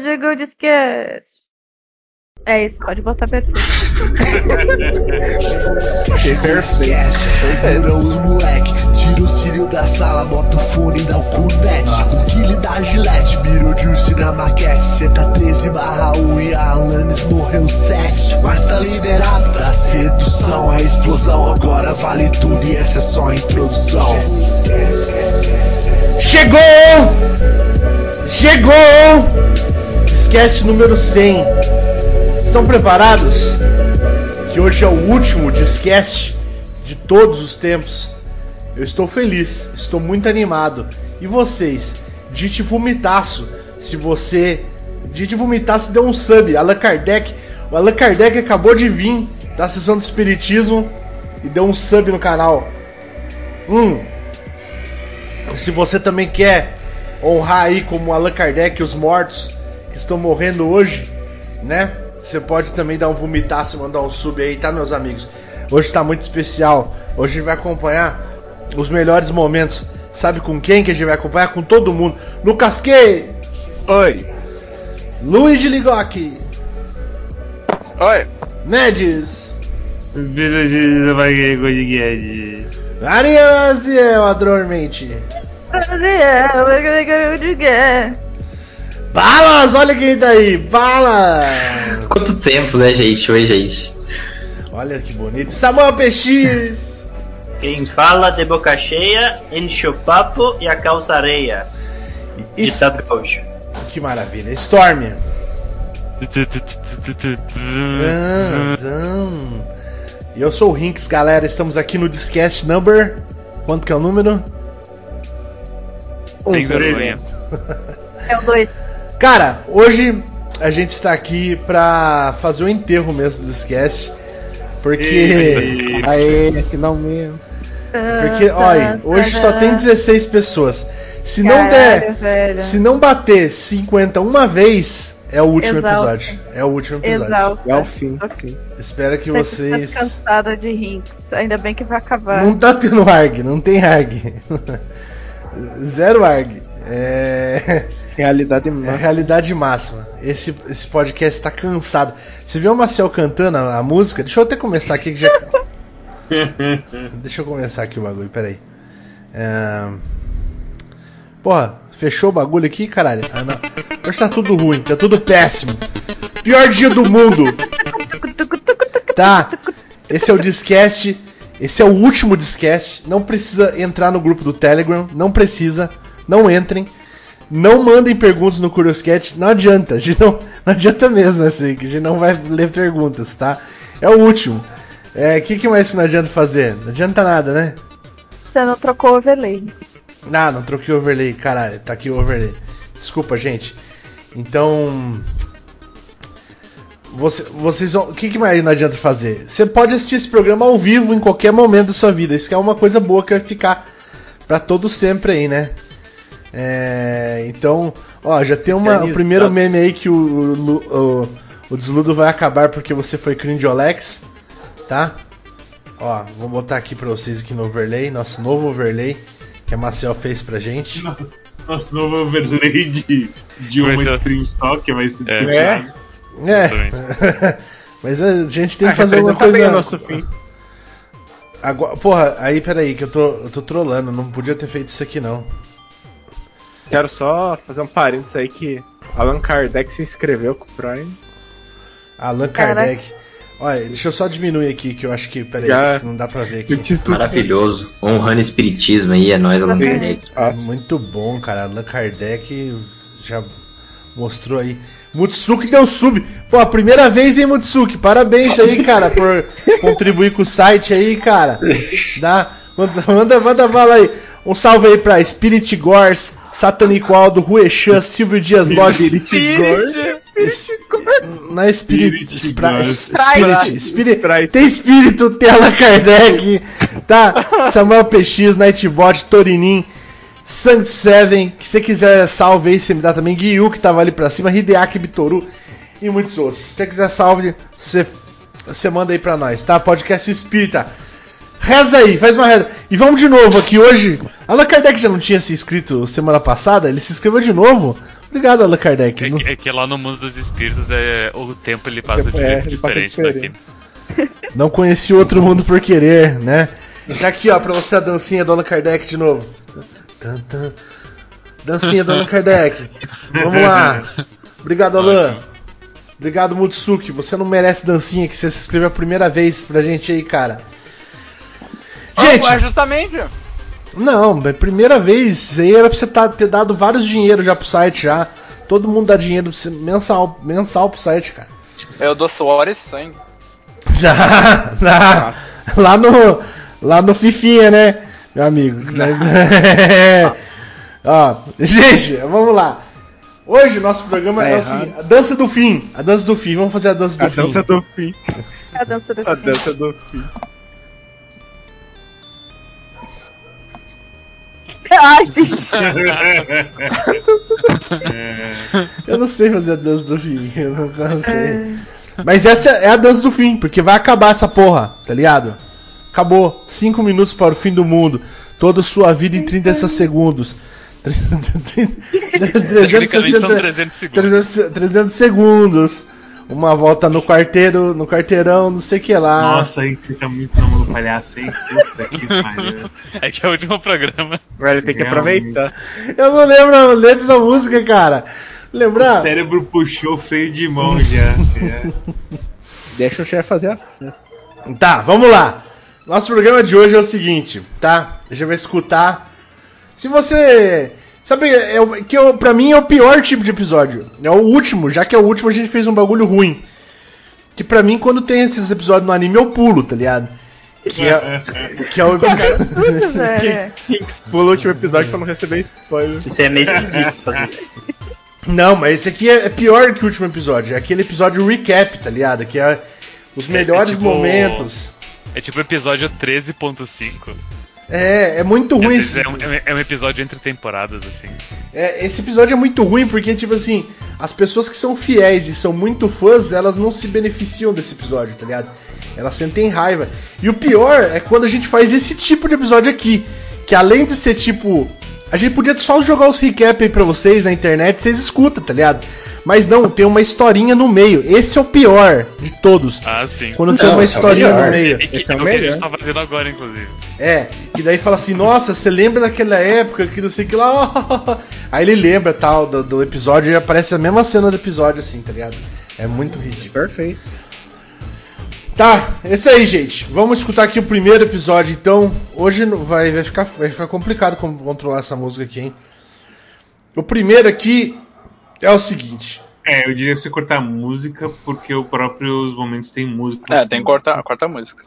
Chegou o disquete. É isso, pode botar abertura. Segura os moleque, tira o cílio da sala, bota o fone e dá o kill da gilete, mirou juice na maquete. Tá 13 barra 1 e a Alanis morreu 7. Mas tá liberado da sedução, a explosão agora vale tudo e essa é só a introdução. Chegou! Chegou! Esquece número 100. Estão preparados? Que hoje é o último discast de todos os tempos. Eu estou feliz, estou muito animado. E vocês? Dite vomitaço. Se você. Dite vomitaço deu um sub. Allan Kardec. O Allan Kardec acabou de vir da sessão do Espiritismo e deu um sub no canal. Hum. Se você também quer honrar aí como Allan Kardec os mortos que estão morrendo hoje, né? Você pode também dar um vomitaço e mandar um sub aí, tá, meus amigos? Hoje está muito especial. Hoje a gente vai acompanhar os melhores momentos. Sabe com quem que a gente vai acompanhar? Com todo mundo. Lucas Key! Oi! Luiz de Ligoc! Oi! Nedes! Ariana Aziel, Adormente! Balas! Olha quem tá aí! Balas! Quanto tempo, né, gente? Oi, gente. Olha que bonito. Samuel PX! Quem fala de boca cheia, enche o papo e a calça areia. Isso. Ditado gaúcho. Que maravilha. Storm! E eu sou o Rinks, galera. Estamos aqui no Discast Number. Quanto que é o número? Vergonha. É o 2. Cara, hoje a gente está aqui pra fazer o enterro mesmo do Discast. Porque. Aê, finalmente. Porque, olha, hoje só tem 16 pessoas. Se não Caralho, der. velho. Se não bater 50 uma vez, é o último Exausto. episódio. É o último episódio. Exausta. É o fim, sim. Espero que sempre vocês. cansada de rinks. Ainda bem que vai acabar. Não tá tendo ARG, não tem ARG. Zero ARG. É. Realidade É máxima. realidade máxima. Esse, esse podcast tá cansado. Você viu o Marcel cantando a, a música? Deixa eu até começar aqui que já. Deixa eu começar aqui o bagulho, peraí. É... Porra, fechou o bagulho aqui, caralho? Ah, não. Hoje tá tudo ruim, tá tudo péssimo. Pior dia do mundo. Tá. Esse é o Discast. Esse é o último Discast. Não precisa entrar no grupo do Telegram. Não precisa. Não entrem. Não mandem perguntas no Curioscat. Não adianta. A gente não, não adianta mesmo assim. Que a gente não vai ler perguntas, tá? É o último. É, o que, que mais que não adianta fazer? Não adianta nada, né? Você não trocou o overlay. Ah, não troquei o overlay, caralho, tá aqui o overlay. Desculpa, gente. Então. Você, vocês vão. O que, que mais não adianta fazer? Você pode assistir esse programa ao vivo em qualquer momento da sua vida. Isso que é uma coisa boa que vai ficar pra todo sempre aí, né? É, então, ó, já tem uma, o Organizado. primeiro meme aí que o, o, o, o desludo vai acabar porque você foi cringe Alex, tá? Ó, vou botar aqui pra vocês aqui no overlay, nosso novo overlay que a Marcel fez pra gente. Nosso, nosso novo overlay de, de uma ser- stream só que vai ser É. descontinuado. É. Mas a gente tem que Ah, fazer uma coisa. o nosso fim. Agora, porra, aí peraí, que eu tô, eu tô trolando, não podia ter feito isso aqui não. Quero só fazer um parênteses aí que Allan Kardec se inscreveu com o Prime. Allan Caraca. Olha, deixa eu só diminuir aqui, que eu acho que. Peraí, Já. não dá pra ver aqui. Maravilhoso. Honrando espiritismo aí, é nóis, Allan. Kardec. Ah, Muito bom, cara. Allan Kardec já mostrou aí. Mutsuki deu sub. Pô, a primeira vez, hein, Mutsuki? Parabéns aí, cara, por contribuir com o site aí, cara. Dá, manda, manda, manda bala aí. Um salve aí pra Spirit Gors, Satanico Aldo, Ruechan, Silvio Dias Lodge. Não é Spirit, Spirit Spra- Sprite. tem espírito, tem Allan Kardec, tá? Samuel PX, Nightbot, Torinin, Sanct Seven, que você quiser salve aí, você me dá também. Guiu, que tava ali pra cima, Hideaki Bitoru e muitos outros. Se você quiser salve, você, você manda aí pra nós, tá? Podcast Espírita. Reza aí, faz uma reza. E vamos de novo aqui hoje. Allan Kardec já não tinha se inscrito semana passada, ele se inscreveu de novo. Obrigado, Allan Kardec. É Não- que, é que lá no mundo dos espíritos é, o tempo ele passa de É, jeito ele passa diferente diferente. daqui. Não conheci outro mundo por querer, né? Tá aqui, ó, pra você a dancinha do Allan Kardec de novo. Tan, tan. Dancinha do Allan Kardec. Vamos lá. Obrigado, Alan. Obrigado, Mutsuki. Você não merece dancinha que você se inscreveu a primeira vez pra gente aí, cara. Gente, É justamente. não, é primeira vez. Isso aí era pra você tá- ter dado vários dinheiro já pro site já. Todo mundo dá dinheiro mensal, mensal pro site, cara. Eu dou suor e sangue. Já, lá, lá no lá no Fifinha, né, meu amigo. Ó, gente, vamos lá. Hoje nosso programa é o errado. seguinte, a dança do fim, a dança do fim. Vamos fazer a dança do A fim. dança do fim. A dança do A fim. dança do fim. Ai, entendi. Eu não sei fazer a dança do fim, eu não, eu não sei. Mas essa é a dança do fim, porque vai acabar essa porra, tá ligado? Acabou. 5 minutos para o fim do mundo. Toda sua vida em 30 segundos. 360, Tecnicamente são 300 segundos. 300, 300 segundos. Uma volta no quarteiro, no quarteirão, não sei o que lá. Nossa, aí você tá muito na mão do palhaço, hein? Puta que pariu. É que é o último programa. Agora ele tem que aproveitar. Eu não lembro a letra da música, cara. O Lembrar? cérebro puxou o freio de mão já. É. Deixa o chefe fazer a. Tá, vamos lá. Nosso programa de hoje é o seguinte, tá? A gente vai escutar. Se você. Sabe, é, o- que eu, pra mim é o pior tipo de episódio. É o último, já que é o último a gente fez um bagulho ruim. Que pra mim, quando tem esses episódios no anime, eu pulo, tá ligado? Que é, que é o episódio. Velho. Pula o último episódio pra não receber spoiler. Isso é meio esquisito fazer isso. Não, mas esse aqui é, é pior que o último episódio. É aquele episódio recap, tá ligado? Que é os melhores tipo- momentos. É tipo o episódio 13.5. É, é muito ruim esse. É, um, é um episódio entre temporadas, assim. É, esse episódio é muito ruim porque, tipo assim, as pessoas que são fiéis e são muito fãs, elas não se beneficiam desse episódio, tá ligado? Elas sentem raiva. E o pior é quando a gente faz esse tipo de episódio aqui. Que além de ser tipo. A gente podia só jogar os recap aí pra vocês na internet, vocês escutam, tá ligado? Mas não, tem uma historinha no meio. Esse é o pior de todos. Ah, sim. Quando tem Não, uma esse é historinha no melhor. meio. E que, Esse é o o que a melhor. gente tá fazendo agora, inclusive. É, e daí fala assim, nossa, você lembra daquela época que não sei o que lá. Aí ele lembra tal do, do episódio e aparece a mesma cena do episódio, assim, tá ligado? É muito ridículo. Perfeito. Tá, é isso aí, gente. Vamos escutar aqui o primeiro episódio, então. Hoje não- vai, vai, ficar, vai ficar complicado com- controlar essa música aqui, hein? O primeiro aqui é o seguinte. É, eu diria pra você cortar a música, porque o próprio os momentos tem música. É, tem que cortar, cortar a música.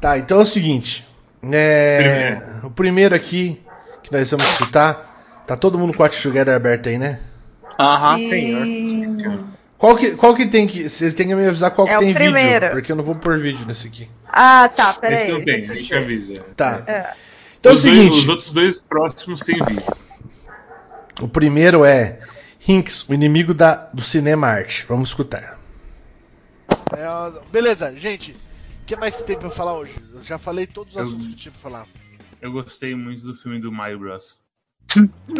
Tá, então é o seguinte. É, o primeiro aqui que nós vamos escutar. Tá todo mundo com o Watch Together aberto aí, né? Aham, Sim. Qual que, qual que tem que. Vocês têm que me avisar qual É que tem primeiro. vídeo, porque eu não vou pôr vídeo nesse aqui. Ah, tá, peraí. Esse não tem, deixa a eu gente avisa. Tá. É. Então é o os, dois- seguinte. os outros dois próximos tem vídeo. O primeiro é Hinks, o inimigo da, do cinema arte. Vamos escutar. É, beleza, gente. O que mais tem pra eu falar hoje? Eu já falei todos os Eu- assuntos que eu tinha pra falar. Eu gostei muito do filme do Mario Bros.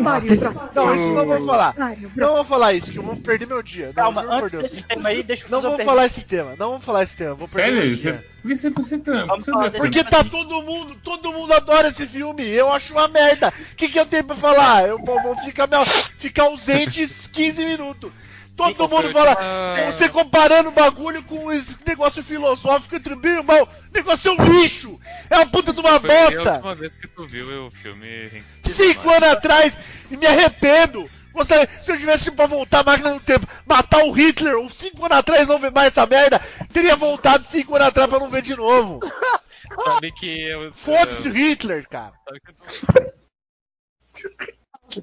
Mario. Não, isso não vou falar. Mario. Não vou falar isso, que eu vou perder meu dia. Não, Calma, por antes Deus. desse tema aí, deixa eu Não vou pergunta. falar esse tema, não vou falar esse tema. Vou perder Sério? Você, por que você, você, você, você não- Porque tá todo mundo, todo mundo adora esse filme. Eu acho uma merda. O que, que eu tenho pra falar? Eu vou, vou ficar, meu- ficar ausente 15 minutos. Todo mundo fala, última- você comparando o bagulho com esse negócio filosófico entre bem e mal. O negócio é um lixo. É uma puta de uma Foi a bosta. última vez que tu viu o filme. Cinco anos atrás e me arrependo. Gostaria, se eu tivesse pra voltar a máquina no tempo, matar o Hitler, ou cinco anos atrás não ver mais essa merda, teria voltado cinco anos atrás pra não ver de novo. Sabe que eu. Foda-se eu- o Hitler, cara. sabe que eu-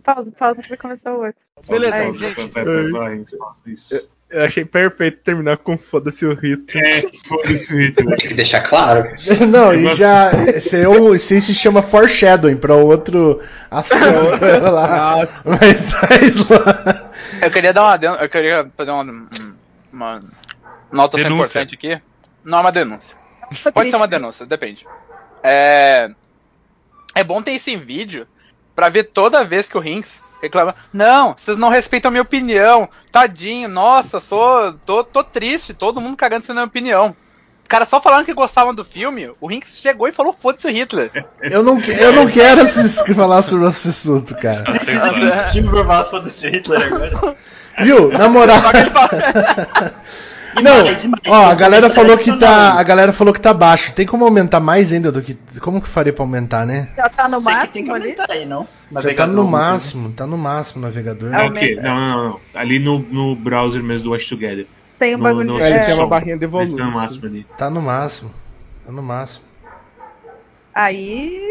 Pausa, pausa pra começar o outro. Beleza, gente. Vai, vai, vai, isso. Eu achei perfeito terminar com foda-se o Hitler. É, foda-se o Hitler. Tem que deixar claro. Não, Eu e gosto- já. Esse, é esse aí se chama foreshadowing pra outro assunto. lá. Mas faz lá. Eu queria dar uma eu queria fazer uma, um- uma nota Denúncia. importante aqui. Não é uma denúncia. Tô Pode ser uma denúncia, depende. É, é bom ter isso em vídeo pra ver toda vez que o Rinks reclama. Não, vocês não respeitam a minha opinião. Tadinho, nossa, sou. tô, tô triste, todo mundo cagando sem minha opinião. Os caras só falando que gostavam do filme, o Rinks chegou e falou foda-se o Hitler. Eu não, eu não quero falar sobre esse assunto, cara. Time por falar foda-se o Hitler agora. Viu? Na moral. Não, mais, mais, ó, a galera falou que tá, a galera falou que tá baixo. Tem como aumentar mais ainda do que como que faria pra aumentar, né? Já tá no Sei máximo ali? aumentar aí, não? Já tá Navegador, no tem. máximo, tá no máximo o navegador. Ah, O quê? Aumenta. Não, não, não. Ali no, no browser mesmo do Watch Together. Tem um No- bagulho no de. Ele é, tem uma barrinha de volume. tá no máximo ali. Tá no máximo. Tá no máximo. Aí.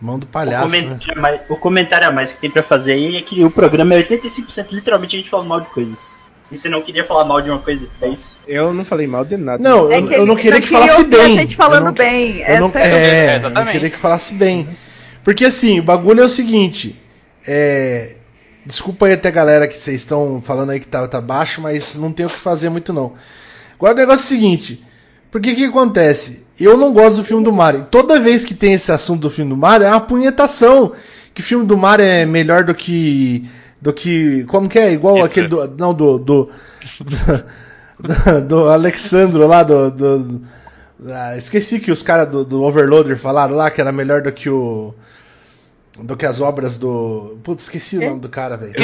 Mão do O palhaço, né? comentário, a mais, o comentário a mais que tem pra fazer aí é que o programa é 85% literalmente a gente falando mal de coisas. E você não queria falar mal de uma coisa, é isso? Eu não falei mal de nada. Não, É eu, que eu não queria que falasse bem. A gente falando eu não, bem. Eu não, Essa é... é, eu queria que falasse bem. Porque assim, o bagulho é o seguinte. É, desculpa aí até a galera que vocês estão falando aí que tá, tá baixo, mas não tem o que fazer muito não. Agora o negócio é o seguinte. Porque que acontece? Eu não gosto do filme do Mario. Toda vez que tem esse assunto do filme do Mario, é uma punhetação. Que o filme do Mario é melhor do que. Do que. Como que é? Igual Hitler. aquele do. Não, do. Do, do, do Alexandro lá, do. do- ah, esqueci que os caras do, do Overloader falaram lá que era melhor do que o. Do que as obras do. Putz, esqueci o nome do cara, velho. O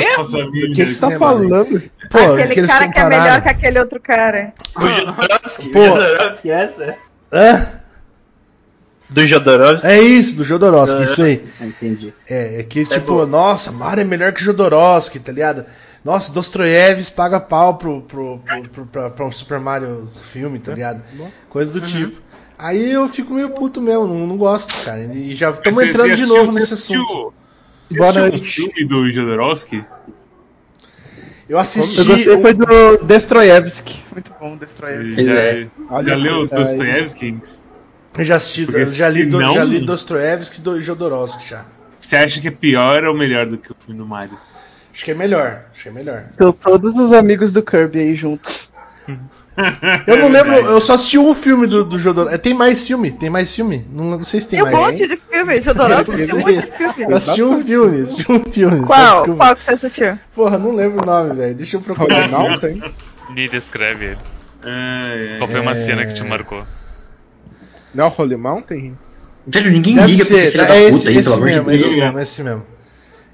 que você tá falando? Pô, Aquele cara que é compararam. melhor que aquele outro cara. O Jodorowsky? Pô. O Jodorowsky essa? Hã? Do Jodorowsky? É isso, do Jodorowsky, isso aí. Ah, entendi. É, é que Isso é tipo, nossa, Mario é melhor que Jodorowsky, tá ligado? Nossa, Dostoiévski paga pau pro, pro, pro, pro, pra, pra um Super Mario filme, tá ligado? Coisa do tipo. Aí eu fico meio puto mesmo, não, não gosto, cara. E já estamos entrando de novo você nesse assistiu- assunto. Você assistiu o filme do Jodorowsky? Eu assisti. Eu gostei foi do Destroyevsky. Muito bom, Destroyevsky. Já, é. Olha já leu tá. Dostoiévski? Eu já assisti, Porque eu já li, não- já li Dostoiévski e do Jodorowsky já. Você acha que é pior ou melhor do que o filme do Mario? Acho que é melhor, acho que é melhor. São todos os amigos do Kirby aí juntos. Eu não É lembro, eu só assisti um filme do, do Jodorowsky. Tem mais filme? Tem mais filme? Não, não sei se tem Tem um mais. monte de filme. Jodorowsky tem um monte de filme. Eu assisti um filme, assisti um filme. Qual? Qual que você assistiu? Porra, não lembro o nome, velho. Deixa eu procurar. Não, tem. Me descreve ele. É, é. Qual foi uma É. cena que te marcou? Não é o Holy Mountain? Velho, ninguém Deve liga pra esse ser, filho é da esse, puta aí, esse pelo amor de mesmo, Deus. esse mesmo, esse mesmo.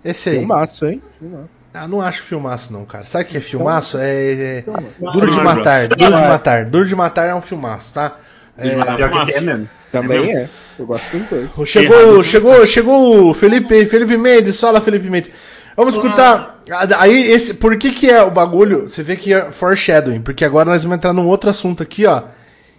Esse aí. Filmaço, hein? Filmaço. Ah, não acho filmaço não, cara. Sabe o que é filmaço? É, é Filmaço. Duro de Não, Matar. Duro de Matar. Duro de Matar é um filmaço, tá? De É, Matar. Pior que esse é mesmo. Também é. Eu gosto dos dois. Chegou, Errado, chegou, chegou o Felipe, Felipe Mendes, fala Felipe Mendes. Vamos escutar. Aí, esse, por que que é o bagulho? Você vê que é foreshadowing, porque agora nós vamos entrar num outro assunto aqui, ó.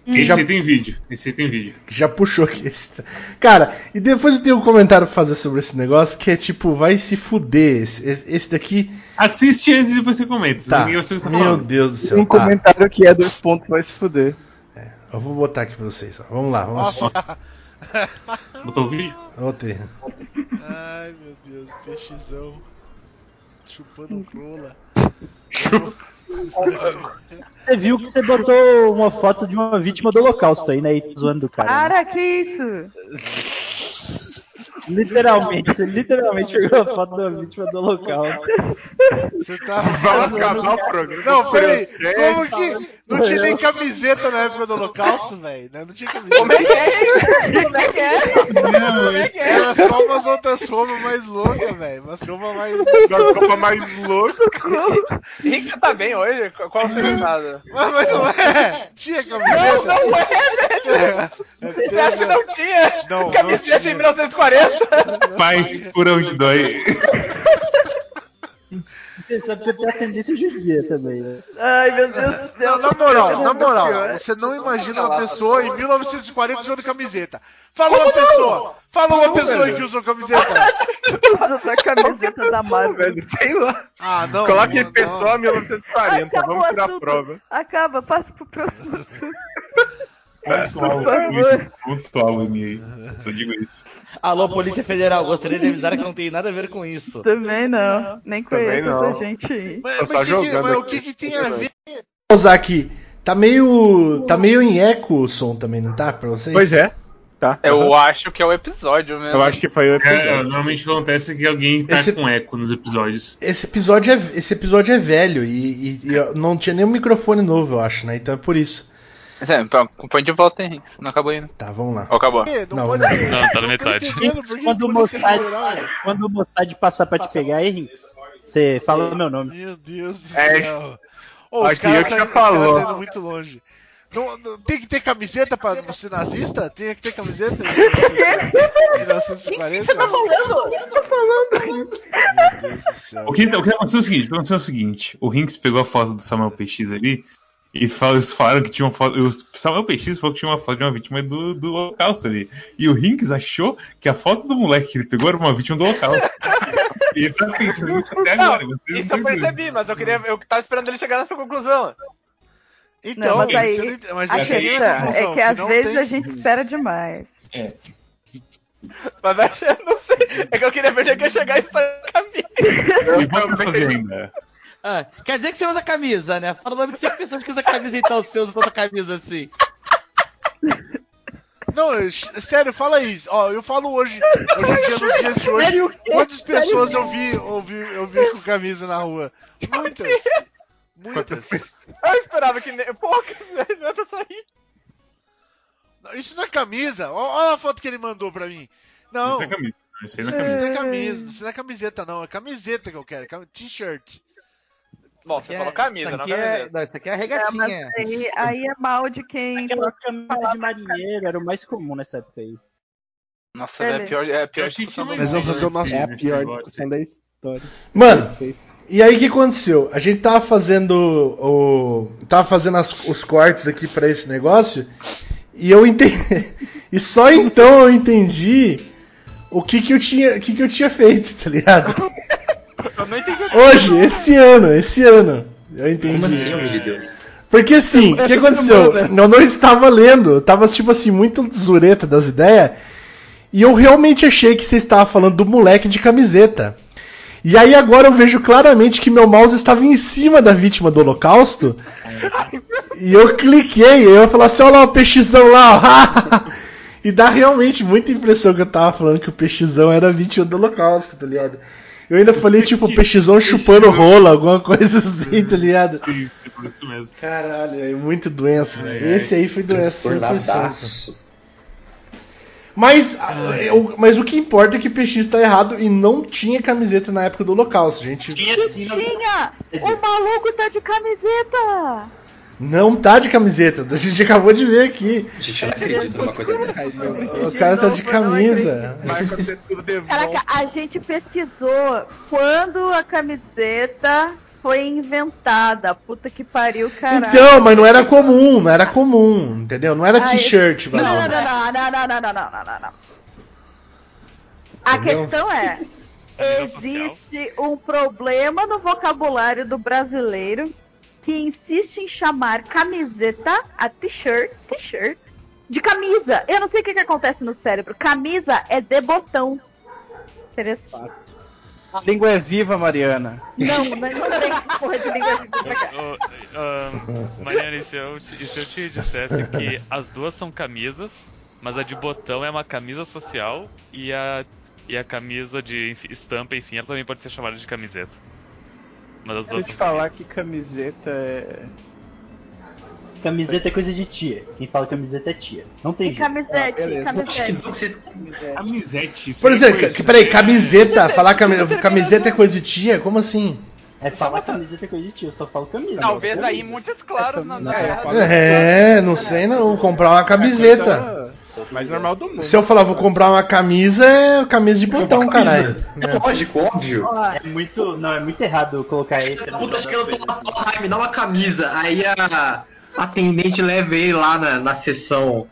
Que Esse já, aí tem vídeo. Esse tem vídeo. já puxou aqui. Esse... Cara, e depois eu tenho um comentário pra fazer sobre esse negócio que é tipo, vai se fuder. Esse, esse- daqui. Assiste antes e depois você comenta. Tá. Ninguém vai saber o que você tá Meu falando. Deus do Tem céu. um Tá. comentário que é dois pontos, vai se fuder. Eu vou botar aqui pra vocês. Ó. Vamos lá, vamos assistir. Botou o vídeo? Vou ter. Ai meu Deus, peixezão. Chupando rola. Você viu que você botou uma foto de uma vítima do holocausto aí, né? E zoando do cara. né? Para, que isso? Literalmente, você literalmente pegou a foto da vítima do holocausto. Você tá. Vamos acabar o programa. Não, peraí. É, Como que. Não tinha nem camiseta na época do Holocausto, velho? né? Não tinha camiseta. Como é que é? Como é que é? Era só umas outras roupas mais loucas, velho. Umas roupas mais. Uma copa mais louca. Henrique tá bem hoje? Qual foi o nada? Mas, mas não é! Tinha camiseta? Não, não é, velho! Você acha que não tinha? Não, não Camiseta tinha. em 1940? Pai, por onde dói. Você sabe que eu tenho ascendência judia também, né? Ai, meu Deus do céu. Não, na moral, na Pior. moral, você não imagina uma pessoa em 1940 usando camiseta. Fala uma pessoa! Fala uma pessoa que usou camiseta! Usa a camiseta da Marvel. Sei lá. Ah, não. Coloque pessoa não. 1940, Acabou vamos tirar a prova. Acaba, passa pro próximo assunto. Favor. pontual, MI. Só digo isso. Alô, Polícia Federal, gostaria de avisar que não tem nada a ver com isso. Também não. Nem conheço não. essa gente aí. Mas, Tô mas só que mas o que, que tem a ver? Vou usar aqui. Tá meio. Tá meio em eco o som também, não tá? Pra vocês? Pois é. Tá. Eu acho que é o episódio mesmo. Eu acho que foi o É, episódio. normalmente o que acontece é que alguém tá Esse- com eco nos episódios. Esse episódio é, esse episódio é velho e, e- e não tinha nenhum microfone novo, eu acho, né? Então é por isso. É, então, põe de volta, Henrique. Não acabou ainda. Tá, vamos lá. Ou acabou? Não, Não, pode não. Não, tá na metade. que Quando o Mossad, quando o Mossad passar pra te pegar, aí, Rinks, você fala o meu nome. Meu Deus do É, céu. Os caras eu que tá, caras falou. tá indo muito longe. Não, não- tem que ter camiseta pra ser nazista? Tem que ter camiseta? em 1940? O que você tá falando? Meu Deus do céu. O que, o que aconteceu é o seguinte, o que aconteceu é o seguinte, o Rinks pegou a foto do Samuel PX ali e fal- eles falaram que tinha uma foto. O Samuel PX falou que tinha uma foto de uma vítima do, do holocausto ali. E o Rinks achou que a foto do moleque que ele pegou era uma vítima do holocausto. e ele tá pensando nisso até Não, agora. isso eu percebi, mas eu queria. Eu tava esperando ele chegar nessa conclusão. Então, Não, mas aí ent- mas a questão é que às não vezes tem- a gente espera demais. Mas acho, eu não sei. É que eu queria ver é que ia chegar e esperar o caminho. E vamos fazer ainda. Ah, quer dizer que você usa camisa, né? Fala o nome de cinco pessoas que usam camisa então, você usa tanta camisa assim. Não, eu- sério, fala isso. Ó, eu falo hoje, hoje em dia, nos dias de hoje, Sério? quantas pessoas eu vi, eu vi, eu vi com camisa na rua? Muitas. Muitas. Eu esperava que. ne- Poucas, né? Não é pra sair. Isso não é camisa. Olha a foto que ele mandou pra mim. Não, Isso é camisa. Isso aí não é isso camisa. não é camisa, isso não é camiseta, não. É camiseta que eu quero, cam- t-shirt. Bom, você falou camisa, isso não aqui é, camiseta. não, isso aqui é a É, regatinha. aí, aí é mal de quem. Aquelas camisas de marinheiro era o mais comum nessa época aí. Nossa, é a pior, é a pior discussão do mundo. vamos fazer o nosso. Esse- É a pior discussão da história. Mano, Perfeito. e aí o que aconteceu? A gente tava fazendo o. Tava fazendo as- os cortes aqui pra esse negócio. E eu entendi. e só então eu entendi o que que eu tinha, o que que eu tinha feito, tá ligado? Eu não entendi. Hoje, esse ano, esse ano. Eu entendi. Como assim, homem de Deus? Porque assim, o que aconteceu? semana. Eu não estava lendo, eu tava tipo assim, muito zureta das ideias. E eu realmente achei que você estava falando do moleque de camiseta. E aí agora eu vejo claramente que meu mouse estava em cima da vítima do holocausto. E eu cliquei, e eu falei assim, olha lá o peixizão lá, ó. E dá realmente muita impressão que eu tava falando que o peixizão era a vítima do holocausto, tá ligado? Eu ainda falei, tipo, o peixizão chupando rola, alguma coisa assim, tá ligado? Sim, por isso mesmo. Caralho, é muito doença, É, velho. é. Esse aí foi doença 100%. Transtornadaço. Mas, mas o que importa é que o PX tá errado e não tinha camiseta na época do Holocausto, gente. Tinha sim, Tinha! O maluco tá de camiseta! Não tá de camiseta, a gente acabou de ver aqui. A gente não acredita numa coisa dessa. O cara tá de camisa. Caraca, a gente pesquisou quando a camiseta foi inventada. Puta que pariu, caralho. Então, mas não era comum, não era comum, entendeu? Não era ah, t-shirt, mano. Não, não, não, não, não, não, não, não, A questão é, existe um problema no vocabulário do brasileiro que insiste em chamar camiseta a t-shirt, t-shirt, de camisa. Eu não sei o que, que acontece no cérebro. Camisa é de botão. Interessante. A língua é viva, Mariana. Não, não, não tem porra de língua viva pra cá. Ô, ah, Mariana, e se, eu, te- e se eu te dissesse que as duas são camisas, mas a de botão é uma camisa social e a, e a camisa de estampa, enfim, ela também pode ser chamada de camiseta. Mas as Se eu te falar que camiseta é. Camiseta é coisa de tia. Quem fala camiseta é tia. Não tem E jeito. camisete, beleza. camisete. Camisete. isso Por é exemplo, coisa- ca- peraí, camiseta, falar cami- camiseta é coisa de tia? Como assim? É falar camiseta é coisa de tia, eu só falo camisa. Talvez aí muitos claros na Não, na- É, não sei não, comprar uma camiseta. Mais normal do mundo. Se eu falar vou comprar uma camisa, é camisa de botão, caralho. É lógico, óbvio. É muito. Não, é muito errado colocar esse. Puta, acho que eu tô lá, me dá uma camisa. Aí a atendente leva ele lá na, na sessão.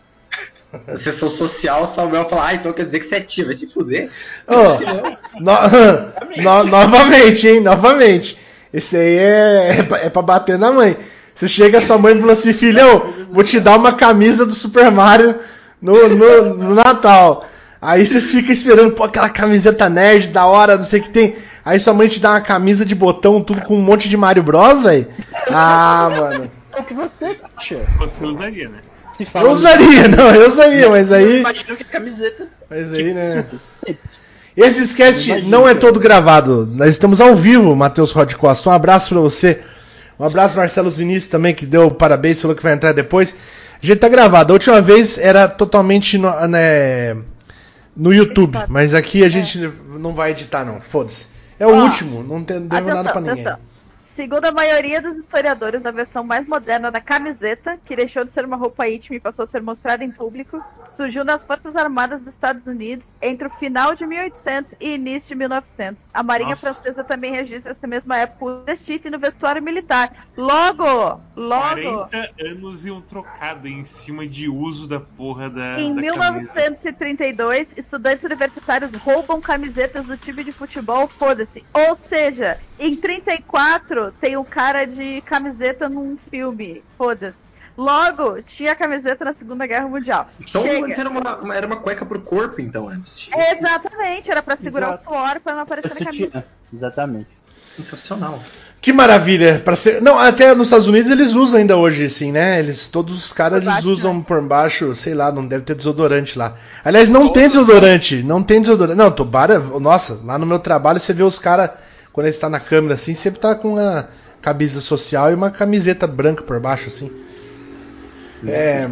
Na sessão social, o Samuel fala, ah, então quer dizer que você é tia, vai se fuder. Ô, no- no- novamente, hein? Novamente. Esse aí é, é, pra, é pra bater na mãe. Você chega a sua mãe e fala assim, filhão, vou te dar uma camisa do Super Mario no, no, no Natal. Aí você fica esperando, pô, aquela camiseta nerd da hora, não sei o que tem. Aí sua mãe te dá uma camisa de botão, tudo com um monte de Mario Bros, velho. Ah, mano. É o que você acha. Você usaria, né? Se Eu usaria, não, eu usaria, mas aí. Imagina que camiseta. Mas aí, né? Esse sketch não é todo gravado. Nós estamos ao vivo, Matheus Rod Costa. Um abraço pra você. Um abraço, Marcelo Vinícius também, que deu parabéns, falou que vai entrar depois. A gente tá gravado. A última vez era totalmente no, né, no YouTube, mas aqui a gente não vai editar, não. Foda-se. É o Ó, último, não tem, devo Atenção, nada pra ninguém. atenção. Segundo a maioria dos historiadores, a versão mais moderna da camiseta, que deixou de ser uma roupa íntima e passou a ser mostrada em público, surgiu nas Forças Armadas dos Estados Unidos entre o final de 1800 e início de 1900. A Marinha Nossa. Francesa também registra essa mesma época o vestido no vestuário militar. Logo, logo, 40 anos e um trocado em cima de uso da porra da, Em da camisa. 1932, estudantes universitários roubam camisetas do time de futebol, foda-se. Ou seja, em 34 tem um cara de camiseta num filme, foda-se. Logo, tinha camiseta na Segunda Guerra Mundial. Então Chega. antes era uma, uma- era uma cueca pro corpo, então, antes. Exatamente, era pra segurar Exato. o suor pra não aparecer na camisa. Exatamente. Sensacional. Que maravilha. Pra ser... Não, até nos Estados Unidos eles usam ainda hoje, assim, né? Eles, todos os caras baixo, eles usam né? por baixo, sei lá, não deve ter desodorante lá. Aliás, não tem desodorante, não tem desodorante. Não, Tobara, nossa, lá no meu trabalho você vê os caras, quando eles estão na câmera assim, sempre tá com uma camisa social e uma camiseta branca por baixo, assim. É.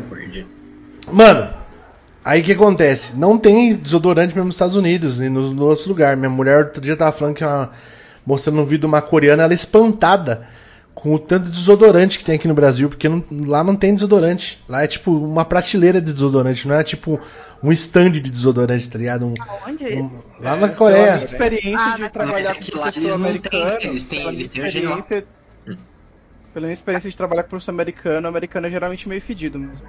Mano, aí o que acontece? Não tem desodorante mesmo nos Estados Unidos e nos, nos outros lugares. Minha mulher outro dia tava falando que uma, mostrando um vídeo de uma coreana, ela é espantada com o tanto de desodorante que tem aqui no Brasil, porque não- lá não tem desodorante. Lá é tipo uma prateleira de desodorante, não é tipo um stand de desodorante, tá ligado? Um- Onde um- isso? lá na Pela Coreia. minha experiência Ah, de trabalhar é com que lá professor eles não americano. têm, eles têm- eles têm experiência- Pela minha experiência de trabalhar com professor americano, o americano é geralmente meio fedido mesmo.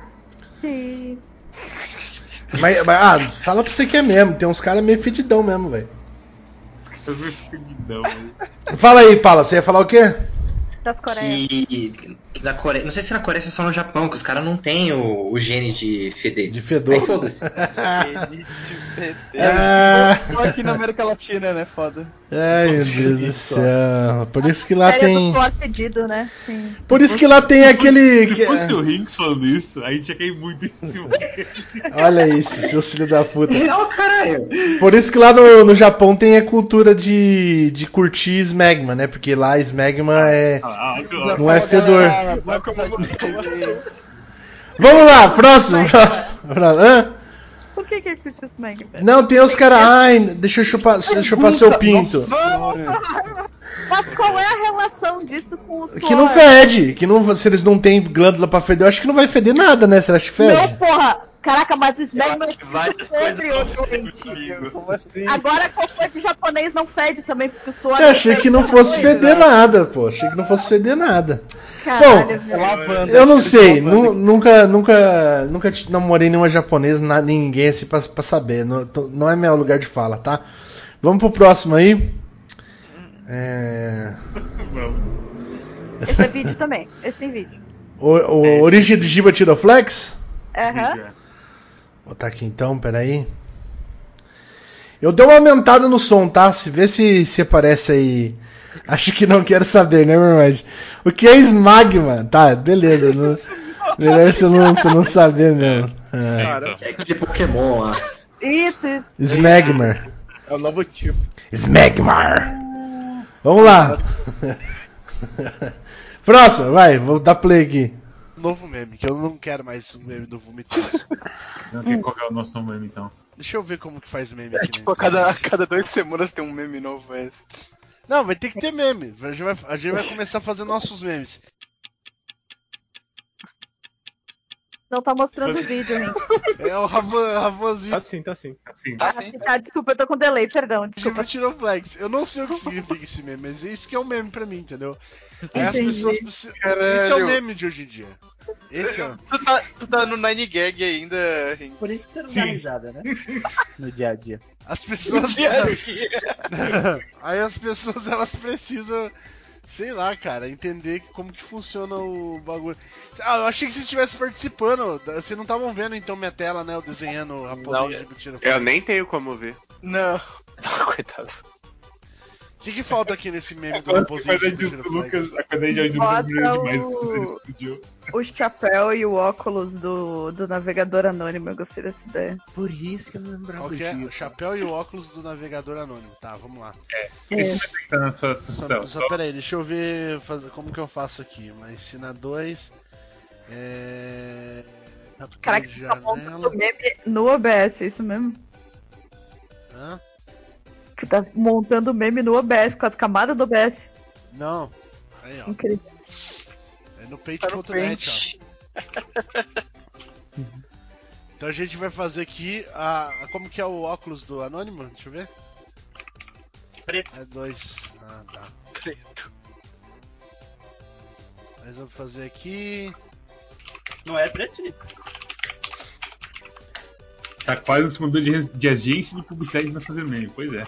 Isso. Mas, mas, ah, fala pra você que é mesmo, tem uns caras meio fedidão mesmo, velho. Eu me fudidão, mas- Fala aí, Paula, você ia falar o quê? Das Coreias. Que, que na Coreia. Não sei se na Coreia ou só no Japão, que os caras não têm o, o gene de feder. De fedor. Aí foda-se. Ah. Só aqui na América Latina, né? Foda. Ai, meu Deus do céu. Por isso que lá tem. fedido, né? Sim. Por isso que lá tem aquele. Se que- fosse o Rinks falando isso, a gente ia cair muito em cima. Olha isso, seu filho da puta. Real, caralho. Por isso que lá no, no Japão tem a cultura de, de curtir smegma, né? Porque lá smegma é. Ah, que Não é fedor. De Vamos lá, próximo, próximo. Hã? Por que que é esse Meg, velho? Não, tem os caras. Ai, deixa eu chupar, deixa eu chupar seu pinto. Mas qual é a relação disso com o suor? Que não fede. Que não, se eles não têm glândula pra feder, eu acho que não vai feder nada, né? Você acha que Não, fede? porra! Caraca, mas o Smegma é sempre coisas o doente. Como assim? Agora cocô de japonês não fede também, porque o suor... Eu achei que não fosse coisa. feder nada, pô. Achei que não fosse feder nada. Caralho, Bom. Lavanda. Eu não sei, nu- nunca, nunca, nunca namorei nenhuma japonesa, na- ninguém assim pra, pra saber. Não, tô- não é meu lugar de fala, tá? Vamos pro próximo aí. É... Esse é vídeo também. Esse tem vídeo. O, o Origem do Giba Tiroflex? Aham. Vou botar aqui então, peraí. Eu dei uma aumentada no som, tá? Se vê se, se aparece aí. Acho que não quero saber, né, meu irmão? O que é smagma? Tá, beleza. não- melhor você não, você não saber mesmo. É. É de Pokémon lá. Isso, isso. Smegmar. É o novo tipo. Smegmar. Vamos lá. Próximo, vai, vou dar play aqui. Novo meme, que eu não quero mais um meme do Vomitoso. Você não quer colocar o nosso nome então? Deixa eu ver como que faz meme aqui. Tipo, a cada, a cada duas semanas tem um meme novo esse. Não, vai ter que ter meme. A gente vai, a gente vai começar a fazer nossos memes. Não tá mostrando o vídeo, Rinks. É o Ravan, Ravanzinho. Tá sim, tá sim. Assim. Tá Ah, sim. tá, desculpa, eu tô com delay, perdão, desculpa. Tirou flex. Eu não sei o que significa esse meme, mas isso que é um meme pra mim, entendeu? Aí as Entendi. pessoas precisam. Esse é o meme de hoje em dia. Esse é o. Tu tá, tu tá no Nine Gag ainda, Rinks. Por isso que você não dá risada, né? No dia a dia. As pessoas. Dia a dia. Aí as pessoas elas precisam, sei lá, cara, entender como que funciona o bagulho. Ah, eu achei que vocês estivessem participando. Vocês não estavam vendo então minha tela, né? Eu desenhando a raposinha de mentira. Eu nem tenho como ver. Não. Coitado. O que, que falta aqui nesse meme do mentira Lucas, a de Lucas demais o- quando ele explodiu. O chapéu e o óculos do, do navegador anônimo, eu gostei dessa ideia. Por isso que eu não lembrava Qual que é? O chapéu e o óculos do navegador anônimo. Tá, vamos lá. Esse vai tá na sua, na sua Só, só Só, pera aí, deixa eu ver fazer, como que eu faço aqui. Mas ensina 2. É. Caraca, você tá meme no OBS, é isso mesmo? Hã? Que tá montando meme no OBS, com as camadas do OBS. Não. Aí, ó. Incrível. É no paint.net, ó. Então a gente vai fazer aqui a. a- Como que é o óculos do Anônimo? Deixa eu ver. Preto. É dois. Ah, tá. Preto. Mas vou fazer aqui. Não é preto, Felipe? tá quase se mudou de, de agência de publicidade pra fazer meme. Pois é.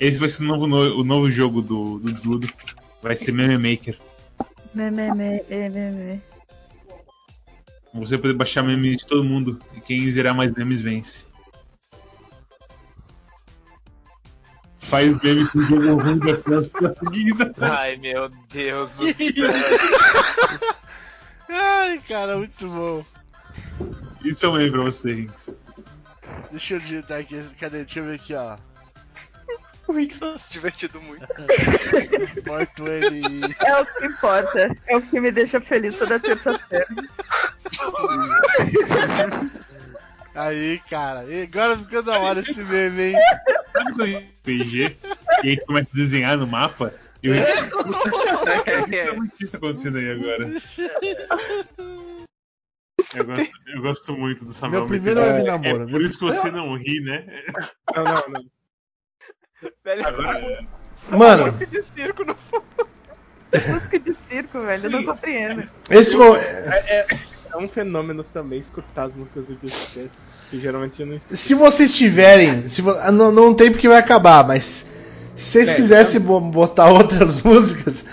Esse vai ser o novo, no- o novo jogo do, do Dudo. Vai ser Meme Maker. Meme, meme, meme. Você vai poder baixar memes de todo mundo. E quem zerar mais memes vence. Faz meme com o jogo ruim da França. Ai, meu Deus do Ai, cara, muito bom. Isso é um meme pra você, Rinks. Deixa eu digitar aqui. Cadê? Deixa eu ver aqui, ó. O Rinks tá se divertindo muito. Morto ele. É o que importa. É o que me deixa feliz toda terça-feira. Aí, cara. E agora ficou da hora esse meme, hein? Sabe quando é PG e aí começa a desenhar no mapa? E eu... é muito isso acontecendo aí agora. Eu gosto, eu gosto muito do Samuel Meu primeiro Meteor. web namoro. É por isso que você não ri, né? Não, não, não. Velho, Agora, Mano, de circo no Música de circo, velho, eu não compreendo. esse É, é- é um fenômeno também escutar as músicas do Disque, que geralmente eu não escuto. Se vocês tiverem. Se vo- ah, não, não tem porque vai acabar, mas. Se vocês É, quisessem bo- botar outras músicas,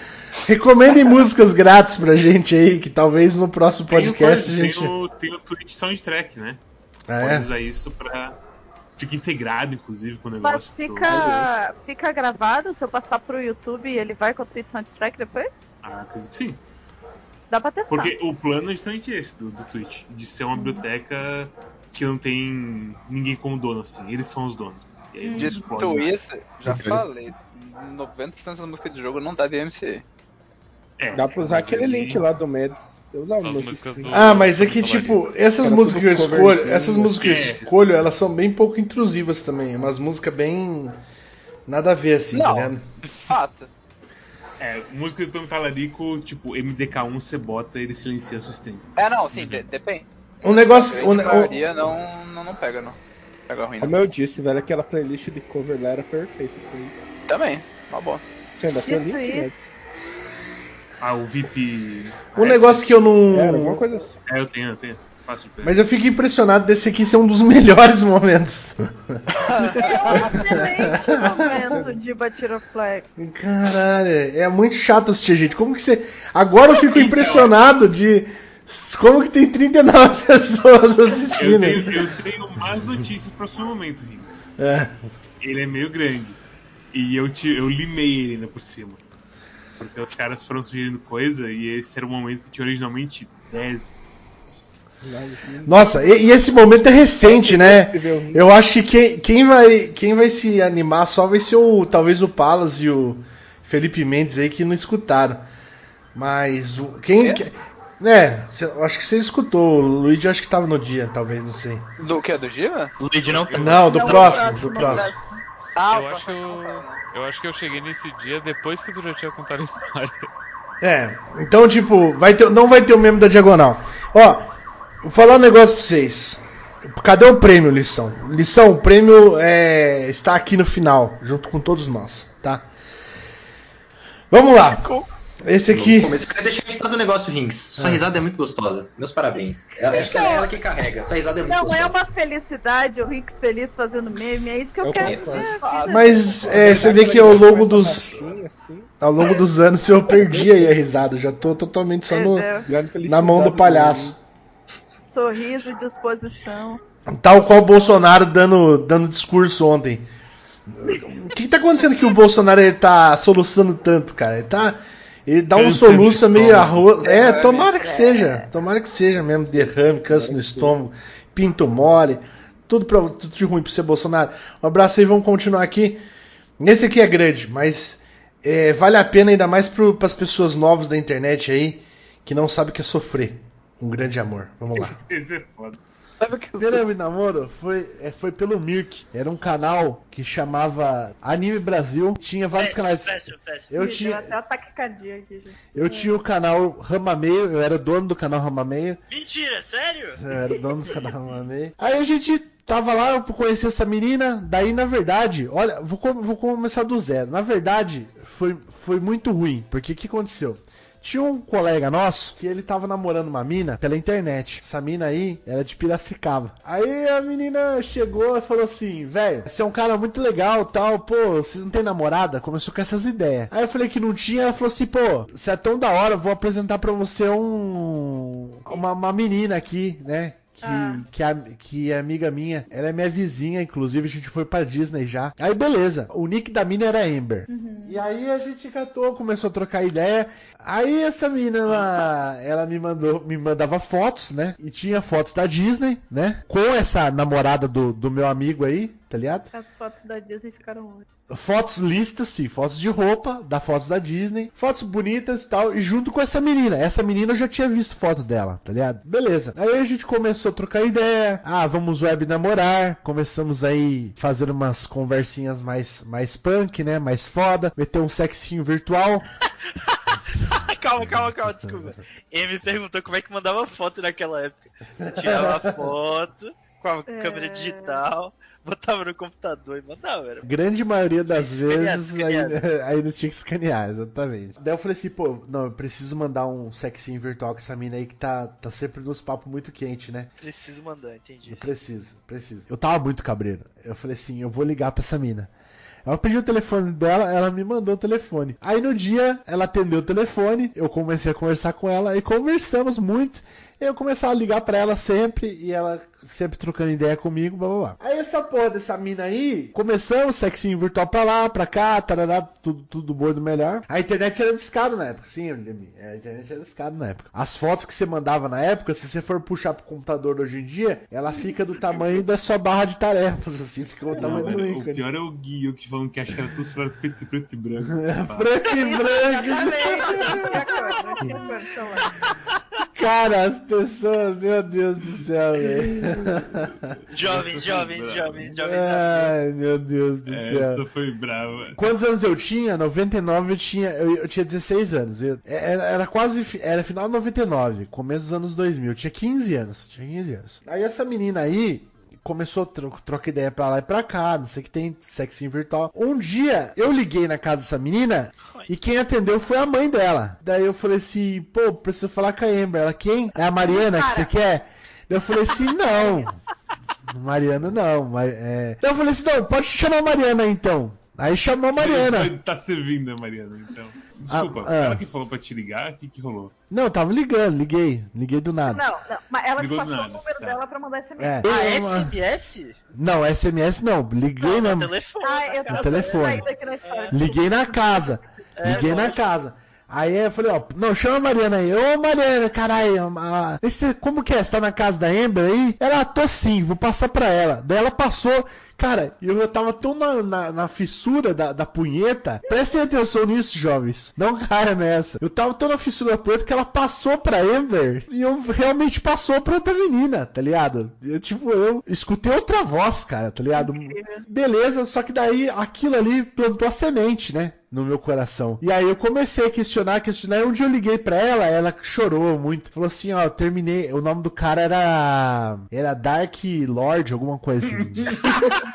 recomendem músicas grátis pra gente aí, que talvez no próximo podcast a tem, o, gente. tem, o, tem o Twitch Soundtrack, né? Ah, Pode é? usar isso pra. Fica integrado, inclusive, com o Mas negócio. fica, fica gravado, se eu passar pro YouTube, ele vai com o Twitch Soundtrack depois? Ah, acredito que sim. Dá pra testar. Porque o plano é justamente esse do, do Twitch, de ser uma biblioteca que não tem ninguém como dono, assim, eles são os donos. E aí eles Dito isso, já Então, falei. 90% da música de jogo não tá DMCA. É, Dá pra usar mas aquele aí- link lá do Meds. Eu As no músicas stream. do- Ah, mas é que tipo, essas músicas que eu escolho, essas músicas que eu escolho, elas são bem pouco intrusivas também. é Umas músicas bem. Nada a ver, assim, tá Não. ligado? Fato. É, música do Tom Talarico, tipo, MDK1 você bota ele silencia stream. É, não, sim, de- depende. Um negócio. A Um, um- maioria não, não, não pega, não. Pega ruim, não. Como eu disse, velho, aquela playlist de cover lá era perfeita pra isso. Também, tá bom. Você ainda tem o Dito link, né? Ah, o VIP. um negócio que eu Era alguma não. coisa assim. É, eu tenho, eu tenho. De. Mas eu fico impressionado desse aqui ser um dos melhores momentos. é um excelente momento de Batiroflex. Caralho, é muito chato assistir, gente. Como que você. Agora eu fico impressionado de. Como que tem 39 pessoas Eu assistindo? tenho, eu tenho mais notícias pro próximo momento, Rinks. É. Ele é meio grande. E eu, te, eu limei ele ainda por cima. Porque os caras foram sugerindo coisa e esse era o momento que tinha originalmente 10. Imagina. Nossa, e, e esse momento é recente, né? Um- Eu acho que quem, quem, vai, quem vai se animar só vai ser o talvez o Palas e o Felipe Mendes aí que não escutaram. Mas o, quem. É? que- né, cê- eu acho que você escutou. O Luigi eu acho que tava no dia, talvez, não sei. Do que? Do Giva? Luigi não tá. Não, do Não, próximo, do do próximo, próximo. Ah, Eu acho, próximo não, eu acho que eu cheguei nesse dia depois que tu já tinha contado a história. É, então tipo, vai ter, não vai ter o meme da diagonal. Ó, Vou falar um negócio pra vocês. Cadê o prêmio, lição? Lição, o prêmio é, está aqui no final, junto com todos nós, tá? Vamos lá. Esse aqui. Mas eu quero deixar registrado um negócio, Rings. Sua Ah. risada é muito gostosa. Meus parabéns. Eu acho que é ela que carrega. Sua risada é muito Não, gostosa. é uma felicidade, o Ricks feliz fazendo meme, é isso que eu, Eu quero ver. vida. Mas é, você vê que ao longo dos. Ao longo dos anos eu perdi aí a risada. Eu já tô totalmente só no, na mão do palhaço. Sorriso e disposição. Tal qual o Bolsonaro dando, dando discurso ontem. O que, que tá acontecendo que o Bolsonaro ele tá soluçando tanto, cara? Ele tá. Ele dá um Câncer de soluço meio arroz. É, tomara que seja. Tomara que seja mesmo. Derrame, câncer no estômago, pinto mole. Tudo, pra, tudo de ruim pra você, Bolsonaro. Um abraço aí, vamos continuar aqui. Esse aqui é grande, mas é, vale a pena ainda mais para as pessoas novas da internet aí que não sabem o que é sofrer. Um grande amor. Vamos lá. Esse é foda. Sabe o que Primeiro namoro foi, é, foi pelo Mirk. Era um canal que chamava Anime Brasil. Tinha vários canais. Eu Me tinha, até ataque cardíaco aqui, gente. eu tinha o canal Ramameio, eu era dono do canal Ramameio. Mentira, sério? Eu era dono do canal Ramameio. Aí a gente tava lá, eu conheci essa menina. Daí, na verdade, olha, vou, vou começar do zero. Na verdade, foi, foi muito ruim. Porque o que aconteceu? Tinha um colega nosso que ele tava namorando uma mina pela internet. Essa mina aí era de Piracicaba. Aí a menina chegou e falou assim: velho, você é um cara muito legal tal, pô, você não tem namorada? Começou com essas ideias. Aí eu falei que não tinha, ela falou assim: pô, você é tão da hora, vou apresentar pra você um. Uma, uma menina aqui, né? Que, que, é, que amiga minha. Ela é minha vizinha, inclusive a gente foi pra Disney já. Aí beleza, o nick da mina era Amber. E aí a gente catou, começou a trocar ideia. Aí essa menina, ela, ela me mandou, me mandava fotos, né? E tinha fotos da Disney, né? Com essa namorada do, do meu amigo aí, tá ligado? As fotos da Disney ficaram ótimas. Fotos listas, sim, fotos de roupa, da fotos da Disney, fotos bonitas e tal, e junto com essa menina. Essa menina eu já tinha visto foto dela, tá ligado? Beleza. Aí a gente começou a trocar ideia. Ah, vamos web namorar. Começamos aí fazer umas conversinhas mais, mais punk, né? Mais foda. Meter um sexinho virtual. calma, calma, calma, desculpa. Ele me perguntou como é que mandava foto naquela época. Você tirava a foto com a É. câmera digital, botava no computador e mandava. Era... Grande maioria das Escaneado, vezes escaneado. Aí, aí não tinha que escanear, exatamente. Daí eu falei assim, pô, não, eu preciso mandar um sexinho virtual com essa mina aí que tá, tá sempre nos papos muito quente, né? Preciso mandar, entendi. Eu preciso, preciso. Eu tava muito cabreiro. Eu falei assim, eu vou ligar pra essa mina. Ela pediu o telefone dela, ela me mandou o telefone. Aí no dia, ela atendeu o telefone, eu comecei a conversar com ela e conversamos muito. Eu começava a ligar pra ela sempre e ela sempre trocando ideia comigo, blá blá blá. Aí essa porra dessa mina aí, começamos sexinho virtual pra lá, pra cá, tarará, tudo, tudo bom e do melhor. A internet era discada na época, sim, Lemmy, a internet era discada na época. As fotos que você mandava na época, se você for puxar pro computador hoje em dia, ela fica do tamanho da sua barra de tarefas, assim, fica o Não, tamanho do velho, o ícone. pior é o Gui, o que falando que acha que era tudo só preto, preto e branco. Preto e Cara, as pessoas, meu Deus do céu, velho. Jovens, jovens, jovens, jovens. Ai, meu Deus do céu. Essa foi brava. Quantos anos eu tinha? 99 eu tinha, eu, eu tinha 16 anos. Eu- era, era quase, era final de 99, começo dos anos 2000. Eu tinha 15 anos, tinha 15 anos. Aí essa menina aí começou a tro trocar ideia pra lá e pra cá, não sei o que tem, sexinho virtual. Um dia eu liguei na casa dessa menina e quem atendeu foi a mãe dela. Daí eu falei assim, pô, preciso falar com a Amber. Ela, quem? É a Mariana que você quer? Daí eu falei assim, não. Mariana não. Mas, é... Daí eu falei assim, não, pode chamar a Mariana então. Aí chamou a Mariana. Tá servindo a Mariana, então. Desculpa, Ah, ah. ela que falou pra te ligar, o que que rolou? Não, eu tava ligando, liguei. Liguei do nada. Não, não, mas ela Ligou passou o número tá. dela pra mandar SMS. É. Ah, SMS? Não, SMS não. Liguei No mesmo. telefone. Ah, eu No telefone. na. Liguei na casa. É, Liguei na lógico. casa. Aí eu falei, ó, não, chama a Mariana aí. Ô Mariana, caralho, a- esse, como que é? Você tá na casa da Amber aí? Ela, tô sim, vou passar pra ela. Daí ela passou. Cara, eu tava tão na, na, na fissura da, da punheta. Prestem atenção nisso, jovens. Não caia nessa. Eu tava tão na fissura da punheta que ela passou pra Amber e eu realmente passou pra outra menina, tá ligado? Eu, tipo, eu escutei outra voz, cara, tá ligado? Beleza, só que daí aquilo ali plantou a semente, né? No meu coração. E aí eu comecei a questionar, questionar. E um dia eu liguei pra ela, ela chorou muito. Falou assim: Ó, eu terminei. O nome do cara era. Era Dark Lord, alguma coisa assim.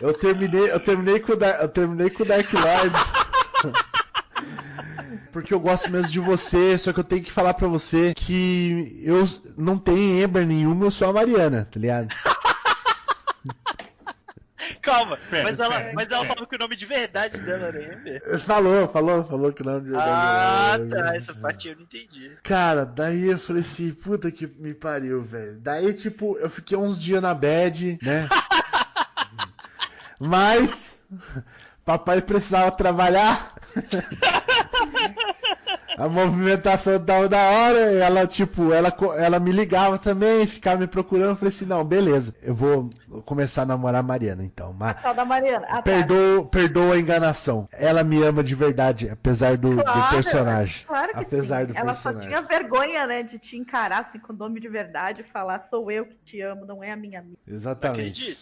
Eu terminei, eu terminei com o Dar, eu terminei com o Dark Lord. Porque eu gosto mesmo de você, só que eu tenho que falar pra você que eu não tenho Ember nenhuma, eu sou a Mariana, tá ligado? Calma, Pera, mas, ela, pera. mas ela falou que o nome de verdade dela era Ember. Falou, falou, falou que não de verdade. Ah, era- tá, essa parte eu não entendi. Cara, daí eu falei assim, puta que me pariu, velho. Daí, tipo, eu fiquei uns dias na bad, né? Mas, papai precisava trabalhar. A movimentação tava da hora, ela, tipo, ela, ela me ligava também, ficava me procurando. Eu falei assim, não, beleza, eu vou começar a namorar a Mariana, então. Mas, Tal da Mariana. Ah, tá. perdoa, perdoa a enganação. Ela me ama de verdade, apesar do, do Claro, personagem. Claro que apesar sim. do Ela só personagem. tinha vergonha, né, de te encarar assim com o nome de verdade e falar sou eu que te amo, não é a minha amiga. Exatamente.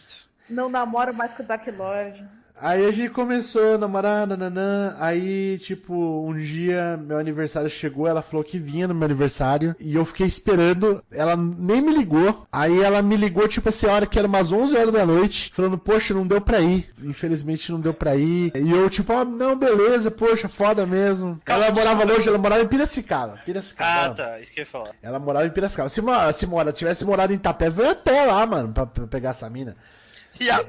Não namoro mais com o Dark Lord. Aí a gente começou a namorar, nananã. Aí, tipo, um dia meu aniversário chegou, ela falou que vinha no meu aniversário. E eu fiquei esperando, ela nem me ligou. Aí ela me ligou, tipo assim, a hora que era umas 11 horas da noite, falando, poxa, não deu pra ir. Infelizmente não deu pra ir. E eu, tipo, ah, não, beleza, poxa, foda mesmo. ela morava longe, ela morava em Piracicaba. Piracicaba. Ah, tá, isso que eu ia falar. Ela morava em Piracicaba. Se, mo- se mora, tivesse morado em Itapé, veio até lá, mano, pra, pra pegar essa mina. E a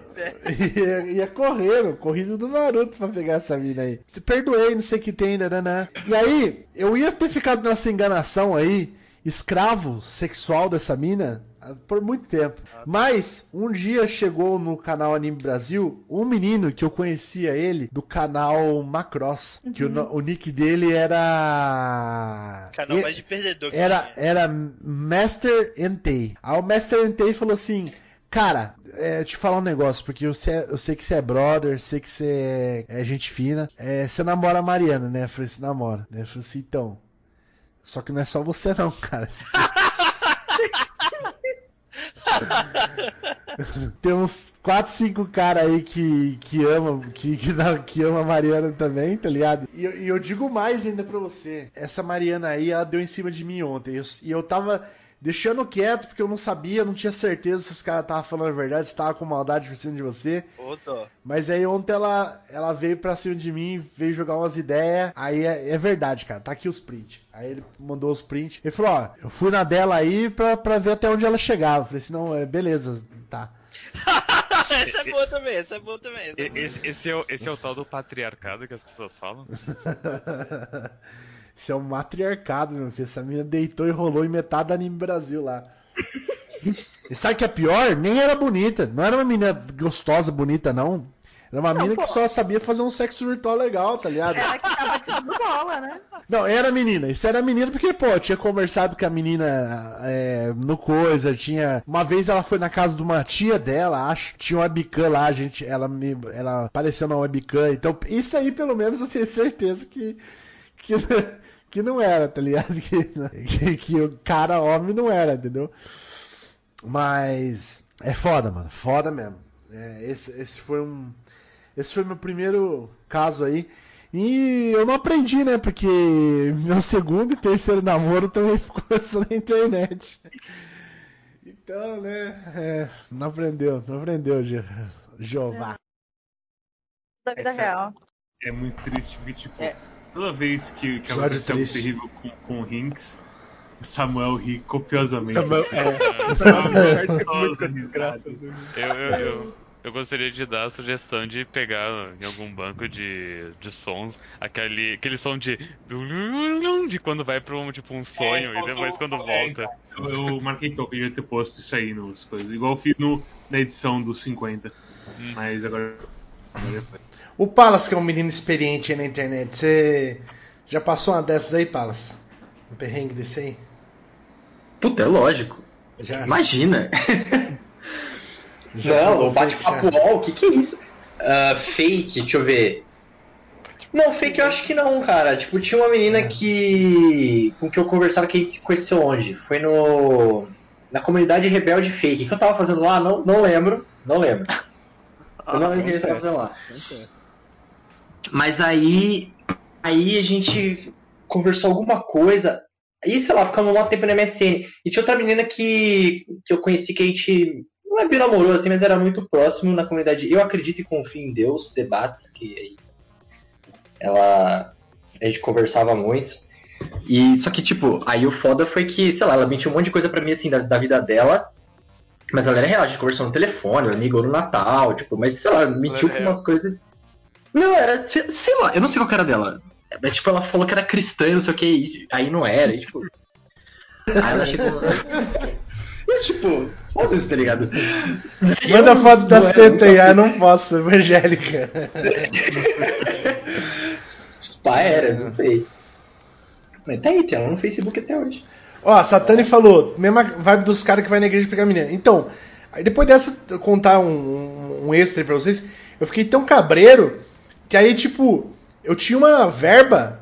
ia, ia correndo, corrido do Naruto pra pegar essa mina aí. Te perdoei, não sei o que tem, né? E aí, eu ia ter ficado nessa enganação aí, escravo sexual dessa mina, ah, por muito tempo. Mas, um dia chegou no canal Anime Brasil um menino que eu conhecia ele do canal Macross. Que o, no- o nick dele era. Canal E- mais de perdedor que era, era Master Entei. Aí o Master Entei falou assim: Cara, é, te falar um negócio, porque eu sei, eu sei que você é brother, sei que você é, é gente fina. É, você namora a Mariana, né? Eu falei assim: namora. Né? Eu falei assim: então. Só que não é só você, não, cara. Tem uns 4, 5 caras aí que, que amam que, que, que ama a Mariana também, tá ligado? E, eu- e eu digo mais ainda pra você. Essa Mariana aí, ela deu em cima de mim ontem. Eu- e eu tava deixando quieto porque eu não sabia, não tinha certeza se os caras estavam falando a verdade, se tava com maldade por cima de você. Dó. Mas aí ontem ela, ela veio pra cima de mim, veio jogar umas ideias. Aí é, é verdade, cara. Tá aqui os prints. Aí ele mandou os prints. Ele falou, ó, eu fui na dela aí pra, pra ver até onde ela chegava. Eu falei assim, não, é beleza, tá. essa é boa também, essa é boa também. Essa é boa. Esse, esse é o, esse é o tal do patriarcado que as pessoas falam? Isso é um matriarcado, meu filho. Essa menina deitou e rolou em metade da Anime Brasil lá. E sabe o que é pior? Nem era bonita. Não era uma menina gostosa, bonita, não. Era uma Não, menina pô. que só sabia fazer um sexo virtual legal, tá ligado? Ela que tava tirando bola, né? Não, era menina. Isso era menina porque, pô, eu tinha conversado com a menina é, no coisa. Tinha. Uma vez ela foi na casa de uma tia dela, acho. Tinha uma webcam lá, a gente. Ela me. Ela apareceu na webcam. Então, isso aí, pelo menos, eu tenho certeza que. Que, que não era, tá ligado? Que, que, que o cara homem não era, entendeu? Mas. É foda, mano. Foda mesmo. É, esse, esse foi um. Esse foi meu primeiro caso aí. E eu não aprendi, né? Porque meu segundo e terceiro namoro também ficou só na internet. Então, né? é, não aprendeu, não aprendeu, Je- Jeová. Da vida Essa- real. É muito triste, porque, tipo, É. toda vez que, que acontece algo terrível com, com o Hinks, o Samuel ri copiosamente. Samuel- assim. é. Samuel É desgraça, Eu, eu, eu, eu gostaria de dar a sugestão de pegar em algum banco de, de sons aquele, aquele som de. de quando vai pra um, tipo, um sonho e depois quando volta. Eu, eu marquei toque, eu devia ter posto isso aí nos coisas. Igual eu fiz no, na edição dos 50. Mas agora. agora foi. O Palas, que é um menino experiente aí na internet, você já passou uma dessas aí, Palas? Um perrengue desse aí? Puta, é lógico. Já. Imagina. Já não, bate-papo UOL, o que que é isso? Ah, fake, deixa eu ver. Não, fake eu acho que não, cara. Tipo, tinha uma menina que. com que eu conversava que a gente se conheceu onde? Foi no. Na comunidade Rebelde Fake. O que eu tava fazendo lá? Não, não lembro. Não lembro. Eu não lembro o que a gente tava fazendo lá. Mas aí. Aí a gente conversou alguma coisa. Aí, sei lá, ficamos um tempo no MSN. E tinha outra menina que, que eu conheci que a gente. Não é bem namorou assim, mas era muito próximo na comunidade. Eu acredito e confio em Deus, debates, que aí ela. A gente conversava muito. E só que, tipo, aí o foda foi que, sei lá, ela mentiu um monte de coisa pra mim, assim, da, da vida dela. Mas ela era real, a gente conversou no telefone, ela ligou no Natal, tipo, mas sei lá, mentiu com umas coisas. Não, era, sei, lá, eu não sei qual que era dela. Mas, tipo, ela falou que era cristã e não sei o que, e aí não era, e, tipo. Aí ela chegou. E, tipo, foda-se, tá ligado? Manda Eu foto das tetas aí, ah, não posso, evangélica. Spa era, não sei. Mas tá aí, tem ela no Facebook até hoje. Ó, a Satani falou, mesma vibe dos caras que vai na igreja pegar menina. Então, aí depois dessa, eu contar um, um extra aí pra vocês, eu fiquei tão cabreiro que aí, tipo, eu tinha uma verba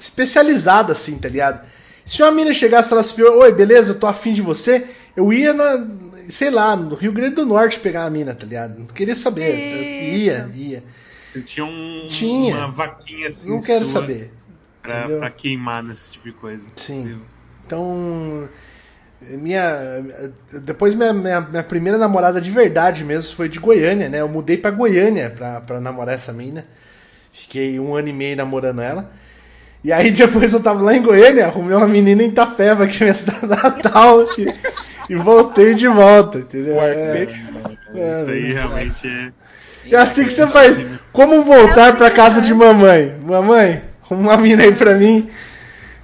especializada, assim, tá ligado? Se uma mina chegasse e falasse, oi, beleza, eu tô afim de você, eu ia na, sei lá, no Rio Grande do Norte pegar a mina, tá ligado? Não queria saber. Eu ia, ia. Você tinha um, Tinha. uma vaquinha assim. Não quero sua saber. Pra, entendeu? pra queimar nesse tipo de coisa. Sim. Então, minha depois minha, minha, minha primeira namorada de verdade mesmo foi de Goiânia, né? Eu mudei pra Goiânia pra, pra namorar essa mina. Fiquei um ano e meio namorando ela. E aí depois eu tava lá em Goiânia, arrumei uma menina em Itapeva, que é minha cidade natal, e, e voltei de volta, entendeu? É, Isso aí realmente é. é assim que você faz. Como voltar pra casa de mamãe? Mamãe, arruma uma mina aí pra mim.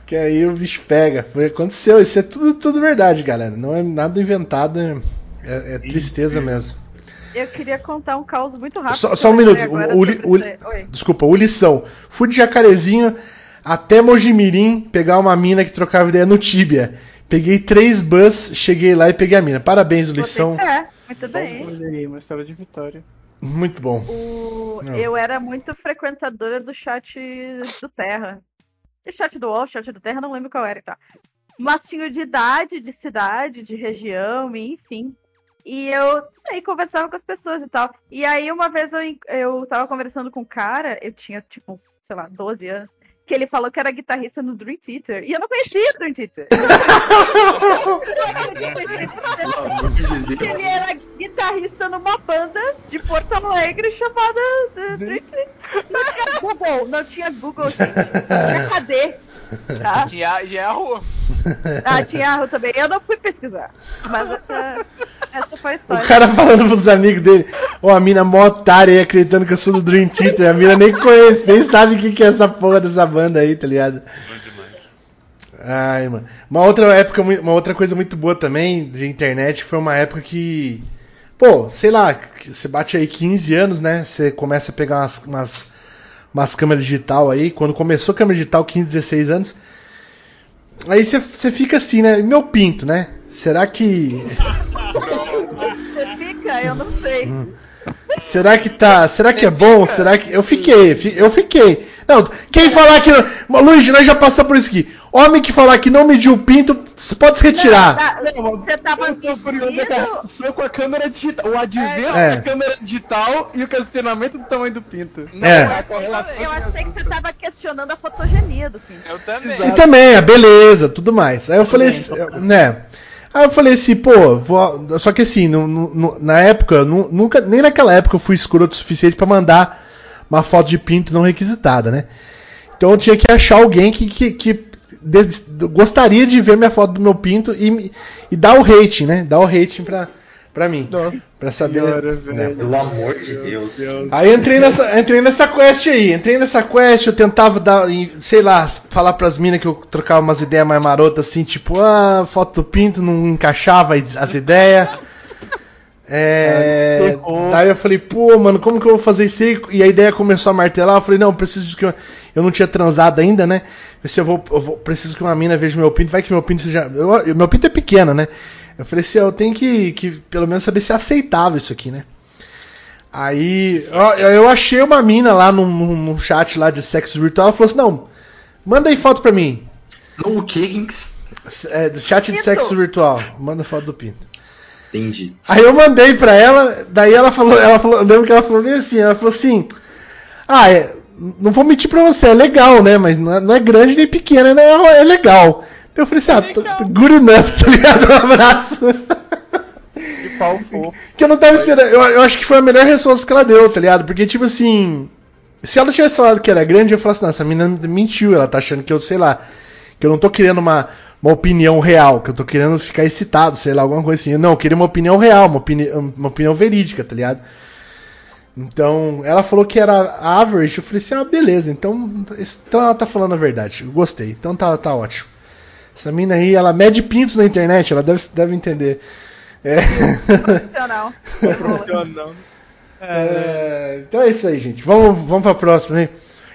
Que aí o bicho pega. Foi, aconteceu. Isso é tudo, tudo verdade, galera. Não é nada inventado. É, é- é tristeza mesmo. Eu queria contar um caos muito rápido. Só, só um minuto. O, o, o- desculpa, o lição. Fui de Jacarezinho até Mojimirim pegar uma mina que trocava ideia no Tibia. Peguei três bus, cheguei lá e peguei a mina. Parabéns, o lição. É, muito bem. Olha aí, uma história de vitória. Muito bom. O-. Eu era muito frequentadora do chat do Terra. Chat do UOL, chat do Terra, não lembro qual era, tá? Mas tinha de idade, de cidade, de região, enfim. E eu, não sei, conversava com as pessoas e tal. E aí, uma vez eu, eu tava conversando com um cara, eu tinha, tipo, uns, sei lá, 12 anos, que ele falou que era guitarrista no Dream Theater. E eu não conhecia o Dream Theater. ele era guitarrista numa banda de Porto Alegre chamada eh, Dream Theater. Não tinha Google, não tinha Google, gente. Tinha cadê? Tá? Tinha, tinha a rua. Ah, tinha Arro também. Eu não fui pesquisar. Mas essa, essa foi a O história. cara falando pros amigos dele, ó, a mina mó otária aí acreditando que eu sou do Dream Theater. A mina nem conhece, nem sabe o que, que é essa porra dessa banda aí, tá ligado? Ai, mano. Uma outra época, uma outra coisa muito boa também de internet foi uma época que. Pô, sei lá, você bate aí 15 anos, né? Você começa a pegar umas, umas, umas câmeras digital aí. Quando começou a câmera digital, 15, 16 anos. Aí você, você fica assim, né? Meu pinto, né? Será que. Eu não sei. Será que tá. Será que é bom? Será que. Eu fiquei, fi- eu fiquei. Não, quem falar que. não- Luiz, nós já passamos por isso aqui. Homem que falar que não mediu o pinto, você pode se retirar. Tá, Você tava Eu curioso. Sou com a câmera digital. O advento É. da câmera digital e o questionamento do tamanho do pinto. É. a correlação Eu me achei que você tava questionando a fotogenia do pinto. Eu também. E também, a beleza, tudo mais. Aí eu falei assim, eu- né? Aí eu falei assim, pô, vou- só que assim, no- no- na época, nu- nunca, nem naquela época eu fui escroto o suficiente pra mandar uma foto de pinto não requisitada, né? Então eu tinha que achar alguém que, que, que des- gostaria de ver minha foto do meu pinto e, e dar o rating, né? Dar o rating pra, pra mim. pra saber. né? Pelo amor de Deus. Aí entrei nessa, entrei nessa quest aí, entrei nessa quest, eu tentava dar, sei lá, falar pras minas que eu trocava umas ideias mais marotas assim, tipo, ah, foto do pinto não encaixava as as ideias. É, daí eu falei, pô, mano, como que eu vou fazer isso aí? E a ideia começou a martelar, eu falei, não, preciso de que eu, eu não tinha transado ainda, né? Se eu vou, eu vou- preciso que uma mina veja meu pinto, vai que meu pinto seja, eu- eu- meu pinto é pequeno, né? Eu falei assim, eu tenho que, que pelo menos saber se é aceitável isso aqui, né? Aí, ó, eu achei uma mina lá num, num- chat lá de sexo virtual, ela falou assim, não, manda aí foto pra mim. No Rinks? É, chat de Pinto. sexo virtual, manda foto do pinto. Entendi. Aí eu mandei pra ela, daí ela falou, ela falou, eu lembro que ela falou bem assim, ela falou assim, ah, é, não vou mentir pra você, é legal, né, mas não é, não é grande nem pequena, né, é legal. Então eu falei assim, ah, good enough, tá ligado? Um abraço. Que pau fofo. Que eu não tava esperando, eu, eu acho que foi a melhor resposta que ela deu, tá ligado? Porque, tipo assim, se ela tivesse falado que era grande, eu falasse, não, essa menina mentiu, ela tá achando que eu, sei lá, que eu não tô querendo uma, uma opinião real, que eu tô querendo ficar excitado, sei lá, alguma coisa assim. Não, eu queria uma opinião real, uma, opini uma opinião verídica, tá ligado? Então, ela falou que era average, eu falei assim, ah, beleza, então, então ela tá falando a verdade, eu gostei, então tá, tá ótimo. Essa mina aí, ela mede pintos na internet, ela deve, deve entender. É. Profissional. Profissional. É, então é isso aí, gente. Vamos, vamos pra próxima, hein?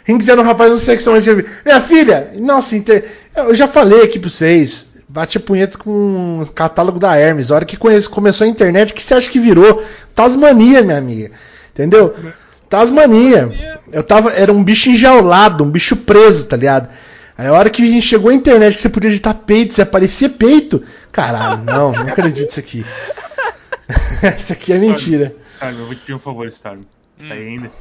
Rinks era um rapaz no sexualmente de Minha filha, nossa, inter... eu já falei aqui pra vocês. Bate a punheta com o catálogo da Hermes. A hora que conhece- começou a internet, o que você acha que virou? Tasmania, minha amiga. Entendeu? Tasmania. Eu tava. Era um bicho enjaulado, um bicho preso, tá ligado? Aí a hora que a gente chegou à internet que você podia digitar peito, você aparecia peito. Caralho, não, não acredito nisso aqui. Isso aqui é mentira. Storm, eu vou te pedir um favor, Storm. Hum. Tá aí ainda?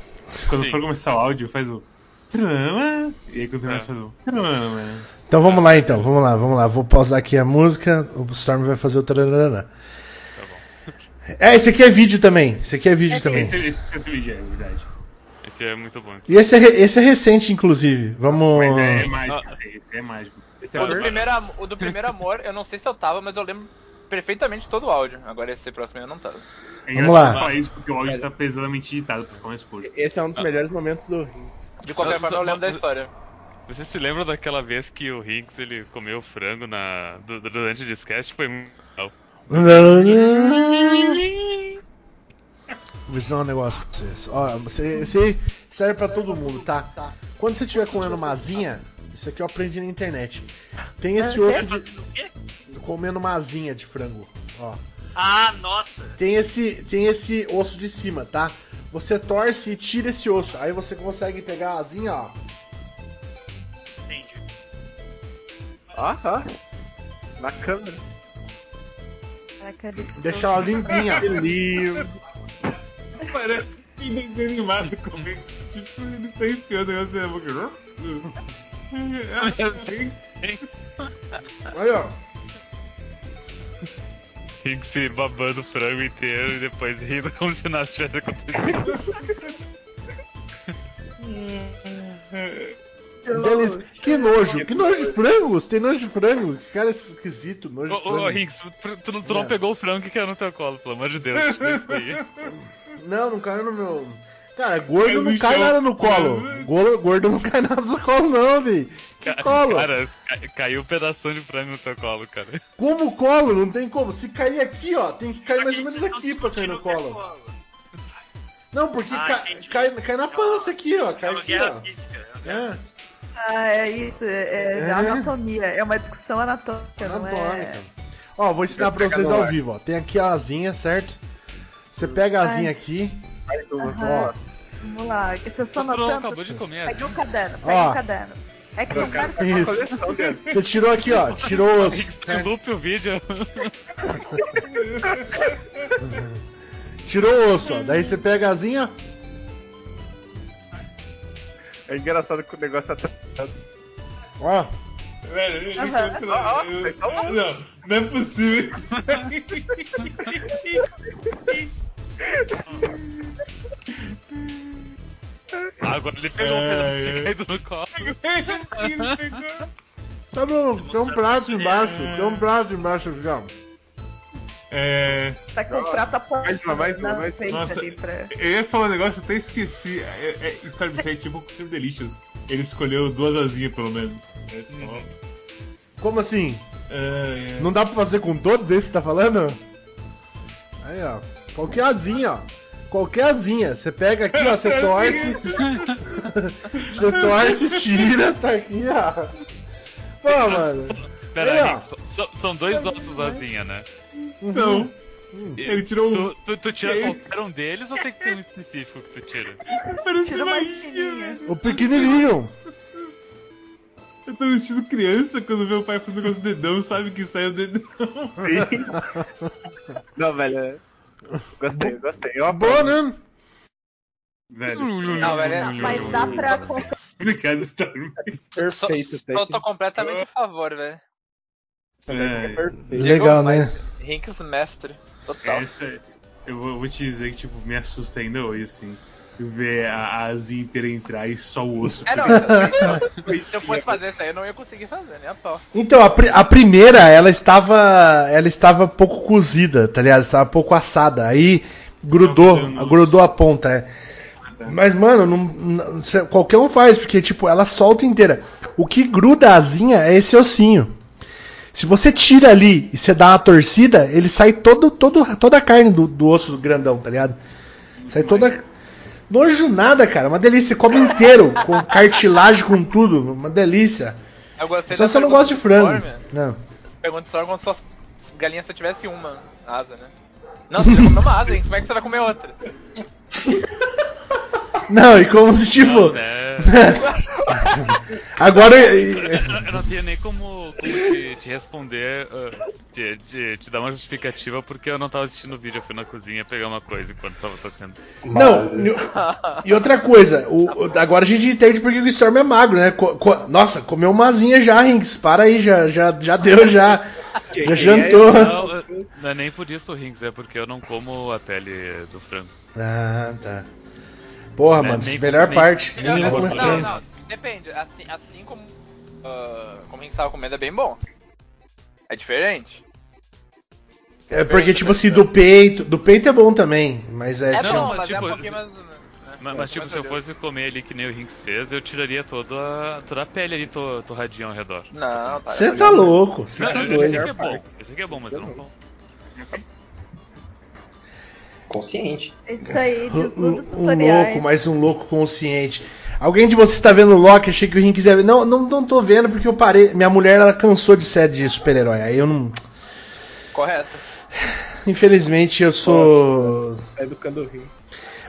Quando Sim. for começar o áudio, faz o. Trama. E aí quando terminar, É. faz o. Trama. Então vamos lá então, vamos lá, vamos lá. Vou pausar aqui a música, o Storm vai fazer o tararana. É, esse aqui é vídeo também. Esse aqui é vídeo também. Esse, esse precisa ser vídeo, é verdade. Esse é muito bom. E esse é, esse é recente, inclusive. Vamos. Mas é, mágico, esse, esse é mágico. Esse é O do, primeiro, o do primeiro amor, eu não sei se eu tava, mas eu lembro perfeitamente todo o áudio. Agora esse próximo eu não tava. É Vamos engraçado lá. falar isso porque o áudio tá pesadamente editado pra ficar mais curto. Esse é um dos Ah. melhores momentos do. De qualquer forma, eu lembro da história. Você se lembra daquela vez que o Hinks ele comeu frango na, du- durante o discast? Foi muito legal. Vou ensinar um negócio pra vocês. Ó, você- esse aí serve pra todo mundo, tá? Quando você estiver comendo mazinha, isso aqui eu aprendi na internet. Tem esse É o osso quê? de. Comendo mazinha de frango. Ó. Ah, nossa. Tem esse, tem esse osso de cima, tá? Você torce e tira esse osso. Aí você consegue pegar a asinha, ó. Entendi. Ah, ah. Na câmera. Deixar ela limpinha. Que lindo. Parece que desenho animado comer. Tipo, ele tá enfiando o negócio na boca. Aí, ó. Hinks babando o frango inteiro e depois rindo como se nada tivesse acontecido. Deles... Que nojo, que nojo de frango? Você tem nojo de frango? Que cara esquisito, nojo de Ô, ô, frango. Hinks, tu, tu não- tu não É. pegou o frango que caiu no teu colo, pelo amor de Deus. Não, não caiu no meu. Cara, gordo não cai nada no colo. Gordo, gordo não cai nada no colo, não, velho. Que Ca- colo? Cara, ca- caiu um pedaço de frango no teu colo, cara. Como colo? Não tem como. Se cair aqui, ó, tem que cair mais ou menos aqui pra cair no é colo. Não, porque Ah, ca- entendi. cai, cai na pança aqui, ó. É Cai uma aqui, guerra ó. física. é uma É. física. Ah, é isso, é, é É. anatomia, é uma discussão anatômica, não é? Anatômica. Ó, vou ensinar pra vocês ao ar. vivo, ó. Tem aqui a asinha, certo? Você pega a Ai. asinha aqui, Aham. ó. Vamos lá, que vocês estão notando? acabou de comer, Pega o caderno, Ó. pega o caderno. É que são vários Isso. Você tirou aqui, ó. Tirou os. Loop o vídeo. Tirou o osso, ó. Daí você pega a asinha, É engraçado que o negócio tá. ó. Velho, ele Aham. contra- eu- Não, não é possível. Ah, agora ele pegou um pedaço É, de é. no colo. Tá bom, tem um prato embaixo, tem um prato embaixo ó. É. Tá com o prato apontado Mais uma, mais uma, mais uma. Nossa. pra... Eu ia falar um negócio, eu até esqueci. É, é, Storm é tipo o Delicious. Ele escolheu duas asinhas pelo menos. É só. Como assim? É, é. Não dá pra fazer com todos esses que tá falando? Aí, ó. Qualquer asinha, ó. Qualquer asinha. Você pega aqui, ó, você torce. você torce, tira, tá aqui, ó. Pô, mano. Pera Aí, aí, ó. Hinks, so- são dois ossos asinha, né? Não. Ele tirou um. Tu, tu, tu tira qualquer um deles ou tem que ter um específico que tu tira? Parece Tira magia. O pequenininho. Eu tô vestindo criança quando meu pai faz o negócio do dedão, sabe que sai o dedão. Não, velho. é- Gostei, gostei. Eu Boa, né? Velho. Não, velho, é- Mas dá pra conseguir. Obrigado, Storm. Perfeito, tô, tô completamente a favor, velho. É, Legal, né? Rinks mestre. Total. essa é- eu vou, te dizer que, tipo, me assusta ainda hoje, assim. Ver a, a Zinter entrar e só o osso. É, não, se, se eu fosse fazer isso aí, eu não ia conseguir fazer, nem a pau. Então, a, pri- a primeira, ela estava. Ela estava pouco cozida, tá ligado? Estava pouco assada. Aí grudou, grudou a ponta, é. Mas, mano, não- não- qualquer um faz, porque, tipo, ela solta inteira. O que gruda a asinha é esse ossinho. Se você tira ali e você dá uma torcida, ele sai todo, todo, toda a carne do, do osso grandão, tá ligado? Sai toda. Nojo nada, cara. Uma delícia. Você come inteiro, com cartilagem, com tudo. Uma delícia. Só da você não gosta de frango. Não. Pergunta só quando sua galinha só tivesse uma asa, né? Não, você já comeu uma asa, hein? Como é que você vai comer outra? Não, e como se tipo. Agora. Eu não, eu não tenho nem como, como te, te responder, uh, te, te- te dar uma justificativa, porque eu não tava assistindo o vídeo, eu fui na cozinha pegar uma coisa enquanto tava tocando. Não, e outra coisa, o- o- agora a gente entende porque o Storm é magro, né? Co- co- nossa, comeu uma asinha já, Rinks. Para aí, já, já, já deu, já. Já jantou. Não, não é nem por isso, Rings, é porque eu não como a pele do frango. Ah, tá. Porra, Né, mano, nem- melhor nem- parte. Não, comer. não, depende. Assim, assim como. ah, como a gente tava comendo é bem bom. É diferente. É porque, tipo assim, do peito. Do peito é bom também, mas é. É tipo- bom, mas mas é tipo, um pouquinho mais. Mas, mas, tipo, se eu fosse comer ali que nem o Rinks fez, eu tiraria toda a, toda a pele ali to, torradinha ao redor. Não, tá. Você tá louco, você Não, tá eu, eu doido. sei que é bom, eu sei que é bom, mas eu não como. Consciente. Isso aí, Um, desmuda um tutoriais. louco, mais um louco consciente. Alguém de vocês tá vendo o Loki? Achei que o Rinks ia ver. Não, não, não tô vendo porque eu parei. Minha mulher ela cansou de série de super-herói. Aí eu não. Correto. Infelizmente eu sou. Tá educando o rio.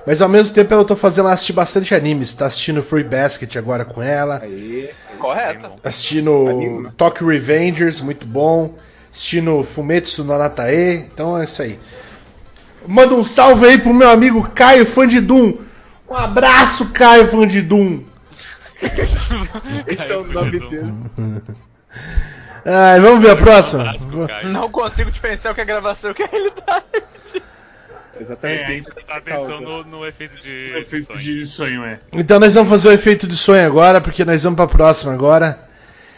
Mas ao mesmo tempo eu tô fazendo ela assistir bastante animes. Tá assistindo Free Basket agora com ela. Aí. Correto. Assistindo Tokyo Revengers, muito bom. Assistindo Fumetsu no Anatae. Então é isso aí. Manda um salve aí pro meu amigo Caio, fã de Doom. Um abraço, Caio, fã de Doom. Esse é o nome dele. Ai, vamos ver a próxima. Não consigo diferenciar o que é gravação e o que é realidade. Exatamente. É, ainda tá atenção no, no efeito de. Efeito de sonho, é. Então nós vamos fazer o efeito de sonho agora, porque nós vamos pra próxima agora.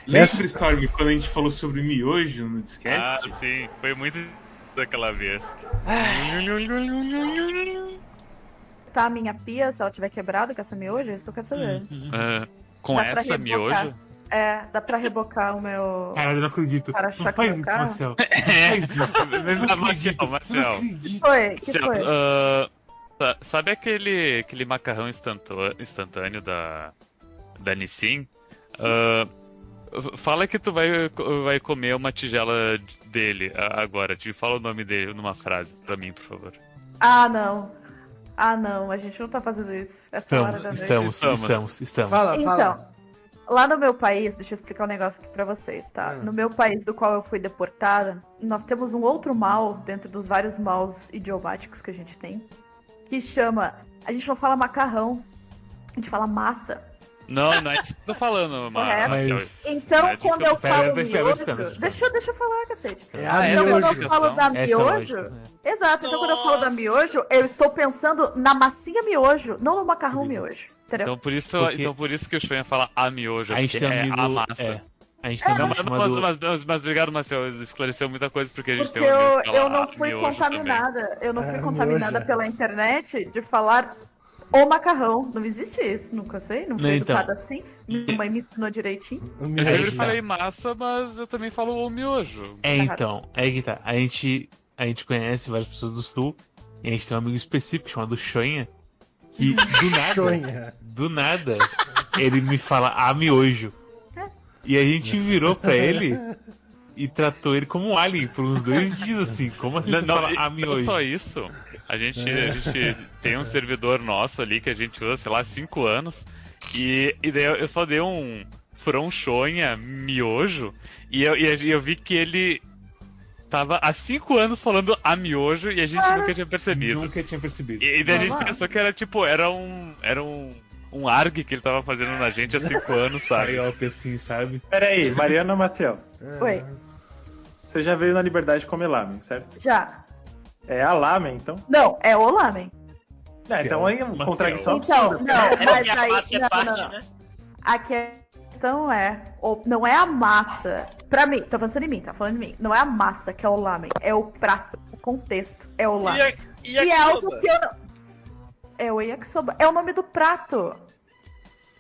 Lembra, Essa- Storm, quando a gente falou sobre miojo no Ah, Discast? sim, foi muito daquela vez. Tá a minha pia, se ela tiver quebrado com essa miojo, é isso que eu quero saber. Ah, com Dá essa miojo? É, dá pra rebocar o meu. Caralho, eu não acredito. Para Não faz isso, carro? Marcel. É, Faz isso. Não acredito. Marcel, que foi? Que foi? sa- sabe aquele, aquele macarrão instantâneo da, da Nissin? F- fala que tu vai, vai comer uma tigela dele agora. Te fala o nome dele numa frase pra mim, por favor. Ah, não. Ah, não, a gente não tá fazendo isso. Essa hora da noite. estamos, estamos, estamos. Fala, Então, fala. lá no meu país, deixa eu explicar um negócio aqui pra vocês, tá? Ah. No meu país do qual eu fui deportada, nós temos um outro mal dentro dos vários maus idiomáticos que a gente tem, que chama. A gente não fala macarrão, a gente fala massa. Não, não é isso que eu tô falando, Ma- Correto. Marcel. Então, é quando eu Pera, falo deixa eu- miojo, deixa eu- deixa, eu- deixa eu falar, cacete. É a então, quando eu falo da é miojo, lógica, exato, então quando eu falo da miojo, eu estou pensando na massinha miojo, não no macarrão miojo, entendeu? Então por isso, Porque- então por isso que o Shoen fala a miojo, A gente é amigo- a massa. é. A gente amigo mas, chamado- mas, mas, mas obrigado, Marcel, esclareceu muita coisa porque a gente Porque tem um eu, eu não fui contaminada, eu não fui Ah, contaminada miojo. pela internet de falar o macarrão. Não existe isso, nunca sei, não fui então. educada assim. Minha mãe me ensinou direitinho. Eu sempre Aí, falei massa, mas eu também falo o miojo. É, então, é que tá. A gente, a gente conhece várias pessoas do sul e a gente tem um amigo específico chamado Shonha que do nada, Shonha. do nada, ele me fala a miojo. E a gente virou pra ele e tratou ele como um alien por uns dois dias, assim. Como assim Não, você não, fala e- a não miojo? só isso. A gente, É. a gente tem um servidor nosso ali que a gente usa, sei lá, há 5 anos. E, e daí eu só dei um fronchonha miojo. E eu, e eu- e eu vi que ele tava há 5 anos falando a miojo e a gente nunca tinha percebido. Nunca tinha percebido. E, e daí a gente Normal. pensou que era tipo, era um. Era um. Um arg que ele tava fazendo na gente há 5 anos, sabe? Psyop assim, sabe? Pera aí, Mariana Maciel. Oi. Você já veio na Liberdade de comer lamen, certo? Já. É a lamen, então? Não, é o lamen. É, então aí é uma contradição Então, não, mas a aí. é não, parte, não, não. né? A questão é. Não é a massa. Pra mim, tô pensando em mim, tá falando em mim. Não é a massa que é o lamen, é o prato, o contexto. É o lamen. E, a, e, E é algo que eu não. É o yakisoba. É o nome do prato.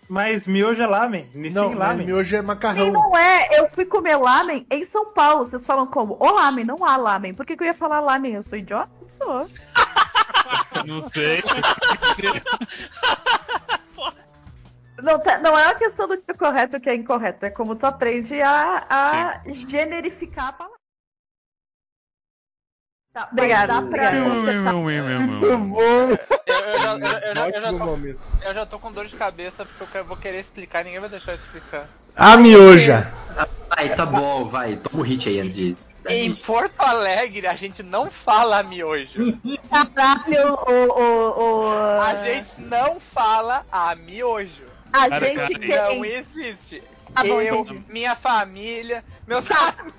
Mas miojo é lamen. Nissin Não, lamen. miojo é E macarrão. não é, eu fui comer lamen em São Paulo. Vocês falam como? O lamen, não há lamen. Por que, que eu ia falar lamen? Eu sou idiota? Não sou. Não sei. Não, tá- não é uma questão do que é correto e o que é incorreto. É como tu aprende a, a generificar a palavra. Tá. Dá pra consertar. Muito bom. Eu, já, tô, com dor de cabeça porque eu vou querer explicar e ninguém vai deixar eu explicar. A mioja. Ai, tá bom, vai. Toma o hit aí antes de. Em Porto Alegre a gente não fala miojo. Caralho, o, o, o... A gente não fala a miojo. A Cara, gente cara, tem. Não existe. Tá bom, eu, entendi. minha família, meus amigos.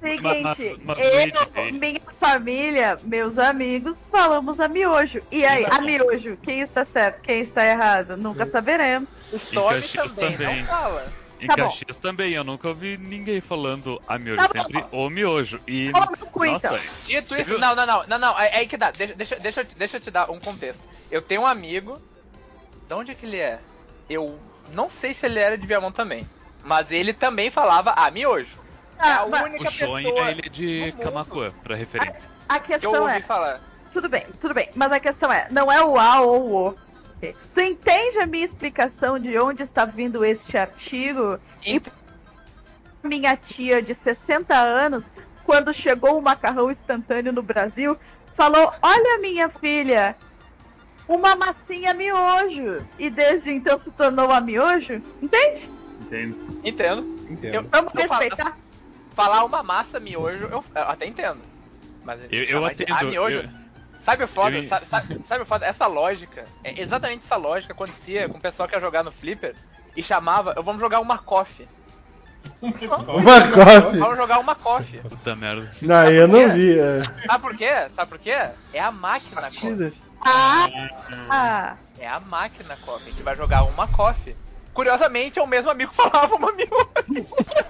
Seguinte, Mas- mas eu, minha família, meus amigos, falamos a miojo. E aí, a miojo, quem está certo, quem está errado? Nunca saberemos. O Caxias também, também. não fala. Em Tá bom. Caxias também, eu nunca ouvi ninguém falando a miojo, Tá bom. sempre o miojo. E. Nossa, então. Dito isso, não, não, não, não, não, é, é aí que dá. Deixa, deixa, deixa, eu te- deixa eu te dar um contexto. Eu tenho um amigo. De onde é que ele é? Eu não sei se ele era de Viamão também. Mas ele também falava a miojo. é a Ah, mas única o pessoa ele é de Camacuã, pra referência. a eu questão ouvi é. falar. Tudo bem, tudo bem. Mas a questão é, não é o A ou o O. Tu entende a minha explicação de onde está vindo este artigo? E Ent- minha tia de 60 anos, quando chegou o macarrão instantâneo no Brasil, falou: Olha, minha filha, uma massinha miojo. E desde então se tornou a miojo? Entende? Entendo. Entendo. Entendo. Eu, Vamos eu falo- respeitar. falar uma massa miojo, eu, eu até entendo. Mas Eu, eu chamar de atendo. a miojo, eu- Sabe o foda? Eu- Sabe, sabe- sabe o foda? Essa lógica, é exatamente essa lógica acontecia com o pessoal que ia jogar no Flipper e chamava, eu vamos jogar uma coffee. Uma coffee. Vamos jogar uma coffee. Puta merda. Não, eu não vi. é. Sabe por quê? Sabe por quê? É a máquina coffee. Ah, ah. É a máquina coffee. A gente vai jogar uma coffee. Curiosamente, é o mesmo amigo que falava uma miojo.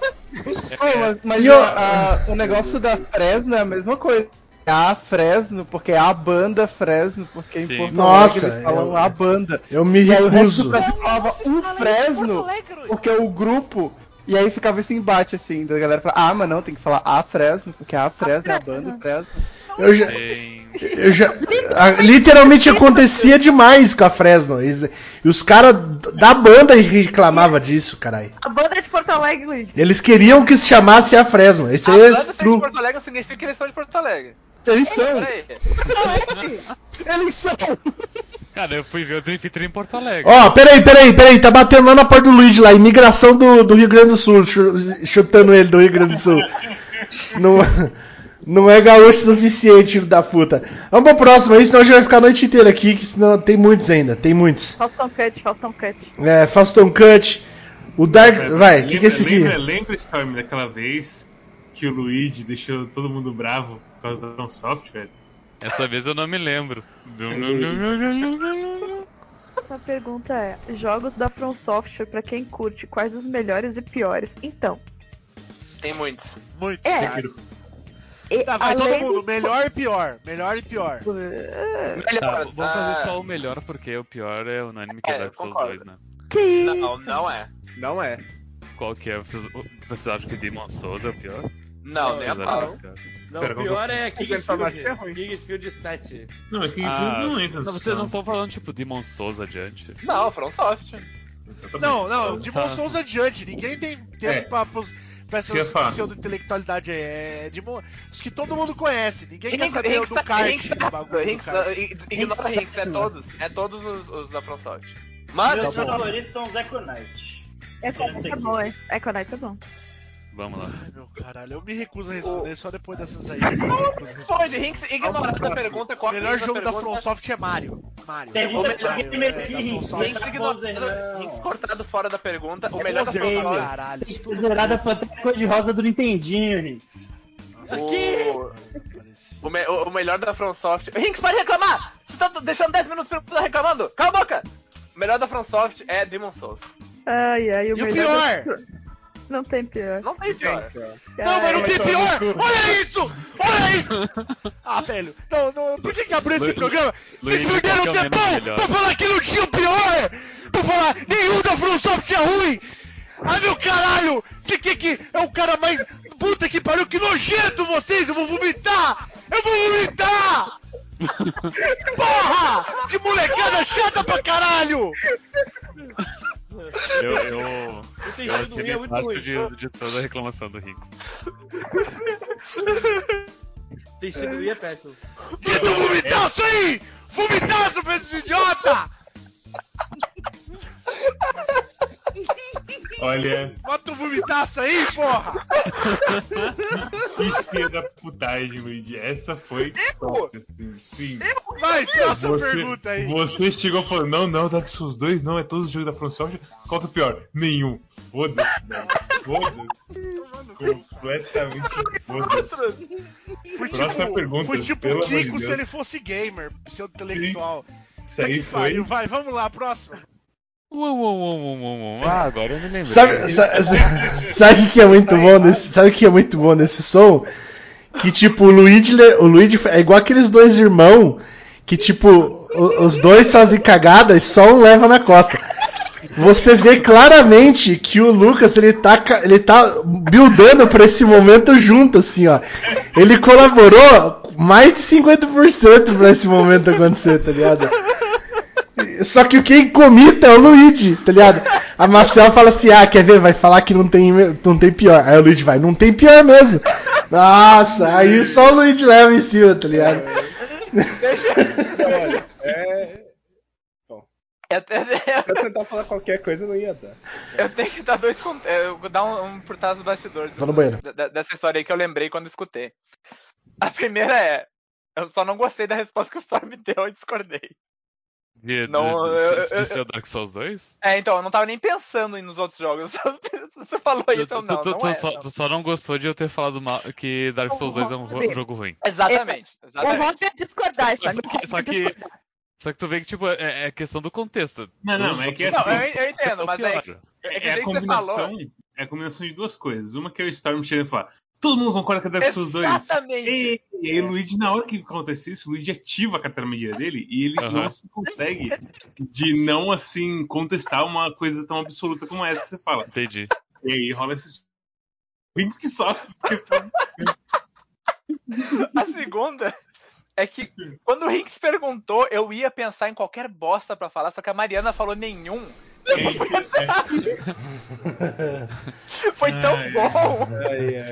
Pô, mas mas E eu- a- a- o negócio da Fresno é a mesma coisa. É a Fresno, porque é a banda Fresno, porque em Sim. Porto Nossa, Alegre eles falam eu- a banda. Eu me E aí o resto recuso. do Brasil falava o Fresno, porque é o grupo. E aí ficava esse embate assim, da galera falava, ah, mas não, tem que falar a Fresno, porque a Fresno é a banda Fresno. Eu já, eu já, a- literalmente acontecia demais com a Fresno. E e os caras da banda reclamavam disso, caralho. A banda é de Porto Alegre, Luigi. Eles queriam que se chamasse a Fresno. Esse A é banda ser de. Porto Alegre significa que eles são de Porto Alegre. Eles são, eles são. Cara, eu fui ver o Dream Theater em Porto Alegre. Ó, peraí, peraí, peraí, tá batendo lá na porta do Luigi lá, imigração do, do Rio Grande do Sul, chu- chutando ele do Rio Grande do Sul. Não, não é gaúcho suficiente, filho da puta. Vamos pro próximo aí, senão a gente vai ficar a noite inteira aqui, que senão tem muitos ainda, tem muitos. Fauston Cut, Fauston Cut. É, Fauston Cut, o Dark. Vai, o que, que é esse aqui? lembra, lembra, Storm, daquela vez que o Luigi deixou todo mundo bravo por causa da From Software? Essa vez eu não me lembro. Essa pergunta é: jogos da From Software pra quem curte, quais os melhores e piores? Então, Tem muitos. Muito. é. e Tá, vai todo mundo, do- melhor e pior. Melhor e pior. Melhor. Tá, vamos fazer só o melhor, porque o pior é unânime que É, é Dark Souls concordo. 2, né? Que isso? Não, não é. Não é. Qual que é? Vocês, vocês acham que Demon Souls é o pior? Não, nem a pau. que é o pior? Não, Pera, o pior é King Informática é Kingsfield. Kingsfield 7. Não, mas quem Ah, não entra não, vocês não estão falando tipo Demon Souls adiante. Não, From Soft. Não, não, de Tá. Souls adiante. Ninguém tem tempo É. pra, pros- peças Quer de falar? pseudo-intelectualidade aí? É de mo... Os que todo mundo conhece. Ninguém quer Hinks- saber Hinks do tá- kart, Hinks do tá- bagulho do Hinks- kart. i- Ignora Hinks Hinks, é todos. É todos os, os da FromSoft. Meus Mas, favoritos são os Econite. Econite é bom, é. Econite é bom. Vamos lá. Ai, meu caralho, eu me recuso a responder só depois dessas aí. A. Pode, Hinks, ignora essa pergunta. O melhor jogo da FromSoft é Mario. Mario. Pergunta É, pra gamer é, bozerão. Hinks cortado fora da pergunta. O É melhor da FromSoft. caralho. Zerada. Pantera cor-de-rosa do Nintendinho, Hinks. O... O, me- o- o melhor da FromSoft. Hinks, pode reclamar! Você tá deixando 10 minutos pra tá reclamando? Cala a boca! O melhor da FromSoft é Demon Souls. Ai, ai, o E o melhor pior? da- Não tem pior. Não tem pior. Não, mas não tem pior! Olha isso! Olha isso! Ah, velho, não, não, por que que abriu esse programa? Vocês perderam o tempão pra falar que não tinha o pior! Pra falar nenhum da FromSoft é ruim! Ai meu caralho! Você que que é o cara mais. Puta que pariu, que nojento vocês! Eu vou vomitar! Eu vou vomitar! Porra! De molecada chata pra caralho! Eu, eu, eu Entendi, assinei é muito ruim. de, de toda a reclamação do Rico. Tem sido é péssimo. Tenta vomitar isso aí! Vomitar, seu idiota! Olha, Bota um vomitaço aí, porra! que filha da putagem, Luigi. Essa foi top, assim, sim. Vai, próxima Você, pergunta aí. você chegou falando, não, não, Dark Souls 2 não, é todos os jogos da FromSoft. Qual que é o pior? Nenhum. Foda-se, velho. Foda-se. Completamente foda-se. Foi tipo, pergunta, foi tipo o de Kiko se ele fosse gamer, pseudo-intelectual. Isso aí foi. Vai, vamos lá, próxima. Uou, uou, uou, uou, uou, uou. Ah, agora eu me lembrei. Sabe, sa- sa- sabe o que é muito bom nesse, sabe que é muito bom nesse som? Que tipo, o Luigi, o Luigi é igual aqueles dois irmãos que tipo, os dois fazem cagada e só um leva na costa. Você vê claramente que o Lucas ele tá, ele tá buildando pra esse momento junto, assim, ó. Ele colaborou mais de 50% pra esse momento acontecer, tá ligado? Só que quem comita é o Luigi, tá ligado? A Marcel fala assim: ah, quer ver? Vai falar que não tem, não tem pior. Aí o Luigi vai: não tem pior mesmo. Nossa, aí só o Luigi leva em cima, tá ligado? Olha, é. Eu, eu- Pra tentar falar qualquer coisa não ia dar. eu tenho que dar dois é, eu vou dar um, um por trás dos bastidores. Vou no banheiro. dessa história aí que eu lembrei quando escutei. A primeira é. Eu só não gostei da resposta que o Storm me deu, eu discordei. De, Não, de, de, eu- de eu- ser o Dark Souls 2? É, então, eu não tava nem pensando nos outros jogos. Você falou isso, eu não, tu, não tu é. só, não. tu só não gostou de eu ter falado mal, que Dark Souls 2 é um jogo ruim. Exatamente, O exatamente. Roger discordar, Só, sabe? que, só, que, só que tu vê que, tipo, é, é questão do contexto. Não, não, é que Não, assim, eu, eu entendo, são mas é, pior. é que É a que você falou. combinação, é a combinação de duas coisas. Uma que é o Storm chegando e falar, todo mundo concorda com a Dark Souls 2. Exatamente. E, e aí, o Luigi, na hora que acontece isso, o Luigi ativa a carteira medida dele e ele Aham. não se consegue de não, assim, contestar uma coisa tão absoluta como essa que você fala. Entendi. E aí rola esses links que só. A segunda é que quando o Rinks perguntou, eu ia pensar em qualquer bosta pra falar, só que a Mariana falou nenhum. Foi tão Ai. bom. Ai, ai.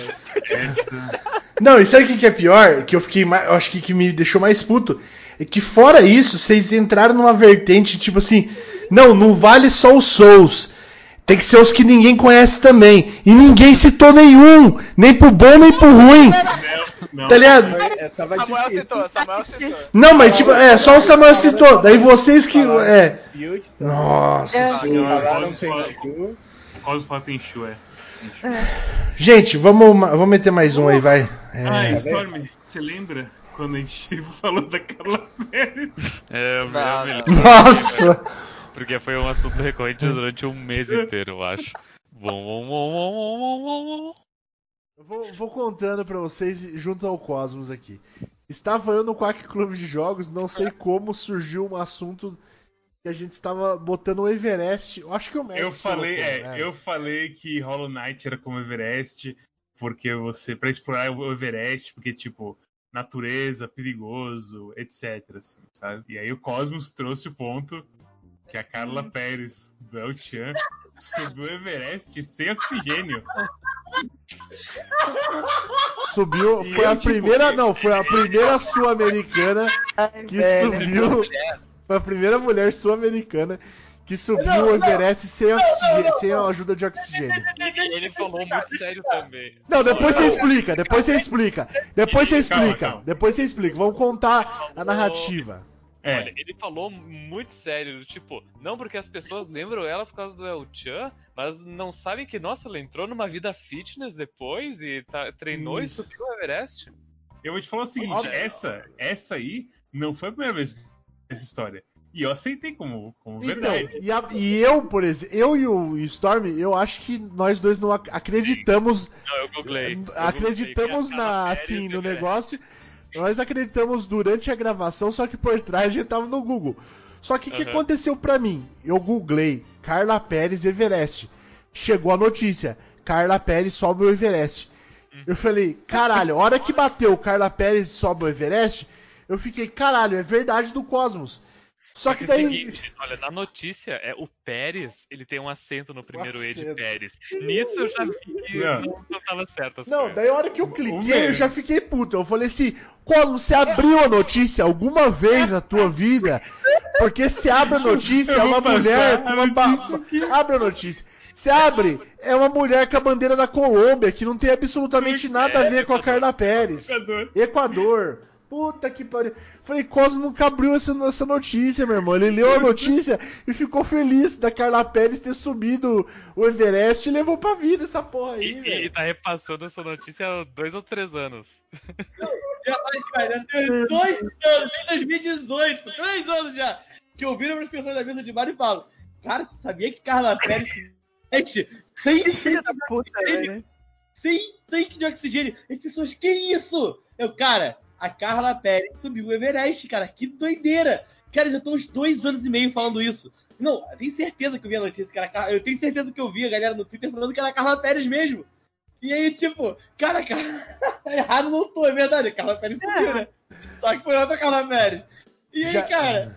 Essa... Não, e sabe o que que é pior? Que eu fiquei mais. Eu acho que, que me deixou mais puto. É que fora isso, vocês entraram numa vertente, tipo assim. Não, não vale só os Souls. Tem que ser os que ninguém conhece também. E ninguém citou nenhum. Nem pro bom, nem pro ruim. Não, Tá ligado? É, tava Samuel difícil. citou, Samuel citou. Não, mas tipo, é, só o Samuel citou. Daí vocês que. É. Tá? Nossa É. senhora. Cosmo fala- Tenchu. Tenchu, é. Gente, vamos, vamos meter mais um aí, vai. É, Ah, tá Storm, você lembra quando a gente falou da Carla Pérez? É, eu me- eu me. Nossa! Porque foi um assunto recorrente durante um mês inteiro, eu acho. Bom, bom, bom, bom, bom, bom, bom, bom. Eu vou, vou contando pra vocês junto ao Cosmos aqui. Estava eu no Quack Clube de Jogos, não sei como surgiu um assunto que a gente estava botando o Everest. Eu acho que o Max Eu falei, colocou, é, né? eu falei que Hollow Knight era como Everest, porque você para explorar o Everest, porque tipo natureza, perigoso, etc, assim, sabe? E aí o Cosmos trouxe o ponto que a Carla Pérez do El Chan subiu o Everest sem oxigênio. Subiu, foi a primeira, não, foi a primeira sul-americana que velho. subiu. Foi a primeira mulher sul-americana que subiu Não, o não. Everest sem, oxigênio, sem a ajuda de oxigênio. Ele, ele falou muito sério também. Não, depois você explica, depois você explica. Depois você explica. Depois você explica. Vamos contar a narrativa. É. Olha, ele falou muito sério, do tipo, não porque as pessoas lembram ela por causa do El Chan, mas não sabem que, nossa, ela entrou numa vida fitness depois e tá- treinou Isso. e subiu o Everest. Eu vou te falar o seguinte, Óbvio. essa, essa aí não foi a primeira vez essa história. E eu aceitei como, como Então, verdade. e, a- e eu, por exemplo, eu e o Storm, eu acho que nós dois não ac- acreditamos. Não, eu googlei. Eu Acreditamos googlei, na, assim, no negócio. Nós acreditamos durante a gravação, só que por trás a gente tava no Google. Só que o que Aham. aconteceu pra mim? Eu googlei Carla Pérez Everest. Chegou a notícia: Carla Pérez sobe o Everest. Hum. Eu falei, caralho, a hora que bateu Carla Pérez sobe o Everest, eu fiquei, caralho, é verdade do Cosmos. Só que Porque é o daí. seguinte, olha, na notícia, é o Pérez, ele tem um acento no primeiro E de. Pérez. Nisso eu já vi que Não. não, tava certo. as Não, daí a hora que eu cliquei, eu já fiquei puto. Eu falei assim, Cosmo, você abriu a notícia alguma vez na tua vida? Porque se abre a notícia, é uma mulher com uma ba- Abre a notícia. Se abre, é uma mulher com a bandeira da Colômbia, que não tem absolutamente nada a ver com a Carla Pérez. Equador. Puta que pariu. Falei, Cosmo nunca abriu essa, essa notícia, meu irmão. Ele leu a notícia e ficou feliz da Carla Pérez ter subido o Everest e levou pra vida essa porra aí, E, velho. e tá repassando essa notícia há dois ou três anos. Já, ai, cara, já dois anos, em 2018, três anos já, que eu viro para as pessoas da mesa de bar e falo, cara, você sabia que Carla Pérez mete sem tanque de oxigênio? Sem tanque de oxigênio. E as pessoas, que isso? Eu, cara, a Carla Pérez subiu o Everest, cara, que doideira. Cara, eu já tô uns dois anos e meio falando isso. Não, eu tenho certeza que eu vi a notícia que era Car- Eu tenho certeza que eu vi a galera no Twitter falando que era a Carla Pérez mesmo. E aí, tipo, cara, cara, errado não tô, é verdade. A Carla Pérez subiu, né? Só que foi outra Carla Pérez. E aí, Já- cara,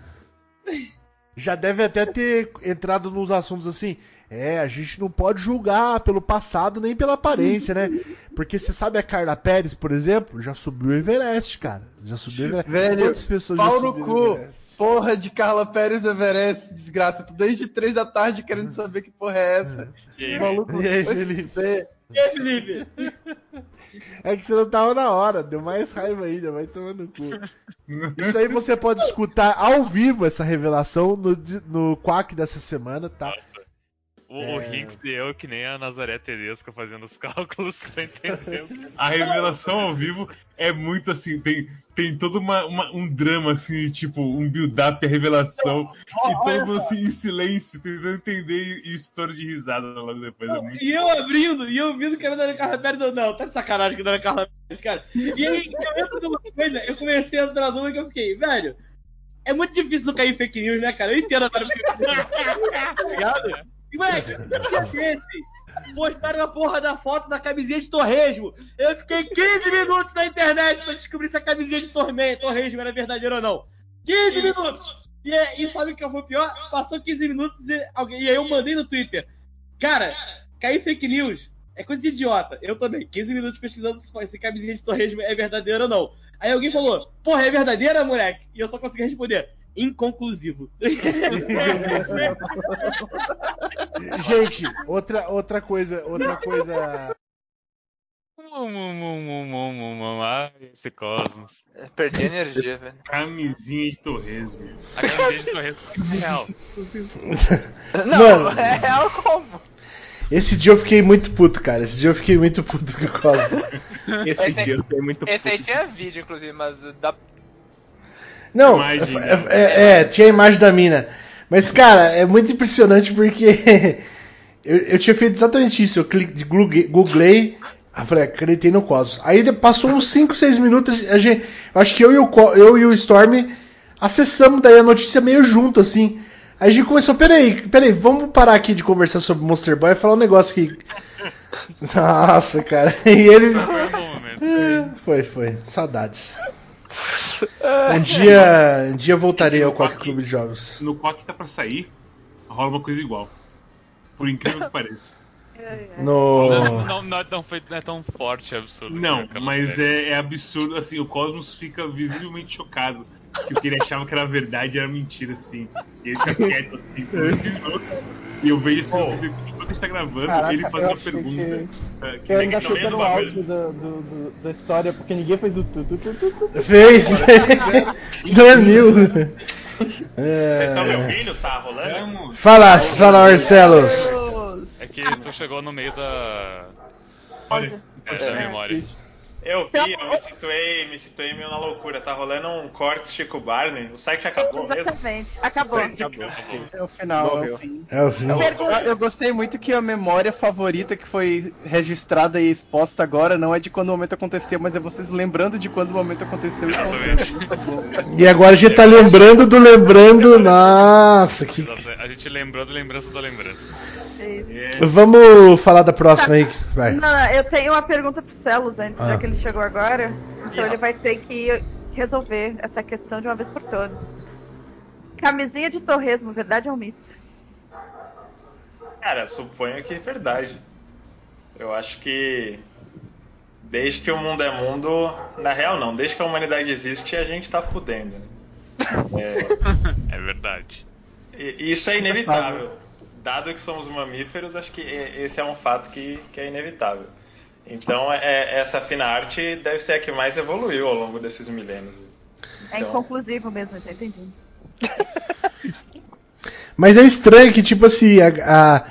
já deve até ter entrado nos assuntos assim. É, a gente não pode julgar pelo passado nem pela aparência, né? Porque você sabe a Carla Pérez, por exemplo, já subiu o Everest, cara. Já subiu o Everest. Velho, Quantas pessoas já pau no subiram o cu. Porra de Carla Pérez Everest, desgraça. Tô desde três da tarde querendo saber que porra é essa. E aí, Maluco, E aí, Felipe? e aí, Felipe? É que você não tava na hora, deu mais raiva ainda, vai tomando no cu. Isso aí você pode escutar ao vivo essa revelação no, no Quack dessa semana, tá? O, É. o Hinks e eu, que nem a Nazaré Tedesco fazendo os cálculos pra entender o que A revelação ao vivo é muito assim, tem, tem todo uma, uma- um drama assim, tipo, um build-up, a revelação, e todo mundo assim em silêncio, tentando entender e, e estouro de risada logo depois. É muito E eu abrindo, e eu vendo que era da Carla Pérez, eu, não, tá de sacanagem que não era Carla Pérez, cara. E aí, eu entro numa coisa, eu comecei a entrar numa que eu fiquei, velho, é muito difícil não cair em fake news, né, cara? Eu entendo agora tá ligado? E, moleque, dia desses, postaram a porra da foto da camisinha de torresmo. Eu fiquei 15 minutos na internet pra descobrir se a camisinha de torme- torresmo era verdadeira ou não. 15 minutos! E, e sabe o que foi pior? Passou 15 minutos e, alguém, e aí eu mandei no Twitter. Cara, cair fake news é coisa de idiota. Eu também. 15 minutos pesquisando se, se camisinha de torresmo é verdadeira ou não. Aí alguém falou, porra, é verdadeira, moleque? E eu só consegui responder, inconclusivo. Gente, outra, outra coisa, outra coisa. Esse Cosmos. Perdi energia, velho. Camisinha de torresmo. A camisinha de Torres é real. Não, Mano. é real como? Esse dia eu fiquei muito puto, cara. Esse dia eu fiquei muito puto com o Cosmo. Esse Esse- dia eu fiquei muito Esse aí puto. tinha vídeo, inclusive, mas dá. Não, Imagem. é, é- é, tinha a imagem da mina. Mas, cara, é muito impressionante porque eu, eu tinha feito exatamente isso. Eu cliquei, googlei, ah, falei, acreditei no Cosmos. Aí passou uns 5, 6 minutos, a gente, eu acho que eu e, o, eu e o Storm acessamos daí a notícia meio junto, assim. Aí a gente começou, peraí, peraí, vamos parar aqui de conversar sobre Monster Boy e falar um negócio que. Nossa, cara. E ele. Foi um. É, Foi, foi. Saudades. Um dia, um dia voltarei ao Quack Clube de Jogos. No Quack tá pra sair, rola uma coisa igual. Por incrível que pareça. No- Não, não, não é tão, foi- não é tão forte e absurdo. Não, mas é, é absurdo, assim, o Cosmos fica visivelmente chocado. Que o que ele achava que era verdade era mentira, assim. E ele fica quieto, assim, por 15 minutos. E eu vejo assim, no vídeo que enquanto a gente tá gravando, Caraca, ele faz uma achei pergunta. que- Que eu ainda no meio achei do o áudio do, do- do- da história, porque ninguém fez o tu, tu, tu, tu, tu. Fez! Dormiu! Vocês estão me É... ouvindo? Tá rolando? Fala, fala, Marcelos! É que tu chegou no meio da. Áudio. É, da memória. Eu vi, eu me situei, me situei meio na loucura. Tá rolando um corte Chico Barney. O site acabou mesmo? Exatamente. Acabou. É o final, é o fim. É o fim. Eu, gostei muito que a memória favorita que foi registrada e exposta agora não é de quando o momento aconteceu, mas é vocês lembrando de quando o momento aconteceu e contando. E agora a gente tá lembrando do lembrando. Nossa, que. A gente lembrou da lembrança da lembrança. Vamos falar da próxima aí. Vai. Não, eu tenho uma pergunta pro Celos antes, Ah. já que ele chegou agora. Então ele vai ter que resolver essa questão de uma vez por todas. Camisinha de torresmo, verdade ou mito? Cara, suponho que é verdade. Eu acho que desde que o mundo é mundo, na real não, desde que a humanidade existe, a gente tá fudendo. né? É verdade. E e isso é inevitável. Dado que somos mamíferos, acho que esse é um fato que, que é inevitável. Então, é, essa fina arte deve ser a que mais evoluiu ao longo desses milênios. É Então- inconclusivo mesmo, já entendi. Mas é estranho que, tipo assim, a- a-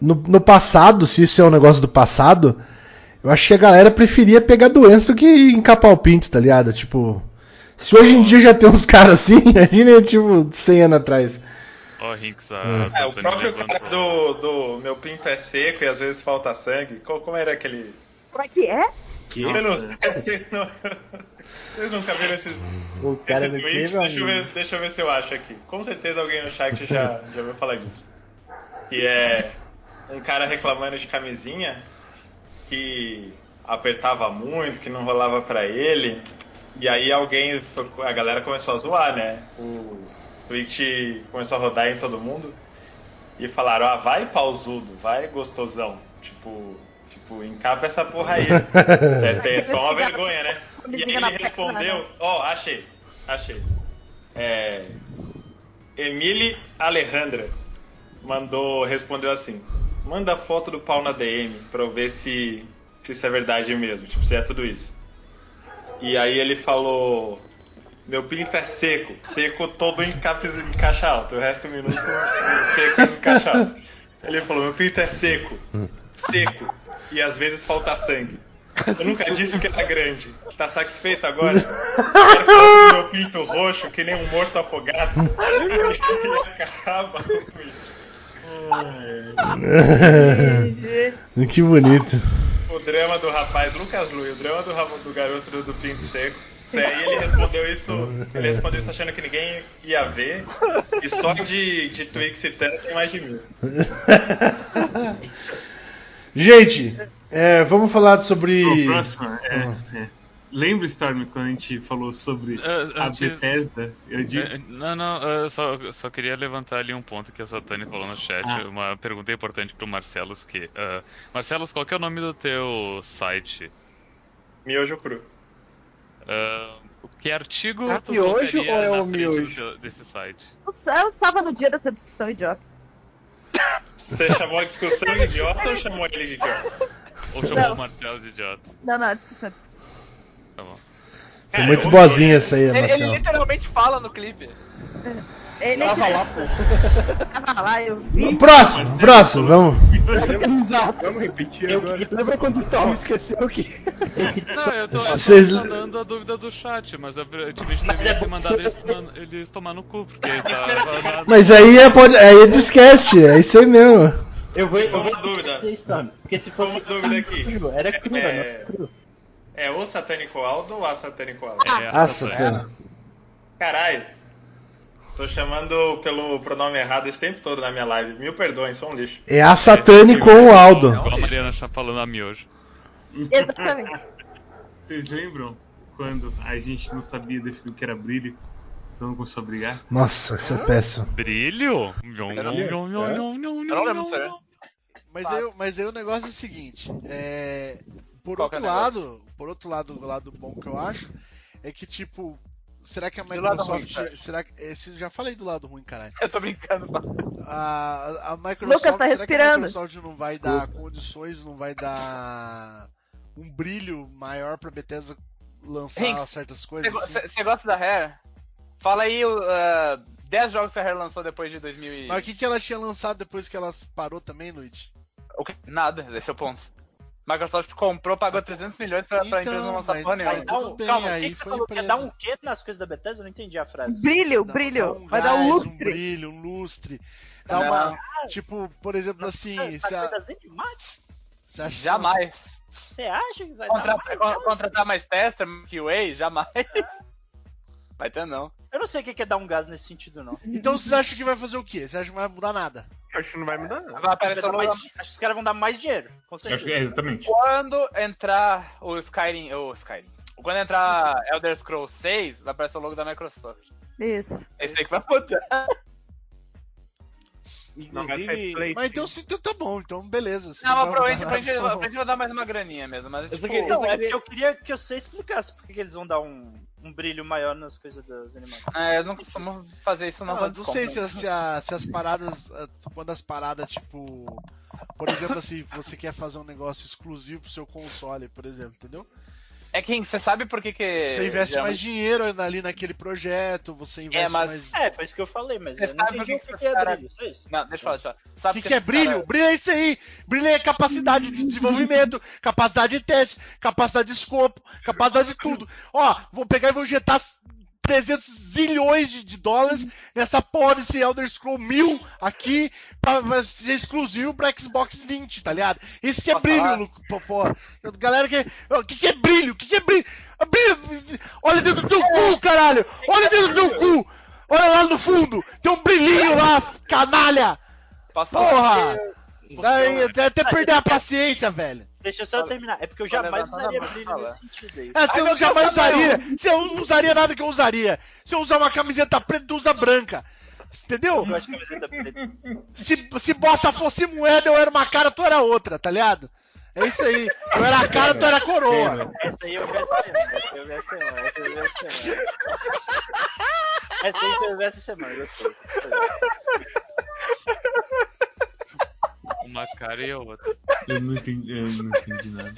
no, no passado, se isso é um negócio do passado, eu acho que a galera preferia pegar doença do que encapar o pinto, tá ligado? Tipo, se hoje em dia já tem uns caras assim, imagina, tipo, 100 anos atrás. Ó, Rinks, a. É, o próprio cara do, do meu pinto é seco e às vezes falta sangue. Qual- Como era aquele. Como é que é? Você não, você não- Vocês nunca viram esse, O cara esse do tweet? que, meu Deixa eu, ver, deixa eu ver se eu acho aqui. Com certeza alguém no chat já, já ouviu falar disso. Que é um cara reclamando de camisinha que apertava muito, que não rolava pra ele. E aí alguém, a galera começou a zoar, né? O tweet começou a rodar em todo mundo. E falaram, ah, vai pausudo, vai gostosão. Tipo, tipo, encapa essa porra aí. É, tem- toma vergonha, né? E aí ele respondeu, ó, achei, achei. É, Emile Alejandra mandou, respondeu assim, manda foto do pau na DM pra eu ver se, se isso é verdade mesmo, tipo, se é tudo isso. E aí ele falou, meu pinto é seco, seco todo em, caps, em caixa alta, o resto do minuto seco em caixa alta. Ele falou, meu pinto é seco, seco, e às vezes falta sangue. Eu nunca disse que era grande. Tá satisfeito agora? Do meu pinto roxo, que nem um morto afogado. E acaba o tweet. que bonito. O drama do rapaz, Lucas Lui, o drama do, do garoto do, do pinto seco. Isso aí ele respondeu isso. Ele respondeu isso achando que ninguém ia ver. E só de, de Twix citando tem mais de mil. Gente, é, vamos falar sobre. O próximo é, é. Lembra, Storm, quando a gente falou sobre Ah, a antes- Bethesda? Eu digo, É, Não, não, eu só, só queria levantar ali um ponto que a Satani falou no chat, Ah. uma pergunta importante pro Marcelos que. ah, Marcelos, qual que é o nome do teu site? Miojo cru. Ah, que artigo É tu colocaria ou é o miojo? desse site? Eu estava no dia dessa discussão idiota. Você chamou a discussão de idiota ou chamou ele de idiota? Ou chamou Não. o Marcelo de idiota? Não, não, discussão, discussão. Tá bom. Foi muito boazinha essa aí, Ele, ele Marcelo. literalmente fala no clipe. Ele Tava lá, pô. Tava lá, eu vi. Próximo, próximo, vamos. Exato. Vamos repetir Eu- agora. Lembra quando o Storm esqueceu que. Não, eu tô, eu tô Vocês- mandando a dúvida do chat, mas eu tive de devia ter mandado eles, man- eles tomar no cu, porque tava. Mas aí é, pode, aí é discast, é isso aí mesmo. Eu vou, eu Uma vou dúvida. Storm. Porque se fosse. Uma dúvida aqui. Era cru, É- não era cru. É o satânico Aldo ou a satânico Aldo? É, Ah, Satana. Caralho. Tô chamando pelo pronome errado esse tempo todo na minha live. Mil perdões, sou um lixo. É a Satane com o Aldo. Igual a Mariana está falando a miojo. Exatamente. Vocês lembram quando a gente não sabia definir o que era brilho? Então não começou a brigar? Nossa, isso é péssimo. Brilho? Não- É? não lembro nhon, disso aí. nhon. Mas aí, mas aí o negócio é o seguinte, é, por Qual é outro negócio? lado, por outro lado, o lado bom que eu acho é que tipo, será que a o lado Microsoft, ruim, será que esse já falei do lado ruim, caralho. Eu tô brincando. A, a Microsoft, Lucas tá será que a respirando. Microsoft não vai dar condições, não vai dar um brilho maior pra Bethesda lançar Hinks, certas coisas? assim? Você gosta da Rare? Fala aí uh, 10 jogos que a Rare lançou depois de 2000 e... Mas o que, que ela tinha lançado depois que ela parou também, Luigi? Nada, esse é o ponto. Microsoft comprou, pagou 300 milhões pra, pra empresa não lançar porra nenhuma. Um, calma, o que, que você falou? Quer dar um quê nas coisas da Bethesda? Eu não entendi a frase. Brilho, brilho. Vai dar um Gás, lustre. Um brilho, um lustre. Dá Não. uma. Tipo, por exemplo, assim. Se a, você acha Jamais. Você acha que vai Contra- dar mais? contratar mais tester, QA, jamais. Vai ter não. Eu não sei o que é dar um gás nesse sentido, não. Então vocês acham que vai fazer o quê? Você acha que não vai mudar nada? Acho que não vai mudar, não. Vai aparecer mais Acho que os caras vão dar mais dinheiro. Com certeza. Acho que é exatamente. Quando entrar o Skyrim. O Skyrim. Quando entrar Elder Scrolls 6, vai aparecer o logo da Microsoft. Isso. É isso aí que vai mudar. Inclusive- Play Mas então, se, então tá bom, então beleza. se Não, mas provavelmente, provavelmente vai dar mais uma graninha mesmo. Mas, Eu tipo, queria- Não, é porque eu queria que você explicasse por que que eles vão dar um, um brilho maior nas coisas das animações. é, eu não costumo fazer isso não. Não, quando não sei se, as- se, a- se as paradas. eh, Quando as paradas, tipo. Por exemplo, assim, você quer fazer um negócio exclusivo pro seu console, por exemplo, entendeu? É que você sabe por que que... Você investe mais dinheiro ali naquele projeto, você investe mas- mais. É, foi isso que eu falei, mas Você eu não sabe entendi o por que, que é cara- brilho, só isso. Não, deixa eu falar, deixa eu falar. O Sabe que, que é brilho? cara- Brilho é isso aí. Brilho é capacidade de desenvolvimento, capacidade de teste, capacidade de escopo, capacidade de tudo. Ó, vou pegar e vou injetar 300 zilhões de, de dólares nessa porra desse Elder Scroll 1000 aqui pra, pra ser exclusivo pra Xbox 20, tá ligado? Isso que é brilho, falar? Lu- pô, pô. Galera que. O que, que é brilho? O que, que é brilho? Ah, brilho? Olha dentro do teu cu, caralho! Olha dentro do teu cu! Olha lá no fundo! Tem um brilhinho lá, canalha! Porra! Daí, até perder a paciência, velho. Deixa eu só terminar. É porque eu jamais usaria brilho fala. nesse sentido aí. É, você Ai, meu jamais Deus, Rafael. usaria. Você não usaria nada que eu usaria. Se eu usar uma camiseta preta, tu usa branca. Entendeu? Eu gosto de camiseta preta. Se, se bosta fosse moeda, eu era uma cara, tu era outra, tá ligado? É isso aí. Eu era a cara, tu era a coroa. Essa aí eu semana. Essa eu semana. Essa eu vesti semana. Essa aí eu vesti semana. Gostei. Uma cara e a outra. Eu não entendi, eu não entendi nada.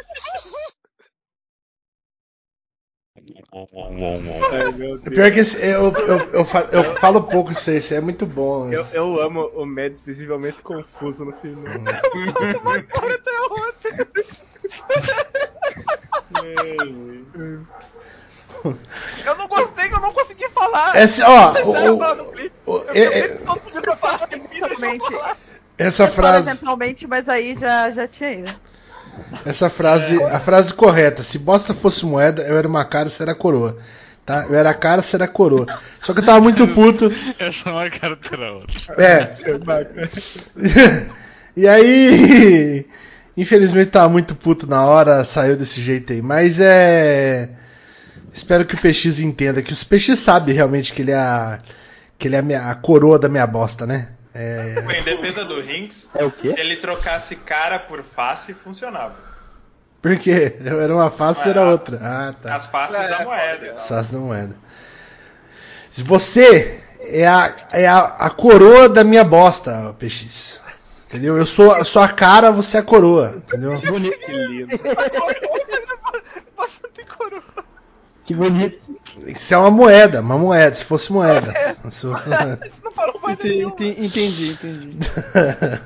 Deus. Pior que esse, eu, eu, eu, fa- eu falo pouco isso aí, isso é muito bom. Eu, eu amo o Mads visivelmente confuso no final. Eu não gostei que eu não consegui falar. Esse, ó, o- eu clipe. o- Eu é- é- falar de mim, deixa eu Eventualmente. falar. Essa Eu frase, eventualmente, mas aí já, já tinha ido. essa frase, a frase correta. Se bosta fosse moeda, eu era uma cara, você era coroa. Tá? Eu era a cara, você era coroa. Só que eu tava muito puto. Essa é uma cara pela outra. É. e aí, infelizmente tava muito puto na hora, saiu desse jeito aí. Mas é. Espero que o PX entenda, que o PX sabe realmente que ele é a, que ele é a, minha- a coroa da minha bosta, né? É, Em defesa do Rinks, É o quê? se ele trocasse cara por face, funcionava. por quê? Era uma face, era outra. Ah, tá. As faces da moeda. e tal. Face da moeda. Você é a, é a, a coroa da minha bosta, PX. Entendeu? Eu sou, sou a cara, você é a coroa. Entendeu? Que bonito. Que lindo. Que bonito. Isso é uma moeda, uma moeda, se fosse moeda. Se fosse moeda. Ente- ente- Entendi, entendi.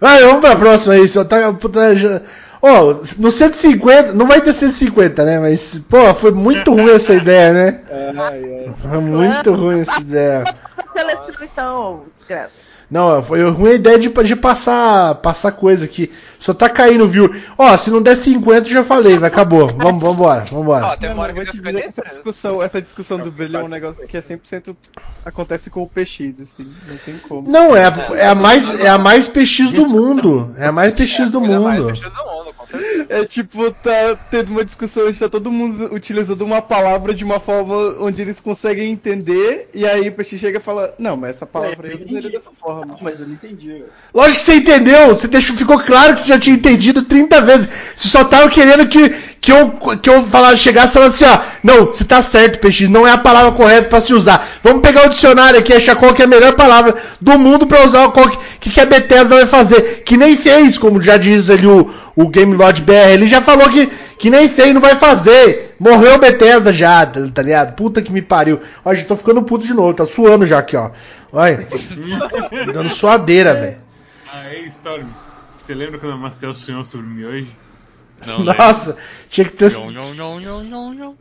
Vai, vamos pra próxima aí. Só tá, puta, já... Ó, no 150, não vai ter 150, né? Mas, pô, foi muito ruim essa ideia, né? Foi muito ruim essa ideia. Seleção, então, desgraça. Não, foi ruim a ideia de, de passar, passar coisa aqui. Só tá caindo, viu? Ó, se não der 50, já falei, vai, acabou. Vamos, vambora, vambora. Ó, tem Não, uma hora eu vou que te dizer que essa discussão, essa discussão do brilho é um negócio que é 100% acontece com o PX, assim, não tem como. Não, é a, é a mais, é a mais PX do mundo. É a mais PX do Ele é mais mundo. vestido do mundo. É tipo, tá tendo uma discussão onde tá todo mundo utilizando uma palavra de uma forma onde eles conseguem entender, e aí o peixe chega e fala, não, mas essa palavra aí eu usaria dessa forma. Mas eu não entendi. Lógico que você entendeu, você deixou, ficou claro que você já tinha entendido 30 vezes. Você só tava querendo que, que eu, que eu falar, chegasse falando assim, ó, não, você tá certo, PX, não é a palavra correta pra se usar. Vamos pegar o dicionário aqui e achar qual que é a melhor palavra do mundo pra usar, qual que, que, que a Bethesda vai fazer. Que nem fez, como já diz ali o, o Game Lord BR, ele já falou que, que nem fez, não vai fazer. Morreu Bethesda já, tá tá ligado? Puta que me pariu. Ó, já tô ficando puto de novo, tá suando já aqui, ó. Olha, dando suadeira, velho. Aí, Storm, você lembra quando a Marcel sonhou sobre mim hoje? Não Nossa, tinha que ter. Nhon, nhon, nhon.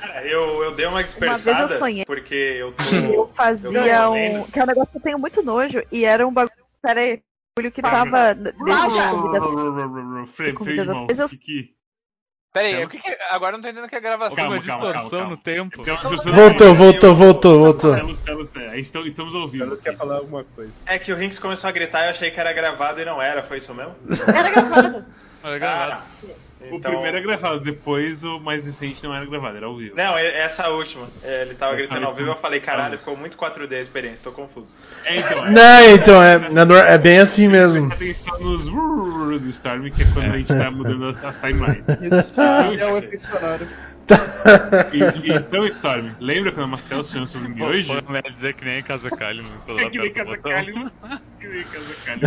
Cara, eu, eu dei uma Uma dispersada vez eu sonhei. porque eu tô. Eu fazia tô um. Que é um negócio que eu tenho muito nojo. E era um bagulho. Pera aí. Bagulho que tava. Desde comidas. Freio, freio comidas de as mão. coisas. Que que... Pera aí, Celso? o que que- agora eu não tô entendendo que é gravação. Calma, Uma calma, distorção calma, calma. no tempo. Tem uma distorção- Voltou, voltou, voltou, voltou. Estamos, estamos ouvindo. Carlos quer falar alguma coisa. É que o Rinks começou a gritar e eu achei que era gravado e não era, foi isso mesmo? Era gravado. Olha, gravado. Ah, O então- primeiro é gravado, depois o mais recente não era gravado, era ao vivo. Não, e- essa última. É, Ele tava Essa gritando ao vivo, eu falei, caralho, ficou muito 4D a experiência, tô confuso. É, então, é. Não, então, é, é é bem assim mesmo. Presta atenção nos do Storm, que é quando a gente tá mudando as, as timelines. Isso é um efeito sonoro. E- então, Storm, lembra quando a Marcel sonhou sobre mim Pô, hoje? Foi mulher dizer que nem Casa Calho. É que nem Casa. Que nem Casa Calho.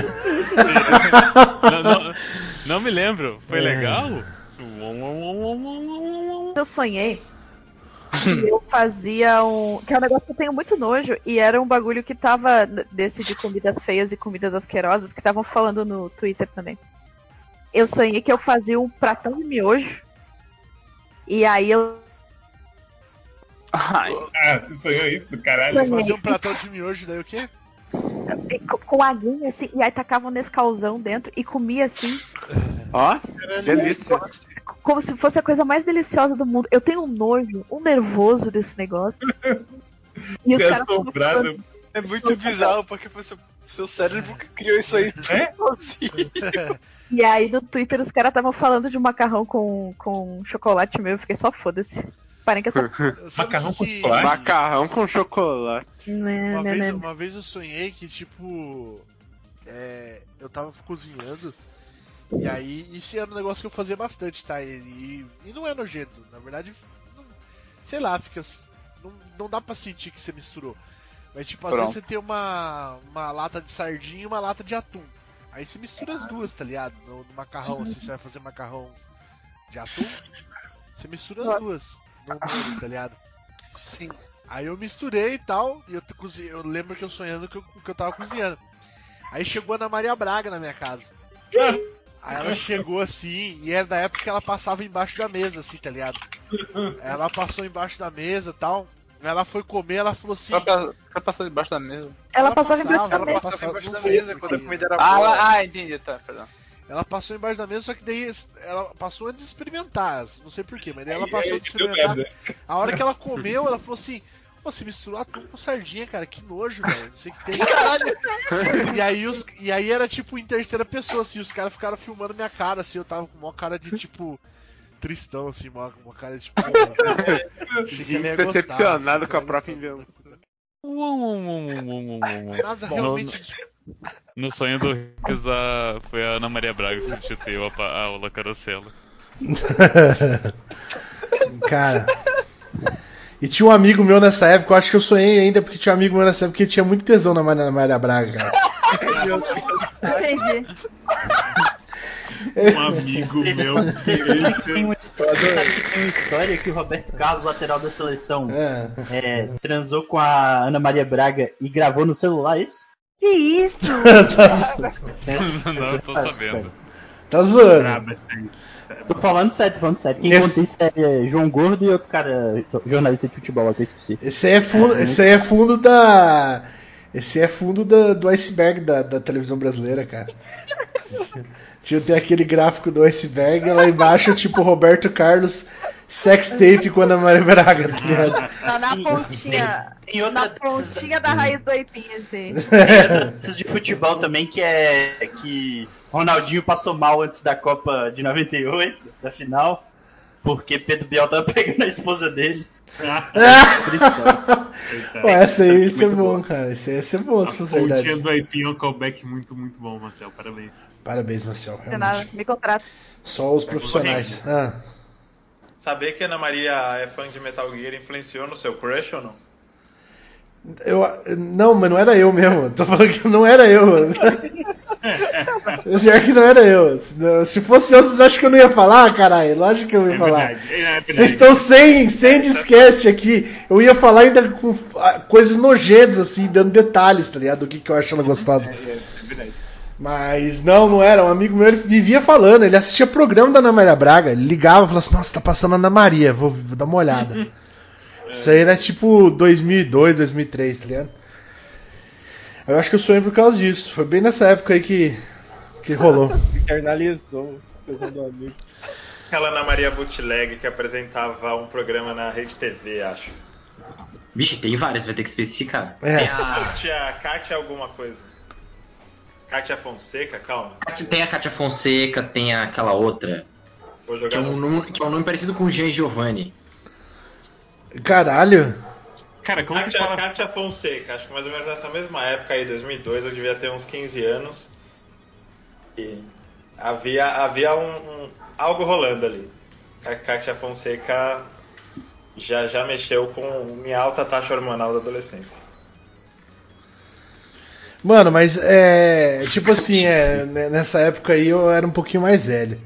não, não, não me lembro. Foi É. legal? Eu sonhei. que eu fazia um. Que é um negócio que eu tenho muito nojo. E era um bagulho que tava. Desse de comidas feias e comidas asquerosas, que estavam falando no Twitter também. Eu sonhei que eu fazia um pratão de miojo. E aí eu. Ai, Ah, você sonhou isso, caralho? Sonhei. Fazer um pratão de miojo, daí o quê? e co- Com aguinha assim, e aí tacava um Nescauzão dentro e comia assim, Ó, delícia. como se fosse a coisa mais deliciosa do mundo. Eu tenho um nojo, um nervoso desse negócio. E Você é assombrado. falando- É muito bizarro, porque foi seu, seu cérebro que criou isso aí. É? sozinho. E aí no Twitter os caras estavam falando de um macarrão com, com chocolate meu, eu fiquei só foda-se. Parem com essa. Macarrão que com que- chocolate? Macarrão com chocolate. Né, Uma né, vez, né. uma vez eu sonhei que, tipo, é, eu tava cozinhando, e aí, isso era um negócio que eu fazia bastante, tá? E, e, e não é nojento, na verdade, não- sei lá, fica. Não, não dá pra sentir que você misturou. Mas, tipo, às Pronto. vezes você tem uma, uma lata de sardinha e uma lata de atum. Aí você mistura as duas, tá ligado? No, no macarrão, assim, você vai fazer macarrão de atum, você mistura as duas no molho, tá ligado? Sim. Aí eu misturei e tal, e eu, cozi- eu lembro que eu sonhando que eu, que eu tava cozinhando. Aí chegou a Ana Maria Braga na minha casa. Aí ela chegou assim, e era da época que ela passava embaixo da mesa, assim, tá ligado? Ela passou embaixo da mesa e tal. Ela foi comer, ela falou assim. Só passou debaixo da mesa. Ela passava embaixo da ela mesa. passava embaixo não da mesa quando a comida era Ah, boa. ela- ah, entendi, tá, perdão. Ela passou embaixo da mesa, só que daí ela passou antes de experimentar. Não sei porquê, mas daí ela passou aí de experimentar. A hora que ela comeu, ela falou assim: Pô, você misturou atum com sardinha, cara, que nojo, velho. Não sei o que tem. e, aí os, e aí era tipo em terceira pessoa, assim, os caras ficaram filmando minha cara, assim, eu tava com uma cara de tipo. Tristão, assim, uma, uma cara de tipo. ia gostar, Decepcionado assim, com a própria invenção. Realmente. no sonho do Rick's, a, foi a Ana Maria Braga que substituiu a, Aula Carosella. Cara. E tinha um amigo meu nessa época, eu acho que eu sonhei ainda porque tinha um amigo meu nessa época que tinha muito tesão na Maria, na Maria Braga, cara. Entendi. Um amigo meu. Que tem uma história, sabe que tem uma história que o Roberto Carlos, lateral da seleção, É. é, transou com a Ana Maria Braga e gravou no celular, é isso? Que isso? tá, Essa- Não, essa eu tô faz, sabendo. tá zoando. Braba. Tô falando sério, tô falando sério. Quem Esse- conta isso é João Gordo e outro cara, jornalista de futebol, que eu esqueci. Esse aí é fundo, esse aí é fundo da. Esse aí é fundo da- do iceberg da, da televisão brasileira, cara. Tinha tem aquele gráfico do iceberg lá embaixo, tipo Roberto Carlos sex tape com a Ana Maria Braga, tá ligado? Tá na pontinha. tem outra na pontinha da raiz do aipim, assim. Esses de futebol também que é que Ronaldinho passou mal antes da Copa de 98, da final, porque Pedro Biel tava pegando a esposa dele. Pô, essa aí, isso é bom, cara. Isso aí ia ser bom, se fosse Pontinha verdade. do IP é um callback muito, muito bom, Marcel. Parabéns. Parabéns, Marcel. Nada, me contrata. Só os profissionais. Ah. Saber que a Ana Maria é fã de Metal Gear influenciou no seu crush ou não? Eu, não, mas não era eu mesmo. Tô falando que não era eu. Já que não era eu. Se, fosse eu, vocês acham que eu não ia falar, caralho? Lógico que eu ia É falar. verdade, é verdade. Vocês estão sem, sem disquete aqui. Eu ia falar ainda com ah, coisas nojentas, assim, dando detalhes, tá ligado? Do que, que eu acho ela gostosa. É verdade. Mas não, não era. Um amigo meu ele vivia falando. Ele assistia programa da Ana Maria Braga. Ele ligava e falava assim: Nossa, tá passando a Ana Maria, vou, vou dar uma olhada. Isso aí era tipo 2002, 2003, tá ligado? Eu acho que eu sonhei por causa disso. Foi bem nessa época aí que, que rolou. Internalizou coisa do amigo. Aquela Ana Maria Bootleg que apresentava um programa na Rede TV, acho. Vixe, tem várias, vai ter que especificar. É. Tem, a, Kátia, Kátia alguma coisa. Kátia Fonseca, calma. tem a Kátia Fonseca, tem aquela outra. Vou Que é, jogar um no... nome, que é um nome parecido com Jean Giovanni. Caralho. Cara, como que Kátia, fala? Kátia Fonseca, acho que mais ou menos nessa mesma época aí, 2002, eu devia ter uns 15 anos. E havia, havia um, um- algo rolando ali. A Kátia Fonseca já, já mexeu com minha alta taxa hormonal da adolescência. Mano, mas é. Tipo assim, é, né, nessa época aí eu era um pouquinho mais velho.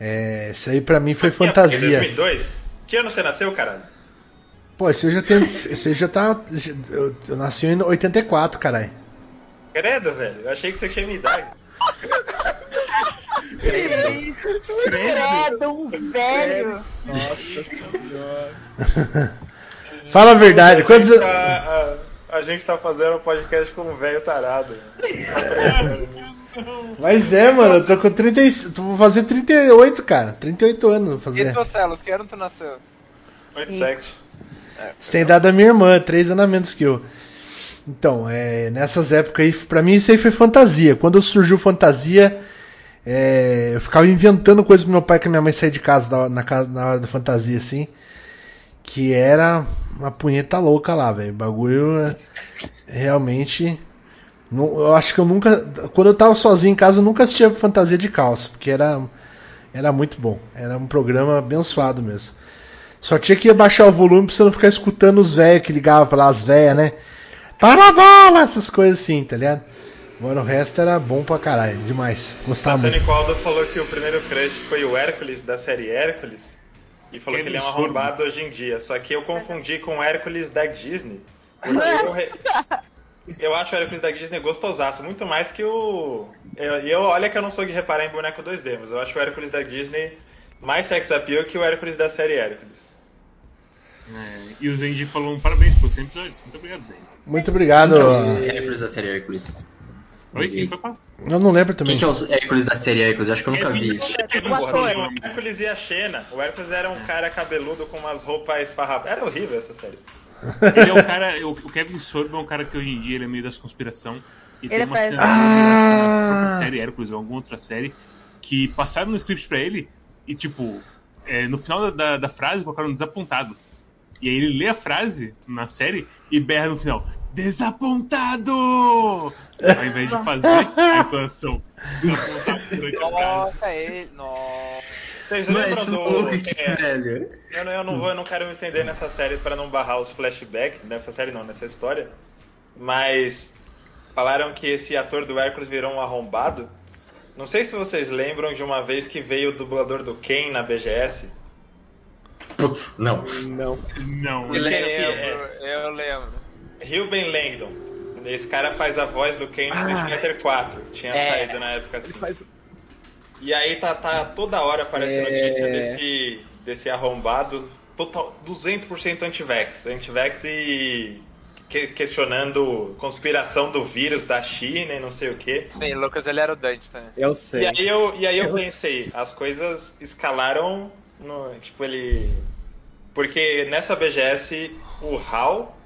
É, isso aí pra mim foi Em fantasia. 2002? Que ano você nasceu, caralho? Pô, esse eu já tenho. Esse aí já tá. Eu, eu nasci em 84, caralho. Credo, velho. Eu achei que você tinha minha idade. Que isso? Credo, um velho. Fala a verdade, quantos a, anos. a, a gente tá fazendo um podcast com um velho tarado. Mas é, mano, eu tô com 30. e- tô- Vou fazer 38, cara. 38 anos vou E fazer. tu, Celos, que ano tu nasceu? 87. Você tem idade da minha irmã, três anos a menos que eu. Então, é, nessas épocas aí, pra mim isso aí foi fantasia. Quando surgiu fantasia, é, eu ficava inventando coisas pro meu pai que minha mãe saía de casa na, na, na hora da fantasia, assim. Que era uma punheta louca lá, velho. Bagulho é, realmente. nu- eu acho que eu nunca. Quando eu tava sozinho em casa, eu nunca assistia fantasia de calça, porque era, era muito bom. Era um programa abençoado mesmo. Só tinha que abaixar o volume pra você não ficar escutando os velhos que ligavam pra lá, as velhas, né? Para a bola! Essas coisas assim, tá ligado? Agora o resto era bom pra caralho, demais. Gostava muito. Antônio Caldo falou que o primeiro crush foi o Hércules da série Hércules. E falou que Que ele é um arrombado hoje em dia. Só que eu confundi com o Hércules da Disney. Porque eu, re- eu acho o Hércules da Disney gostosaço, muito mais que o. Eu, e eu, olha que eu não sou de reparar em boneco 2D, mas eu acho o Hércules da Disney mais sex appeal que o Hércules da série Hércules. É, e o Zenji falou um parabéns por 100 episódios. Muito obrigado, Zenji. Muito obrigado. Quem que é os Hércules da série Hércules? Oi, quem foi fácil? Eu não lembro também. Quem que é os Hércules da série Hércules? Acho que eu nunca vi isso. Tinha o Hércules e a Xena. O Hércules era um cara cabeludo com umas roupas esfarrapadas. Era horrível essa série. Ele é o cara. O Kevin Sorbo é um cara que hoje em dia ele é meio das conspiração. E Ele tem uma faz- cena Ah! série Hércules ou alguma outra série que passaram no script pra ele e, tipo, é, no final da, da, da frase colocaram desapontado. E aí ele lê a frase na série e berra no final: Desapontado! Ao invés de fazer a entonação. Nossa, ele. Nossa. Vocês Mas lembram do. é, eu, não, eu não vou, eu não quero me estender nessa série para não barrar os flashbacks nessa série não, nessa história. Mas falaram que esse ator do Hércules virou um arrombado. Não sei se vocês lembram de uma vez que veio o dublador do Ken na BGS. Putz, não. Não. Não, Eu lembro, eu lembro. Ruben Langdon. Esse cara faz a voz do Ken no Street Fighter 4. Tinha É. saído na época assim. Faz... E aí tá, tá toda hora aparece É. notícia desse, desse arrombado total 200% anti-vax. Anti-vax e que- questionando conspiração do vírus da China e não sei o que. Sim, Lucas, ele era o Dante também. Eu E sei. aí eu, e aí eu pensei, as coisas escalaram no- tipo, ele. Porque nessa BGS, o Hal,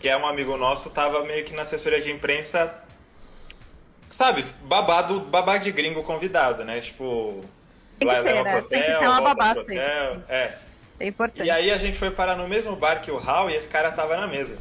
que é um amigo nosso, tava meio que na assessoria de imprensa. Sabe, babado, babá de gringo convidado, né? Tipo. Tem que vai ter, né? pro Tem que hotel, ter uma babá pro sempre, hotel. sim. É. É importante. E aí a gente foi parar no mesmo bar que o Hal e esse cara tava na mesa.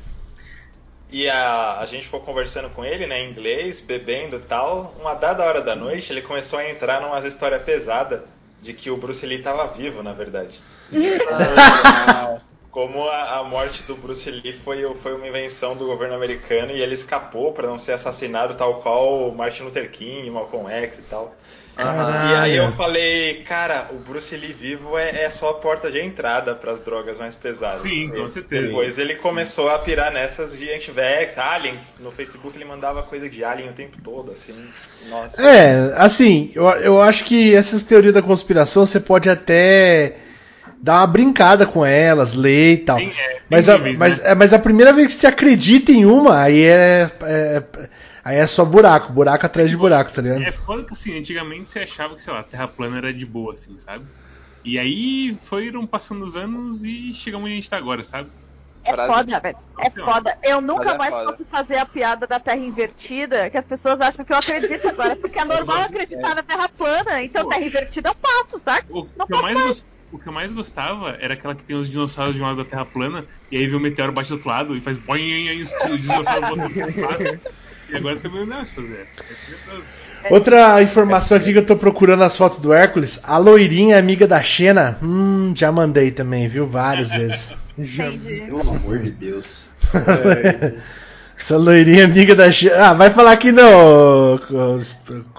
E a, a gente ficou conversando com ele, né, em inglês, bebendo e tal. Uma dada hora da noite, ele começou a entrar numa história pesada de que o Bruce Lee tava vivo, na verdade. Como a, a morte do Bruce Lee foi, foi uma invenção do governo americano e ele escapou para não ser assassinado, tal qual Martin Luther King, Malcolm X e tal. Caralho. E aí eu falei, cara, o Bruce Lee vivo é, é só a porta de entrada para as drogas mais pesadas. Sim, com certeza. Depois ele começou a pirar nessas de anti-vax, aliens. No Facebook ele mandava coisa de alien o tempo todo, assim. Nossa. É, assim, eu, eu acho que essas teorias da conspiração você pode até dar uma brincada com elas, ler e tal. mas, a, níveis, mas, né? é, mas a primeira vez que você acredita em uma, aí é, é- aí é só buraco, buraco atrás de buraco, tá ligado? É foda que assim, antigamente você achava que, sei lá, a Terra plana era de boa, assim, sabe? E aí foram passando os anos e chegamos onde a gente tá agora, sabe? É foda, velho. É foda. Eu nunca é mais foda. posso fazer a piada da Terra invertida, que as pessoas acham que eu acredito agora, porque é normal acreditar na Terra plana. Então, Terra invertida eu passo, saca? Não O que, eu mais gos- o que eu mais gostava era aquela que tem os dinossauros de um lado da Terra plana, e aí vem o meteoro bate do outro lado e faz boing, e aí os os dinossauros voltam pro outro lado. E agora também não dá mais fazer essa. É. Outra informação aqui que eu tô procurando as fotos do Hércules, a loirinha amiga da Xena, hum, já mandei também, viu? Várias vezes. Pelo amor de Deus. Essa loirinha amiga da Xena. Ah, vai falar que não,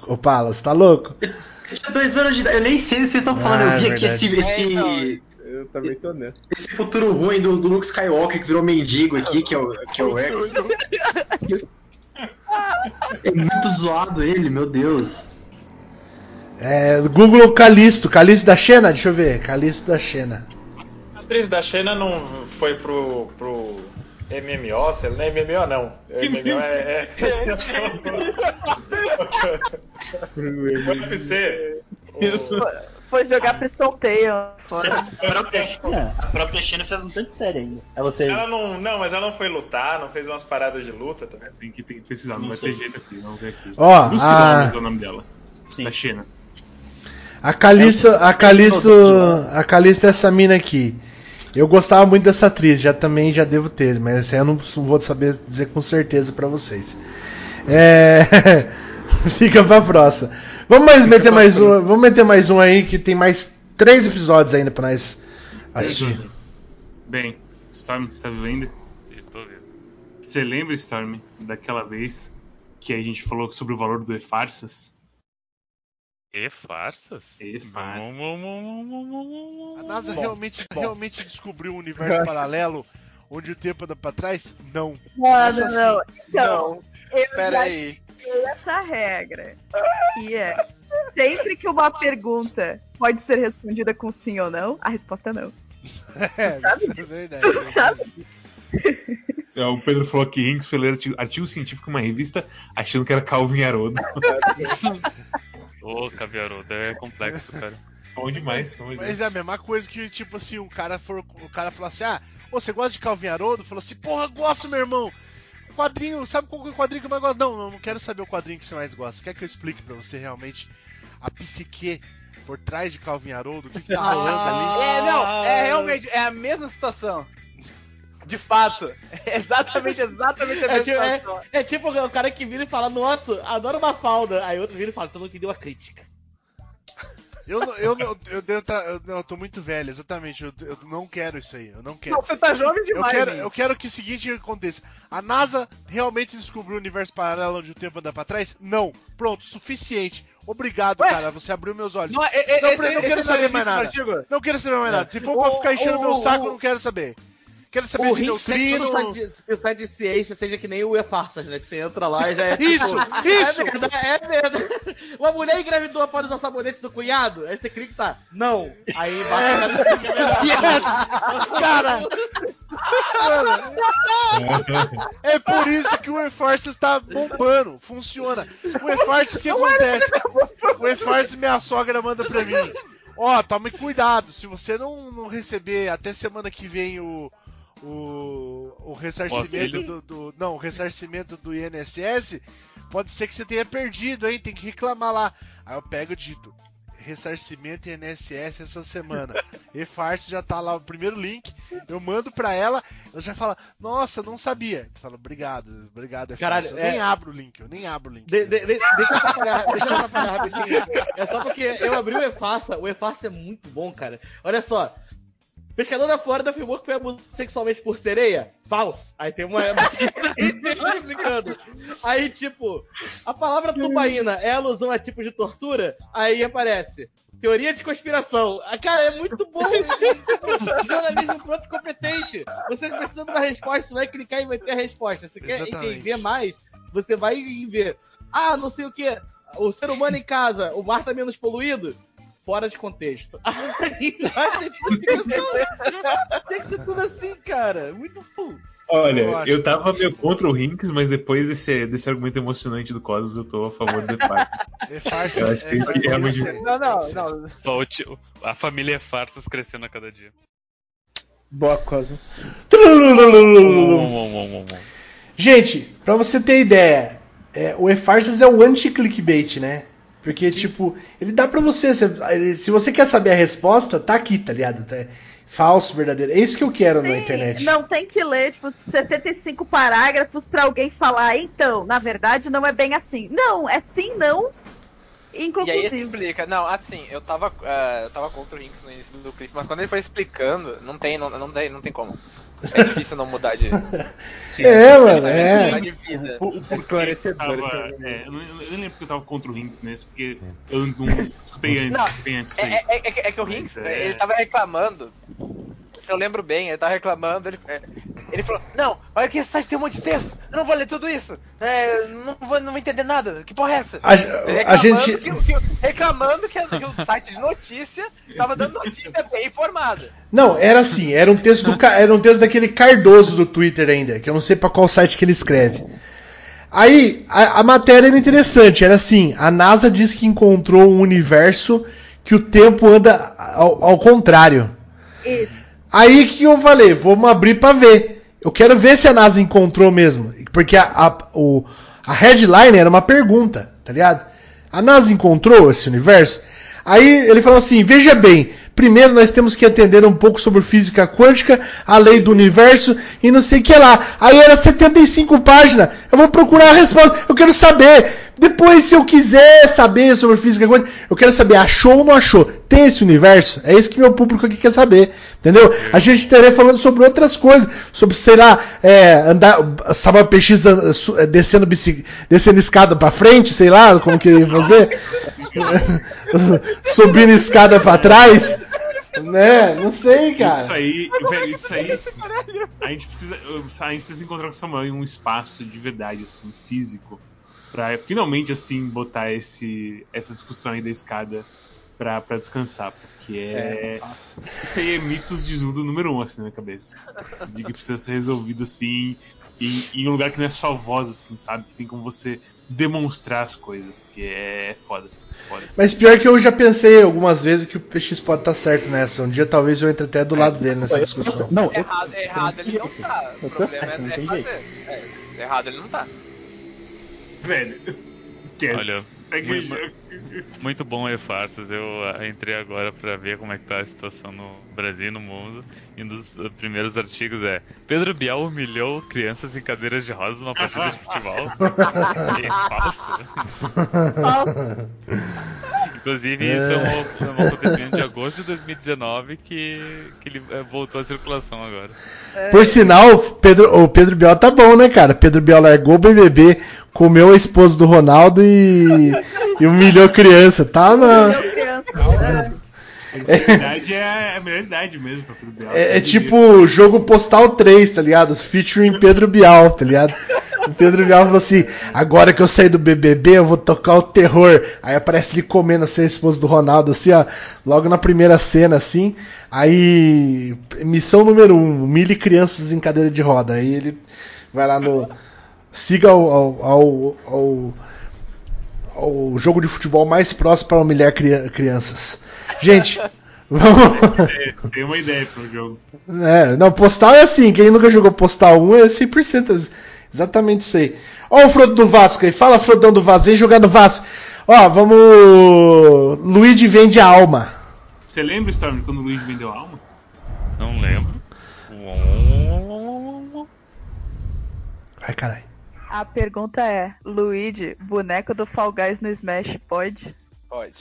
ô, Palas, tá louco? Tinha dois anos de idade, eu nem sei se vocês estão falando, Ah, eu vi é aqui esse, esse, Eu também tô nessa. esse futuro ruim do, do Luke Skywalker que virou mendigo aqui, que é o, que é o Hércules. É muito zoado ele, meu Deus. É, Google Calisto, Calisto da Xena, deixa eu ver, Calisto da Xena. A atriz da Xena não foi pro, pro MMO, sei lá, não é MMO não. MMO é. é... o UFC. Foi jogar Pistol Tail fora. A própria China, a própria China fez um tanto de série ainda. Ela fez. Ela não, não, mas ela não foi lutar, não fez umas paradas de luta também. Tem que, tem que precisar, não, vai ter jeito aqui, vamos ver aqui. Ó, Lucy a- é o nome dela. Da China. A Calisto, a Calisto, a Calisto é essa mina aqui. Eu gostava muito dessa atriz, já também já devo ter, mas aí eu não vou saber dizer com certeza pra vocês. É... Fica pra próxima. Vamos mais meter mais um, vamos meter mais um aí que tem mais três episódios ainda pra nós assistir. Bem, Storm, você tá vivendo? Estou vendo. Você lembra, Storm, daquela vez que a gente falou sobre o valor do E-Farsas? E farsas? E farsas. A NASA realmente, realmente descobriu um universo paralelo onde o tempo anda pra trás? Não. Não, Começa não, não. assim. Então, eu Pera já aí. Essa regra. Que é sempre que uma pergunta pode ser respondida com sim ou não, a resposta é não. É, sabe? isso é verdade. Tu é sabe? É, O Pedro falou que Hinks foi ler artigo, artigo científico em uma revista achando que era Calvin Haroldo. Ô, caviarudo, é complexo, cara. Bom demais, bom demais. Mas é a mesma coisa que, tipo assim, um cara for, o cara falou assim, ah, ô, você gosta de Calvin Haroldo? Falou assim, porra, gosto, meu irmão. Quadrinho, sabe qual que é o quadrinho que eu mais gosto? Não, não, não quero saber o quadrinho que você mais gosta. Quer que eu explique pra você realmente a psique por trás de Calvin Haroldo? O que, que tá rolando ali? É, não, é realmente, é a mesma situação. De fato. É exatamente, exatamente a É mesma tipo, é, situação. é tipo o cara que vira e fala, nossa, adoro uma falda. Aí outro vira e fala, tu não entendeu a crítica. Eu, não- eu, eu, devo tá, eu, não, eu tô muito velho, exatamente. Eu, eu não quero isso aí. Eu não quero. Não, você tá jovem demais, Eu quero, eu quero que o seguinte aconteça. A NASA realmente descobriu o universo paralelo onde o tempo anda pra trás? Não. Pronto, suficiente. Obrigado, cara. Você abriu meus olhos. Não, é- é- não, esse- não esse quero não saber mais nada. Não quero saber mais nada. Se for pra O- ficar enchendo o- meu saco, o- eu não quero saber. Quero saber O de que neutrino. de, o site de ciência seja que nem o E-Farsas, né? Que você entra lá e já é. Isso, tipo, isso! É verdade, é verdade. Uma mulher engravidou após usar sabonete do cunhado? Aí você clica e tá. Não. Aí embaixo Yes! Cara! É por isso que o E-Forces tá bombando, funciona. O E-Forces, o que acontece? O E-Forces minha sogra manda pra mim. Ó, tome cuidado, se você não, não receber até semana que vem o. O, o ressarcimento do, do- Não, o ressarcimento do INSS, pode ser que você tenha perdido, hein? Tem que reclamar lá. Aí eu pego e dito. Ressarcimento INSS essa semana. E Farce já tá lá o primeiro link. Eu mando pra ela, ela já fala, nossa, não sabia. Tu fala, obrigado, obrigado, E-Farce. Caralho, Eu é- nem abro o link, eu nem abro o link. De- de- de- deixa eu atrapalhar, deixa eu atrapalhar rapidinho. É só porque eu abri o EFASA, o EFASA é muito bom, cara. Olha só. Pescador da Flórida afirmou que foi abusado sexualmente por sereia? Falso. Aí tem uma. explicando. Aí, tipo, a palavra tubaína é alusão a tipos de tortura? Aí aparece. Teoria de conspiração. Ah, Cara, é muito bom. Jornalismo pronto e competente. Você precisa de uma resposta, você vai clicar e vai ter a resposta. Você quer Exatamente. entender mais? Você vai ver. Ah, não sei o que. O ser humano em casa, o mar tá menos poluído? Fora de contexto. Aí. Tem que ser tudo assim, cara. Muito bom. Olha, Eu eu tava meio contra o Rinks, mas depois desse, desse argumento emocionante do Cosmos, eu tô a favor do Farce. E-Farce Eu acho que isso é realmente- Não, não, não. Só o tio, a família é farsas crescendo a cada dia. Boa, Cosmos. Gente, pra você ter ideia, é, o E-Farsas é o anti-clickbait, né? Porque, tipo, ele dá pra você. Se, se você quer saber a resposta, tá aqui, tá ligado? Tá- falso, verdadeiro. É isso que eu quero na internet. Não tem que ler, tipo, 75 parágrafos pra alguém falar, então, na verdade não é bem assim. Não, é sim, não. E aí explica. Não, assim, eu tava, eh, eu tava contra o Rinks no início do clipe, mas quando ele foi explicando, não tem, não, não, tem, não tem como. É difícil não mudar de. É, mano, é. Mudar de vida. O, o Esclarecedor, Tava, esclarecedor. é, eu, não, eu lembro porque eu tava contra o Rinks nesse, porque eu não escutei antes, Não, antes. É, é- é que- é que o Rinks, Mas é- ele tava reclamando. Se eu lembro bem, ele tava reclamando, ele, é, ele falou, não, olha que esse site tem um monte de texto, eu não vou ler tudo isso, é, não, vou, não vou entender nada, que porra é essa? A- Ele a gente- reclamando que, que- reclamando que, que o site de notícia tava dando notícia bem informada. Não, era assim, era um texto do, era um texto daquele Cardoso do Twitter ainda, que eu não sei pra qual site que ele escreve. Aí, a, a matéria era interessante, era assim, a NASA diz que encontrou um universo que o tempo anda ao, ao contrário. Isso. Aí que eu falei, vamos abrir pra ver. Eu quero ver se a NASA encontrou mesmo. Porque a, a, o, a headline era uma pergunta, tá ligado? A NASA encontrou esse universo? Aí ele falou assim: veja bem, primeiro nós temos que entender um pouco sobre física quântica, a lei do universo e não sei o que lá. Aí era 75 páginas. Eu vou procurar a resposta, eu quero saber. Depois, se eu quiser saber sobre física quântica, eu quero saber, achou ou não achou? Tem esse universo? É isso que meu público aqui quer saber. Entendeu? A gente estaria falando sobre outras coisas, sobre, sei lá, é, andar, Samuel PX su- é, descendo, descendo escada pra frente, sei lá, como que ele ia fazer? Subindo escada pra trás? Né? Não sei, cara. Isso aí, velho, isso aí. A gente precisa, a gente precisa encontrar com o Samuel em um espaço de verdade, assim, físico, pra finalmente, assim, botar esse, essa discussão aí da escada pra, pra descansar, porque é. Isso aí é mitos de Zudo número um, assim, na minha cabeça. De que precisa ser resolvido, assim, em, em um lugar que não é só voz, assim, sabe? Que tem como você demonstrar as coisas, porque é foda. foda. Mas pior que eu já pensei algumas vezes que o PX pode estar certo nessa. Um dia talvez eu entre até do lado dele nessa discussão. Não, eu, Errado, errado ele não tá. O Eu tô problema certo, não é, é fazer. É, errado ele não tá. Velho, esquece. Olha, Segue muito, muito bom E-Farsas. Eu ah, entrei agora pra ver como é que tá a situação no Brasil e no mundo. E um dos ah, primeiros artigos é Pedro Bial humilhou crianças em cadeiras de rodas numa partida de futebol. é falso. Inclusive, isso é um, é um acontecimento de agosto de 2019 que, que ele eh, voltou à circulação agora. Por sinal, Pedro, o Pedro Bial tá bom, né, cara? Pedro Bial largou o BBB, comeu a esposa do Ronaldo e, e humilhou criança. Tá na. Essa idade é a melhor idade mesmo pra Pedro Bial. É, é tipo jogo Postal 3, tá ligado? Featuring Pedro Bial, tá ligado? O Pedro Bial falou assim: agora que eu saí do BBB, eu vou tocar o terror. Aí aparece ele comendo assim, a esposa do Ronaldo, assim, ó, logo na primeira cena, assim. Aí, missão número 1, um, humilhe crianças em cadeira de roda. Aí ele vai lá no. Siga ao, ao, ao, ao, ao jogo de futebol mais próximo para humilhar cria- crianças. Gente, vamos. É, Tem uma ideia pro jogo. É, não, postal é assim. Quem nunca jogou postal 1 é 100% ex- exatamente isso aí. Ó, o Frodo do Vasco aí. Fala, Frodão do Vasco. Vem jogar no Vasco. Ó, vamos. Luigi vende a alma. Você lembra, Storm, quando o Luigi vendeu a alma? Não lembro. Ai, caralho. A pergunta é: Luigi, boneco do Fall Guys no Smash, pode? Pode.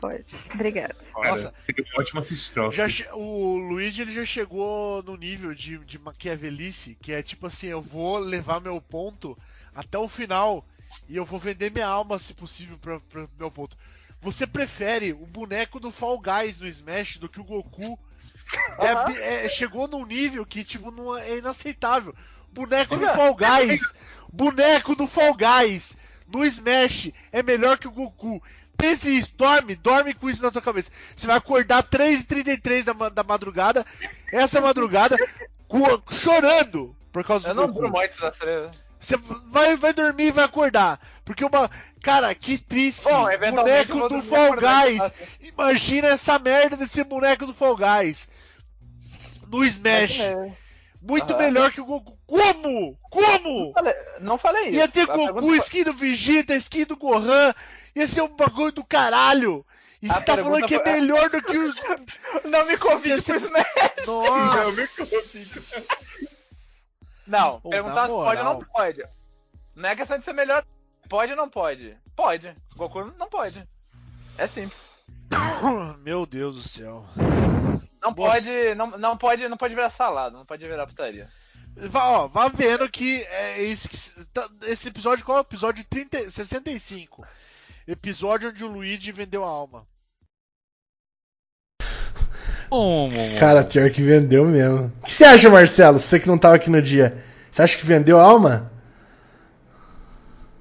Pode. Obrigado. Nossa. Seria uma ótima assistrofe. Já che- o Luigi ele já chegou no nível de, de maquiavelice, que é tipo assim, eu vou levar meu ponto até o final e eu vou vender minha alma, se possível, pra, pra meu ponto. Você prefere o boneco do Fall Guys no Smash do que o Goku? É Aham. bi- é- chegou num nível que, tipo, não é inaceitável. Boneco do Fall Guys! Boneco do Fall Guys! No Smash é melhor que o Goku. Pense isso, dorme, dorme com isso na tua cabeça. Você vai acordar 3h33 da, da madrugada, essa madrugada, chorando por causa Eu do não Goku. durmo nessa série. Você vai, vai dormir e vai acordar. Porque uma. Cara, que triste. Bom, eu boneco do Fall Guys. Imagina essa merda desse boneco do Fall Guys. No Smash. Muito Aham. melhor que o Goku. Como? Como? Não falei, não falei isso. Ia ter A Goku, pergunta- skin do Vegeta, skin do Gohan. Ia ser um bagulho do caralho. E A você tá falando que é melhor do que os. Não me convide Você- pro Smash. Nossa. Não me convide. Não, Pô, perguntar se pode ou não pode. Não é questão de ser melhor. Pode ou não pode? Pode. Goku não pode. É simples. Meu Deus do céu. Não Nossa. pode, não, não pode, não pode virar salada, não pode virar putaria. Vá, ó, vá vendo que é que. tá- Esse episódio, qual é o episódio 30, 65? Episódio onde o Luigi vendeu a alma. Cara, pior que vendeu mesmo. O que você acha, Marcelo? Você que não tava aqui no dia. Você acha que vendeu a alma?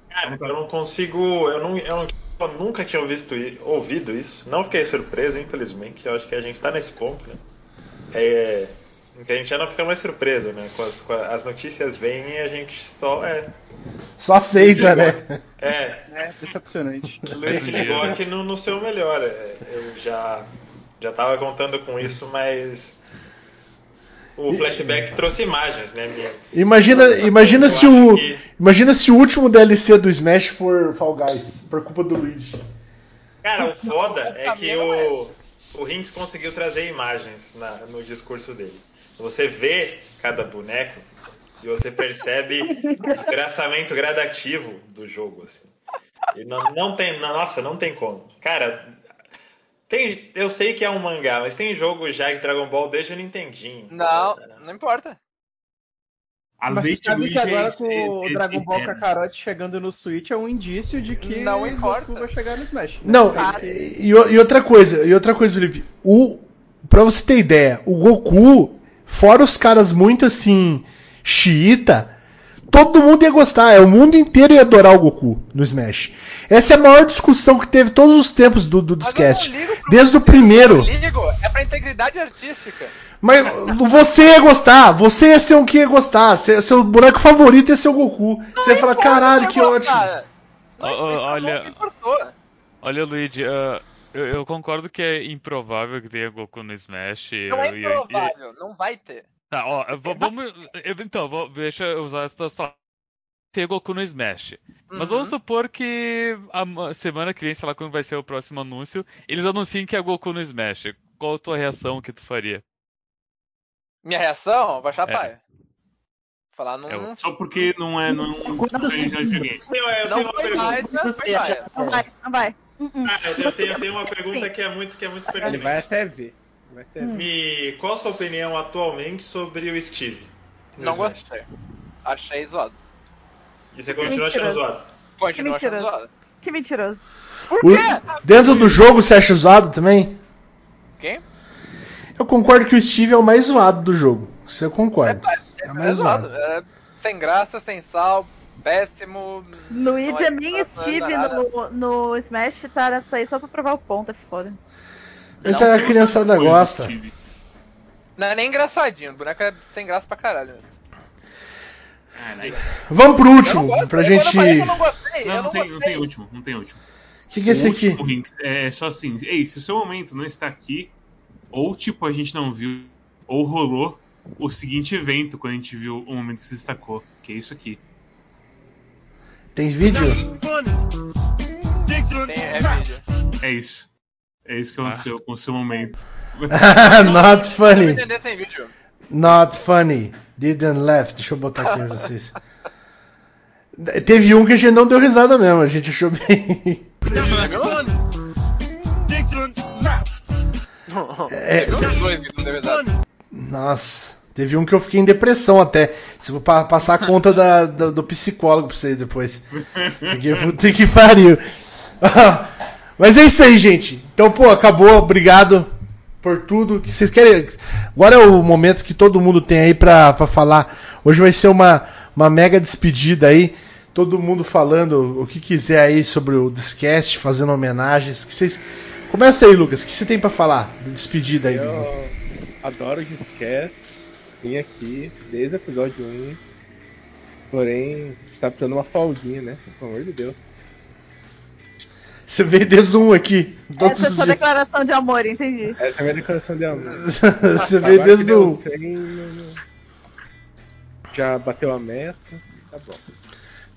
Cara, eu não consigo. Eu, não, eu, não, eu nunca tinha visto, ouvido isso. Não fiquei surpreso, infelizmente. Eu acho que a gente tá nesse ponto, né? É, em que a gente já não fica mais surpreso, né? Com as, com as notícias vêm e a gente só é. Só aceita, né? É, É decepcionante. o Luigi ligou aqui no, no seu melhor. é, Eu já, já tava contando com isso, mas. O flashback trouxe imagens, né? Minha, Imagina, imagina se o. que- Imagina se o último DLC do Smash for Fall Guys, por culpa do Luigi. Cara, o foda é que o, o Rinks conseguiu trazer imagens na- no discurso dele. Você vê cada boneco e você percebe o desgraçamento gradativo do jogo, assim. E não, não tem, nossa, não tem como. Cara, tem, eu sei que é um mangá, mas tem jogo já de Dragon Ball desde o Nintendinho. Não, não importa. A Mas lei você sabe que agora é- com o Dragon Ball é- Kakarot chegando no Switch é um indício de que Não o importa. Goku vai chegar no Smash. né? Não, e, e outra coisa, e outra coisa, Felipe. O, pra você ter ideia, o Goku, fora os caras muito assim, xiita, todo mundo ia gostar. É, o mundo inteiro ia adorar o Goku no Smash. Essa é a maior discussão que teve todos os tempos do, do Discast. Desde o primeiro. Eu ligo, é pra integridade artística. Mas você ia gostar, você ia ser o que ia gostar. Seu, seu boneco favorito ia ser o Goku. você ia falar, caralho, que ótimo. Ó, olha, olha, Luigi, ah, eu, eu concordo que é improvável que tenha Goku no Smash. Não é eu- e- e- improvável, não vai ter. Tá, ó, eu vou- vamos. eu- Então, vou- deixa eu usar essas palavras. Ter Goku no Smash. Mas Uhum. vamos supor que a ma- semana que vem, sei lá quando vai ser o próximo anúncio, eles anunciem que é Goku no Smash. Qual a tua reação que tu faria? Minha reação? Vai achar É. Falar não. É o- Só porque não é. Não, não, não é videogame. Eu, Não tenho uma pergunta. Não vai, não vai. Ah, eu tenho, eu tenho- eu tenho uma pergunta que é muito, que é muito Ele pertinente. vai até ver. Vai até ver. Me, qual a sua opinião atualmente sobre o Steve? Não Smash? gostei. Achei zoado. E você continua achando Mentiroso. zoado? Que Continua achando mentiroso. zoado. Que mentiroso. O- dentro do jogo você acha zoado também? Quem? Eu concordo que o Steve é o mais zoado do jogo. Você concorda? É, o É mais zoado. zoado. É sem graça, sem sal, péssimo. Luigi não é é- mim e é Steve no, no Smash tá nessa aí só pra provar o ponto, é foda. Mas Não, a não, criançada gosta. Não é nem engraçadinho, o boneco é sem graça pra caralho. Caralho. Vamos pro último, gosto, pra gente. eu não gostei, Não, não não tem, não tem último, não tem último. que, que é esse O aqui? Rinks, é só assim, ei, se o seu momento não está aqui, ou tipo, a gente não viu, ou rolou o seguinte evento quando a gente viu o momento que se destacou, que é isso aqui. Tem vídeo? Tem, é vídeo. É isso. É isso que aconteceu com o seu momento. Not funny. Not funny. Didn't laugh. Deixa eu botar aqui pra vocês. Teve um que a gente não deu risada mesmo, a gente achou bem. É, Teve uns dois que não deu risada. Nossa, teve um que eu fiquei em depressão até. Se eu vou pa- passar a conta da, do, do psicólogo pra vocês depois. Porque puta que pariu. Mas é isso aí, gente. Então, pô, acabou. Obrigado por tudo que vocês querem. Agora é o momento que todo mundo tem aí pra, pra falar. Hoje vai ser uma, uma mega despedida aí. Todo mundo falando o que quiser aí sobre o Discast, fazendo homenagens. Que vocês... Começa aí, Lucas. O que você tem pra falar de despedida aí? do- Eu adoro o Discast. Vim aqui desde o episódio 1. Porém, está precisando de uma folguinha, né? Pelo amor de Deus. Você veio desde um aqui. Essa é os sua dias. declaração de amor, entendi. Essa é a minha declaração de amor. Você veio desde deu o- 100, não- não- Já bateu a meta. Tá bom.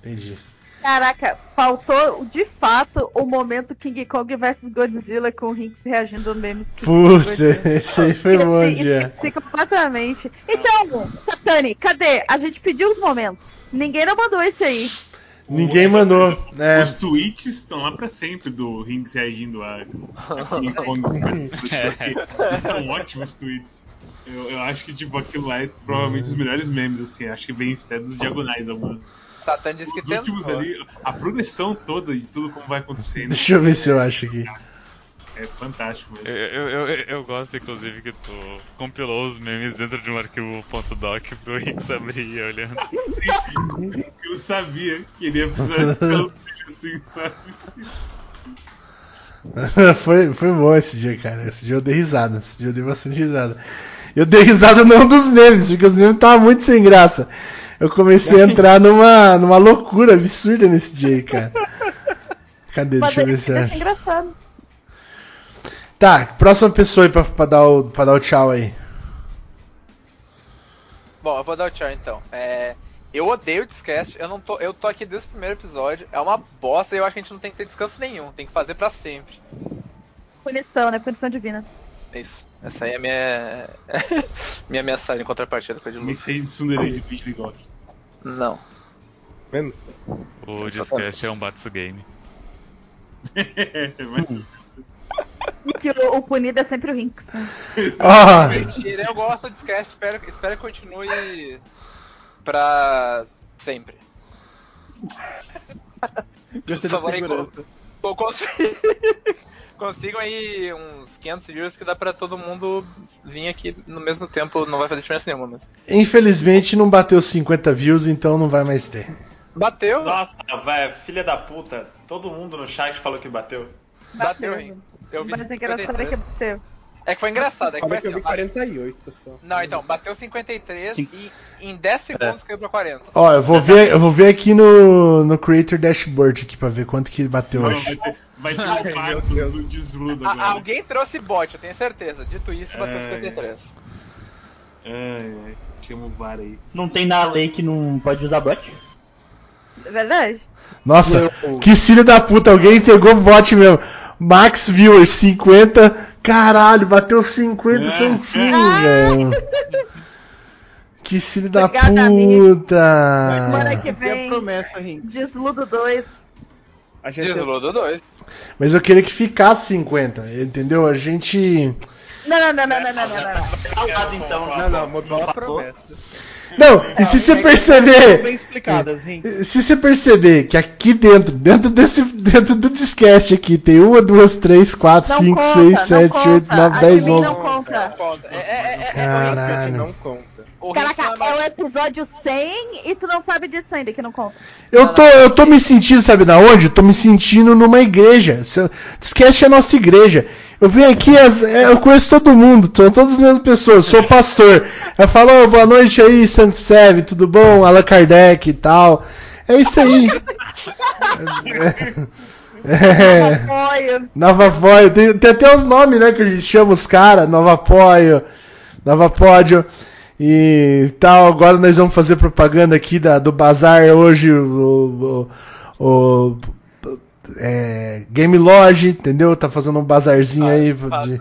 Entendi. Caraca, faltou de fato o momento King Kong vs Godzilla com o Rinks reagindo memes que Puta, esse aí foi bom, já. Esqueci completamente. Então, Satani, cadê? A gente pediu os momentos. Ninguém não mandou esse aí. Ninguém mandou. É. Os tweets estão lá pra sempre do Rinks reagindo a, a King Kong. porque são ótimos tweets. Eu, eu acho que tipo, aquilo lá é provavelmente os melhores memes, assim. Acho que vem até dos diagonais alguns. Satan disse que Os últimos tentou. ali, a progressão toda e tudo como vai acontecendo. Deixa eu ver se eu acho aqui. É fantástico mesmo. Eu, eu, eu, eu gosto, inclusive, que tu compilou os memes dentro de um arquivo .doc pro Rinks abrir e ir olhando. Eu sabia que ele ia precisar de ser assim, sabe? foi, foi bom esse dia, cara. Esse dia eu dei risada. Esse dia eu dei bastante risada. Eu dei risada não dos memes, porque os memes estavam muito sem graça. Eu comecei a entrar numa, numa loucura absurda nesse dia aí, cara. Cadê? Mas Deixa eu ver se acho. engraçado. Tá, próxima pessoa aí pra, pra, dar o, pra dar o tchau aí. Bom, eu vou dar o tchau então. É, eu odeio o Discast, eu não tô. Eu tô aqui desde o primeiro episódio. É uma bosta e eu acho que a gente não tem que ter descanso nenhum, tem que fazer pra sempre. Punição, né? Punição divina. É isso. Essa aí é a minha. minha mensagem em contrapartida com a de Lucas. Mensagem de Sunderei de Beat Bigode. Não. Vendo? O Discast é um Batsu Game. Que o, o punido é sempre o Rinks. Ó. Mentira, eu gosto do Discast, espero, espero que continue pra sempre. Gostei da segurança. co- co- consi- Consigam aí uns 500 views que dá pra todo mundo vir aqui no mesmo tempo, não vai fazer diferença nenhuma, mas. Infelizmente não bateu 50 views, então não vai mais ter. Bateu? Nossa, velho, filha da puta. Todo mundo no chat falou que bateu. Bateu, hein? Eu vi Mas engraçado é que bateu. É que foi engraçado, é que foi que eu assim, vi ó, 48 só. Não, então, bateu 53 Cinco. e em 10 segundos caiu pra 40. Ó, eu vou ver, eu vou ver aqui no, no Creator Dashboard aqui pra ver quanto que bateu Não, hoje. vai ter, vai ter um quadro do desludo A- agora. alguém trouxe bot, eu tenho certeza. Dito isso, bateu É. 53. Ai, ai, chama o VAR aí. Não tem na lei que não pode usar bot? É verdade? Nossa, que filho da puta, alguém pegou o bot mesmo. Max Viewers 50, caralho, bateu 50 É. centinhos, velho. Que filho da Obrigada, amigo. puta. Semana que vem, promessa. Desludo 2. A gente Desludo 2. Mas eu queria que ficasse 50, entendeu? A gente. Não, não, não, não, não, não, não, não. Calado então. Não, não, mudou a promessa. Não, e se você Bem perceber. explicadas, Rinks. Se você perceber que aqui dentro, dentro desse, dentro do discast aqui, tem uma, duas, três, quatro, Não cinco, conta, seis, sete, conta. oito, nove, dez, onze. não conta. Conta. É, é, é, é, Caralho. Não conta. O Caraca, é é o episódio 100 e tu não sabe disso ainda, que não conta. Eu tô, eu tô me sentindo, sabe da onde? Eu tô me sentindo numa igreja. É a nossa igreja. Eu venho aqui, as- é, eu conheço todo mundo, são todas as mesmas pessoas, sou pastor. Eu falo, "Ô, boa noite aí, Santo Seve, tudo bom? Allan Kardec e tal. É isso aí. É. Apoio. Nova Apoio. Tem, tem até os nomes, né? Que a gente chama os caras. Nova Apoio. Nova Pódio. E tal. Agora nós vamos fazer propaganda aqui da, do Bazar hoje. O, o, o- é, Game Lodge, entendeu? Tá fazendo um bazarzinho aí. De...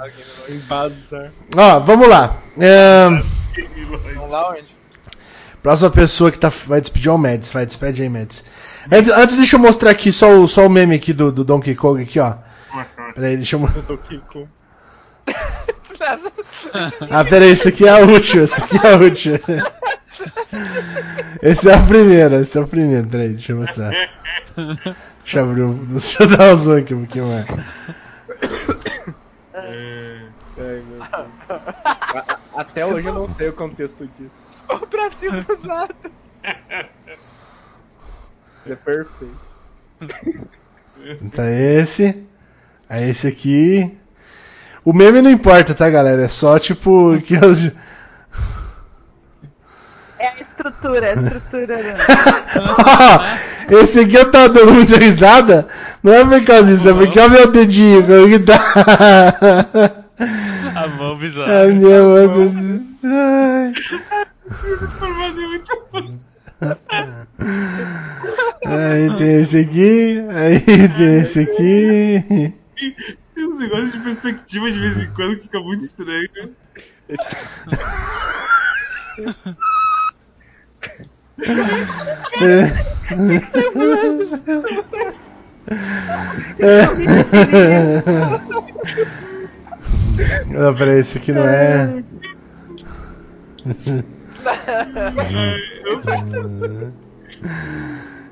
Bazar. Ó, vamos lá. É, Vamos lá onde? próxima pessoa que tá, vai despedir é o Mads. Vai, despede aí, Mads. Antes, antes deixa eu mostrar aqui só o, só o meme aqui do, do Donkey Kong aqui, ó. Peraí, deixa eu mostrar. Kong. Ah, peraí, esse aqui é a última, esse aqui é a última. Esse é o primeiro, esse é o primeiro, peraí, deixa eu mostrar. Deixa eu abrir, um- deixa eu dar um zoom aqui um pouquinho mais. Ai. A- a- Até hoje eu não sei o contexto disso. O Brasil cruzado. É perfeito. Tá esse. Aí esse aqui. O meme não importa, tá, galera? É só tipo que os... É a estrutura, a estrutura. né? Esse aqui eu tava dando muita risada. Não é por causa disso, é porque olha o meu dedinho, como que tá. A mão bizarra. A minha mão. Ai. Aí tem esse aqui, aí tem esse aqui. Uns negócios de perspectiva de vez em quando que fica muito estranho. Não, peraí, esse aqui não é.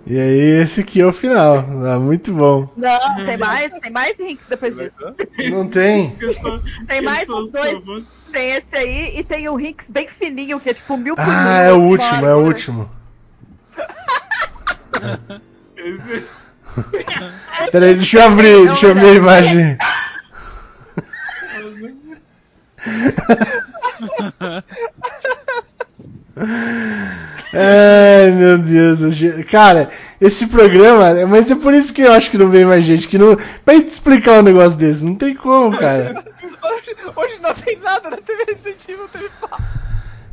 E aí, esse aqui é o final. Ah, muito bom. Não, tem mais, tem mais Rinks depois disso. Não tem. Tem mais uns dois. Tem esse aí e tem o Rinks bem fininho, que é tipo mil por Ah, mil, é o uma último, é o último. Peraí, deixa eu abrir, deixa eu abrir a imagem. Ai, meu Deus. Cara, esse programa. Mas é por isso que eu acho que não vem mais gente. Que não. Pra gente explicar um negócio desse. Não tem como, cara. Hoje, hoje não tem nada na TV Resident Evil, teve.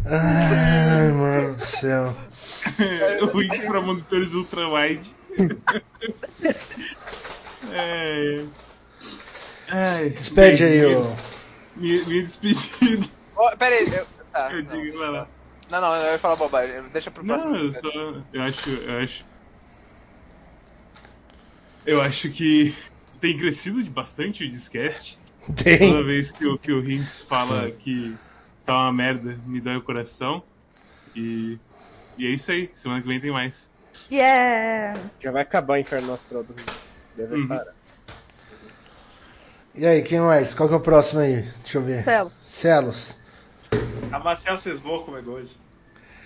Ai, mano do céu. o Wings pra monitores ultra-wide. é... Ai, Despede aí, minha- ô. Minha, minha despedida. Ó, pera aí, eu, tá, Eu não. digo, vai lá. Não, não, eu ia falar bobagem. Deixa pro próximo. Não, eu só. Eu acho. Eu acho. Eu acho que tem crescido bastante o Discast. Tem. Toda vez que o, que o Rinks fala que tá uma merda, me dói o coração. E. E é isso aí. Semana que vem tem mais. Yeah! Já vai acabar o inferno astral do Rinks. Deve Uhum. parar. E aí, quem mais? Qual que é o próximo aí? Deixa eu ver. Celos. Celos. A Marcel cismou comigo hoje.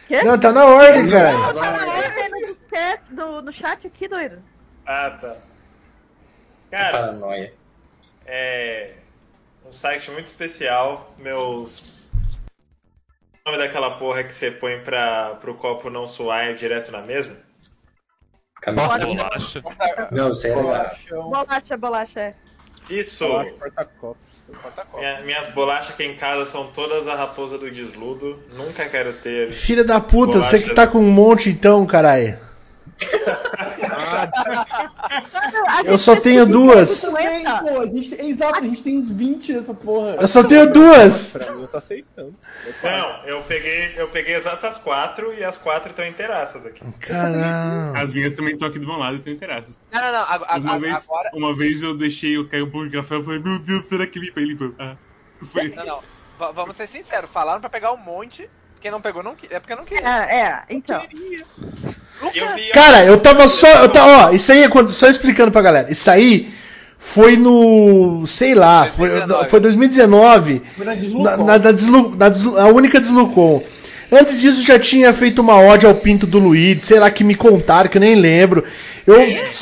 Quê? Não, tá na ordem, Não, cara. tá na ordem no disquete, do, no chat aqui, doido. Ah, tá. Cara, Paranoia. é um site muito especial. Meus. O nome daquela porra que você põe pra, pro copo não suar direto na mesa? Camiseta. Bolacha. Não, aí é legal. Bolacha, bolacha, é. Isso! Minha- minhas bolachas aqui em casa são todas a raposa do desludo. Nunca quero ter. Filha da puta, você que tá com um monte então, caralho. Eu só tenho duas. Tem, pô, a gente, exato, a gente tem uns 20 dessa porra. Eu só tenho duas. Eu tô aceitando. Não, eu peguei, eu peguei exatas quatro e as quatro estão inteiraças aqui. Caralho. As minhas também estão aqui do meu lado e tem interesse. Não, não, não. ag- Uma ag- vez, Agora. uma vez eu deixei eu cair um pouco de café e falei, meu Deus, será que limpa? Ele limpa. Ah, foi. Não, não. Va- vamos ser sinceros. Falaram pra pegar um monte. Quem não pegou não. É porque não queria. É, é, então. Eu Cara, eu tava só. Eu ta, ó, isso aí é quando. Só explicando pra galera. Isso aí foi no. sei lá, foi, 2019. foi 2019. Foi na Na, Deslucon. na, da Deslu- na Deslu- a única Deslucon. Antes disso já tinha feito uma ode ao pinto do Luigi, sei lá que me contaram, que eu nem lembro. Eu,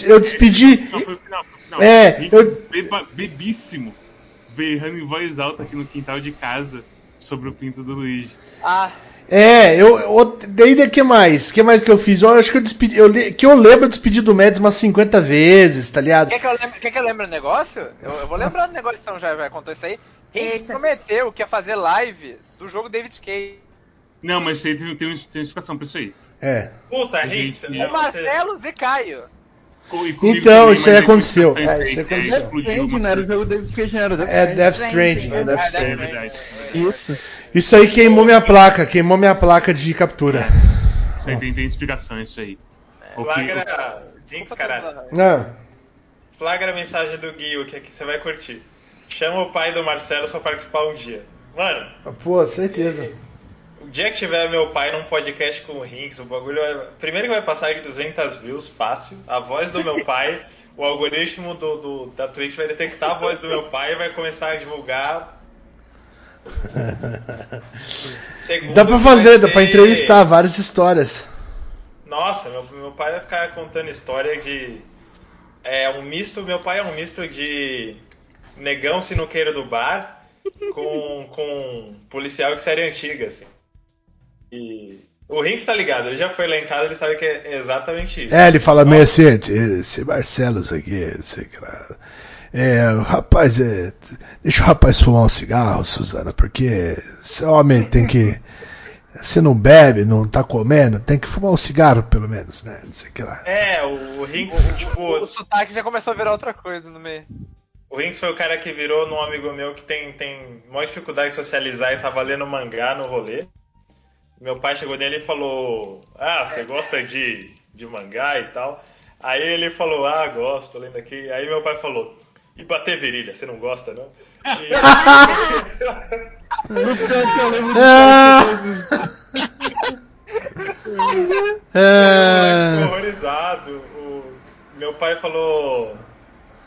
eu despedi. Não, foi o final, foi o final. É, eu- beba- bebíssimo, berrando em voz alta aqui no quintal de casa sobre o pinto do Luigi. Ah, É, eu. eu daí o que mais? O que mais que eu fiz? Eu acho que eu despedi. Eu, que eu lembro, eu despedi do Mads umas 50 vezes, tá ligado? Quer que eu lembre, quer que eu lembre o negócio? Eu, eu vou lembrar do negócio, então já vai contar isso aí. Quem prometeu que ia fazer live do jogo David Cage? Não, mas isso aí tem, tem, tem uma explicação pra isso aí. É. Puta, A Rinks, gente- é, O Marcelo e Caio. Então, isso aí aconteceu. É, isso aí aconteceu. explodiu Stranding, era o jogo David Cage, não era Death É Stranding. Death Stranding, é Death É Stranding. Isso. Isso aí queimou minha placa, queimou minha placa de captura. Isso aí tem, tem explicação, isso aí. O que- Flagra. Jinx, caralho. Não. Flagra a mensagem do Gui, que aqui você vai curtir. Chama o pai do Marcelo pra participar um dia. Mano, Pô, certeza. O dia que tiver meu pai num podcast com o Rinks, o bagulho vai... Primeiro que vai passar de 200 views, fácil. A voz do meu pai, o algoritmo do, do- da Twitch vai detectar a voz do meu pai e vai começar a divulgar. Segundo, Dá pra fazer, dá ser- pra entrevistar várias histórias. Nossa, meu, meu pai vai ficar contando história de. É um misto, meu pai é um misto de negão sinuqueiro do bar com, com policial de série antiga, assim. E o Rinks tá ligado, ele já foi lá em casa, ele sabe que é exatamente isso. É, ele fala meio assim, esse Marcelo aqui, não sei o que lá. É, o rapaz, é, deixa o rapaz fumar um cigarro, Suzana, porque esse homem tem que. Se não bebe, não tá comendo, tem que fumar um cigarro pelo menos, né? Não sei o que lá. É, o, o Rinks, tipo, O sotaque já começou a virar outra coisa no meio. o Rinks foi o cara que virou num amigo meu que tem, tem maior dificuldade de socializar e tava lendo mangá no rolê. Meu pai chegou nele e falou: Ah, você gosta de, de mangá e tal? Aí ele falou: Ah, gosto, lendo aqui. Aí meu pai falou: E bater virilha, você não gosta, não? E... No eu lembro. É. Ficou horrorizado. O... Meu pai falou.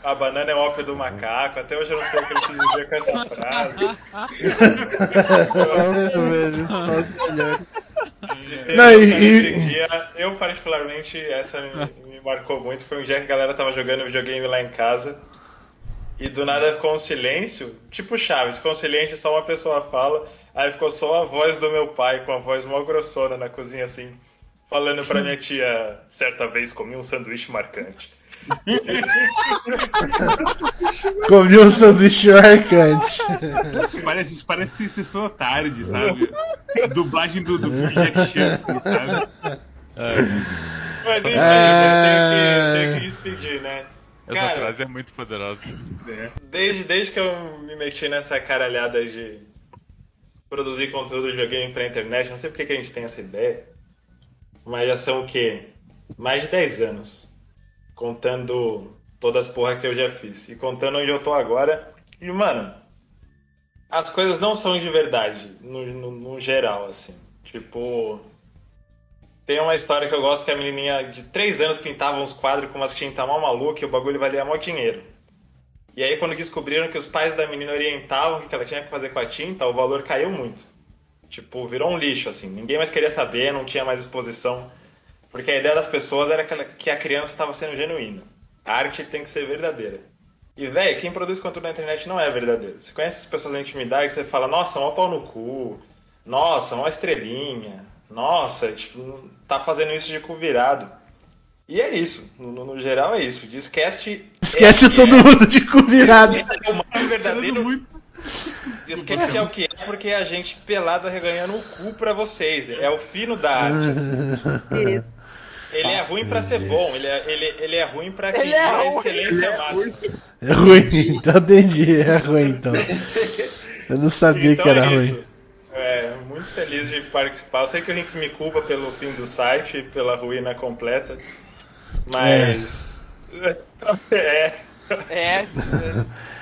A banana é o ópio do macaco. Até hoje eu não sei o que ele quis dizer com essa frase. Nossa, velho, só os melhores. Não, e- e- dia, eu particularmente, essa me, me marcou muito. Foi um dia que a galera tava jogando videogame lá em casa. E do nada ficou um silêncio, tipo Chaves, ficou um silêncio, só uma pessoa fala. Aí ficou só a voz do meu pai, com a voz mó grossona na cozinha assim, falando pra minha tia, certa vez comi um sanduíche marcante. Comi um sanduíche marcante. Isso parece, isso parece sessão da tarde, sabe? Dublagem do, do filme Jack Chan, assim, sabe? Mas enfim, É. eu tenho que, tenho que despedir, né? Essa Cara, frase é muito poderosa. Desde, desde que eu me meti nessa caralhada de produzir conteúdo de videogame pra internet, não sei porque que a gente tem essa ideia, mas já são o quê? Mais de 10 anos. Contando todas as porra que eu já fiz. E contando onde eu tô agora. E, mano, as coisas não são de verdade, no, no, no geral, assim. Tipo. Tem uma história que eu gosto que a menininha de 3 anos pintava uns quadros com umas tintas mal maluca e o bagulho valia mó dinheiro. E aí quando descobriram que os pais da menina orientavam o que ela tinha que fazer com a tinta, o valor caiu muito. Tipo, virou um lixo, assim. Ninguém mais queria saber, não tinha mais exposição. Porque a ideia das pessoas era que que a criança estava sendo genuína. A arte tem que ser verdadeira. E, velho, quem produz conteúdo na internet não é verdadeiro. Você conhece as pessoas na intimidade que você fala, nossa, mó pau no cu, nossa, mó estrelinha, nossa, tipo, tá fazendo isso de cu virado. E é isso, no, no geral é isso. Discast. Esquece é o que todo é. mundo de cu virado. É o mais verdadeiro. Discast é o que é porque a gente pelado arreganhando o cu pra vocês. É o fino da arte. Isso. Ele é ruim pra ser bom, ele é, ele, ele é ruim pra atingir Ele é a ruim, excelência ele é máxima. É ruim, então entendi, é ruim então. Eu não sabia Então que era é ruim. É, muito feliz de participar. Eu sei que o Rinks me culpa pelo fim do site, pela ruína completa. Mas. É. É.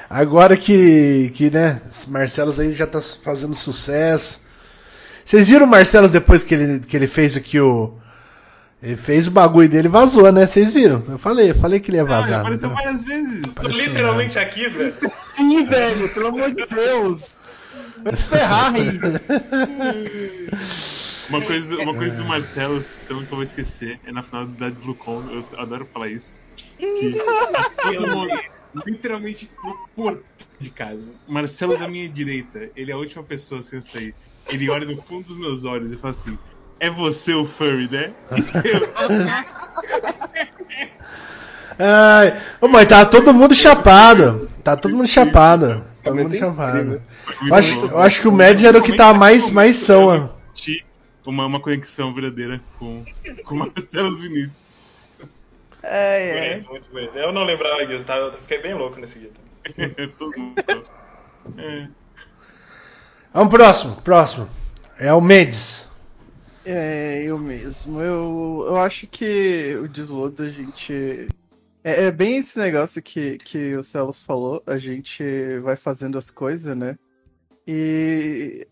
Agora que, que né, esse Marcelos aí já tá fazendo sucesso. Vocês viram o Marcelos depois que ele, que ele fez aqui o. Ele fez o bagulho dele e vazou, né? Vocês viram? Eu falei, eu falei que ele ia Ah, já vazar. apareceu várias vezes. Tô literalmente aqui, velho. Sim, velho, pelo amor de Deus. Vai se ferrar aí. Uma coisa, uma coisa do Marcelo que eu nunca vou esquecer é na final da Deslucon, eu adoro falar isso. Que todo mundo, literalmente no portão de casa. Marcelo da minha direita, ele é a última pessoa a sair. Ele olha no fundo dos meus olhos e fala assim: É você o furry, né? Ai, ô, mas tá todo mundo chapado. Tá todo mundo chapado. Tá todo mundo chapado. Eu acho, eu acho que o Mads era o que tá mais, mais são. Uma, uma conexão verdadeira com, com Marcelo Vinícius. É, Bonito, muito bonito. Eu não lembrava disso, tá? Eu fiquei bem louco nesse dia. Todo mundo. É. Vamos próximo, próximo. É o Mendes. É, eu mesmo. Eu, eu acho que o deslodo a gente. É, é bem esse negócio que, que o Celos falou. A gente vai fazendo as coisas, né? E,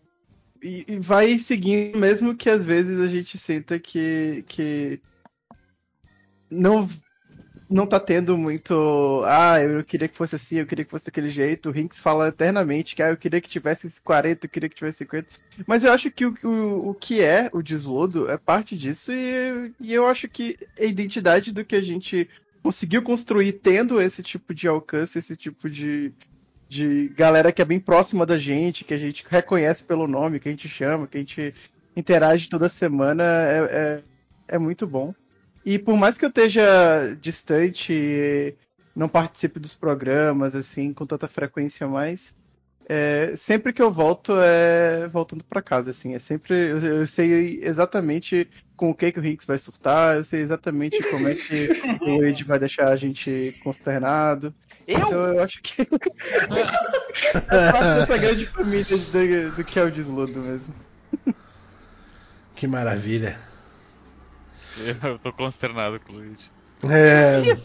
e, e vai seguindo, mesmo que às vezes a gente sinta que, que não, não tá tendo muito. Ah, eu queria que fosse assim, eu queria que fosse daquele jeito. O Rinks fala eternamente que ah, eu queria que tivesse esse 40, eu queria que tivesse 50. Mas eu acho que o, o, o que é o deslodo é parte disso, e, e eu acho que a identidade do que a gente conseguiu construir tendo esse tipo de alcance, esse tipo de, de galera que é bem próxima da gente, que a gente reconhece pelo nome, que a gente chama, que a gente interage toda semana, é, é, é muito bom. E por mais que eu esteja distante e não participe dos programas assim com tanta frequência mais, é, sempre que eu volto é voltando para casa assim, é sempre eu, eu sei exatamente com o que que o Hinks vai surtar, eu sei exatamente como é que o Ed vai deixar a gente consternado. Então eu acho que é parte dessa grande família do, do que é o desludo mesmo. Que maravilha. Eu tô consternado com o Luigi. É,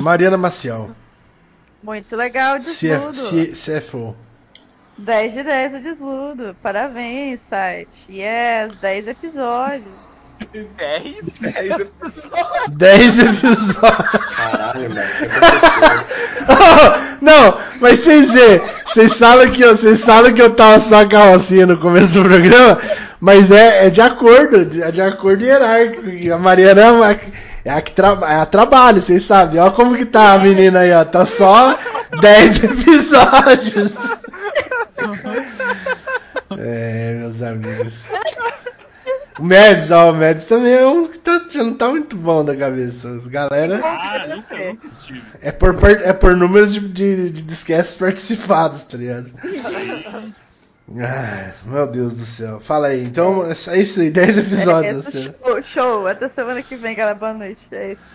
Mariana Maciel. Muito legal o Se é, desludo. se, CFO. 10 de 10 o desludo. Parabéns, site. Yes, 10 episódios. 10? 10 episódios. 10 episódios. Caralho, mano. Não, mas vocês vocês sabem que eu, vocês sabem que eu tava só carrocinha no começo do programa, mas é, é de acordo, é de acordo hierárquico. A Mariana é a, é a que tra, é a trabalho, vocês sabem. Olha como que tá a menina aí, ó. Tá só 10 episódios. É, meus amigos. O Mads, ó, o Mads também é um que tá, já não tá muito bom da cabeça. As galera. Ah, nunca, nunca estive. É por, per- é por números de, de, de disquetes participados, tá ligado? Ah, meu Deus do céu. Fala aí, então é isso aí, 10 episódios. É, assim. show, show. Até semana que vem, galera. Boa noite. É isso.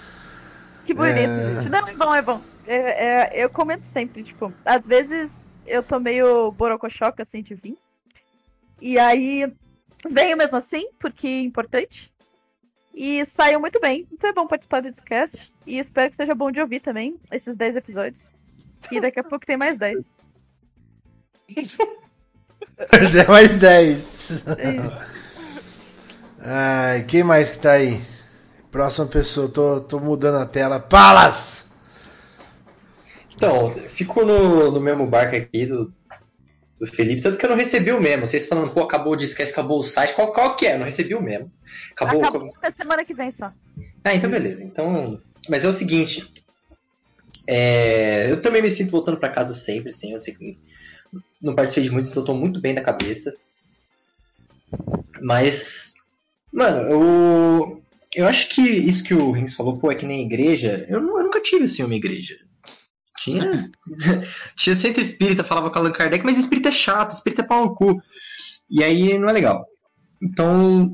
Que bonito, É. gente. Não, é bom, é bom. É- é- eu comento sempre, tipo, às vezes eu tô meio borocochoca, assim, de vir. E aí venho mesmo assim, porque é importante. E saiu muito bem. Então é bom participar do Discast. E espero que seja bom de ouvir também, esses 10 episódios. E daqui a pouco tem mais 10. Perder mais 10. É. Ai, quem mais que tá aí? Próxima pessoa, tô, tô mudando a tela. Palas! Então, fico no, no mesmo barco aqui do, do Felipe, tanto que eu não recebi o mesmo. Vocês falando, pô, acabou o disquete, acabou o site. Qual, qual que é? Eu não recebi o mesmo. Acabou. Acabou até semana que vem só. Ah, então beleza. Então, mas é o seguinte, é, eu também me sinto voltando pra casa sempre, sim. Eu sei que não participei de muitos, então eu tô muito bem da cabeça. Mas, mano, eu eu acho que isso que o Rins falou, pô, é que nem igreja. Eu, eu nunca tive assim uma igreja. Tinha tinha centro espírita, falava com Allan Kardec, mas espírita é chato, espírita é pau no cu. E aí não é legal. Então,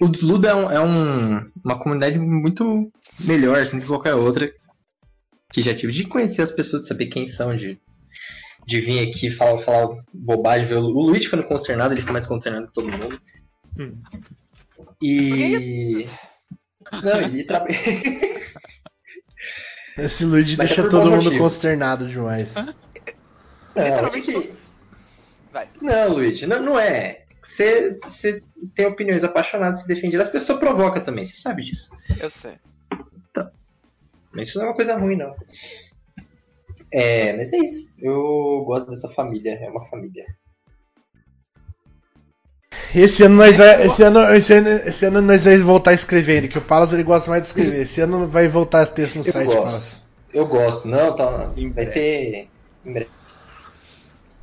o Desludo é, um- é um- uma comunidade muito melhor assim, que qualquer outra que já tive. De conhecer as pessoas, de saber quem são, de, de vir aqui falar, falar bobagem. Ver o, o Luiz ficando consternado, ele fica mais consternado que todo mundo. E. Não, ele tra... Esse Luigi Mas é deixa por todo mundo motivo. consternado demais. Não, é que... não Luigi, não, não é. Você, você tem opiniões apaixonadas, se defende. As pessoas provocam também, você sabe disso. Eu sei. Mas isso não é uma coisa ruim, não. É, mas é isso. Eu gosto dessa família, é uma família. Esse ano nós vai, esse ano, esse ano, esse ano nós vamos voltar escrevendo, que o Palas ele gosta mais de escrever. Esse ano vai voltar texto no Eu site, gosto. Palas. Eu gosto. Não, tá. Vai ter.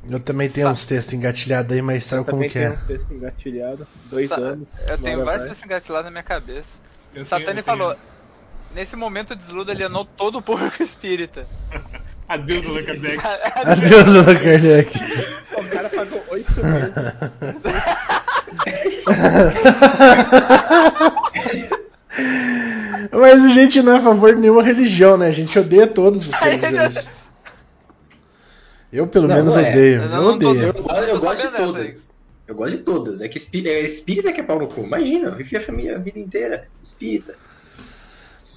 Eu também tenho uns textos engatilhados aí, mas sabe como Também que é? um texto engatilhado. Dois Sa- anos. Eu tenho vários vai. textos engatilados na minha cabeça. Eu Satani tenho- eu falou. Nesse momento de desludo alienou todo o público espírita. Adeus, Allan Kardec. Adeus, Allan Kardec. O cara pagou oito meses. Mas a gente não é a favor de nenhuma religião, né? A gente odeia todas as religiões. Eu, pelo Não, menos, não é. odeio. Eu Eu, não tô- odeio. Eu, eu gosto de todas. Eu gosto de todas. É que espí- é espírita que é pau no cu. Imagina, eu vivi a família a vida inteira. Espírita.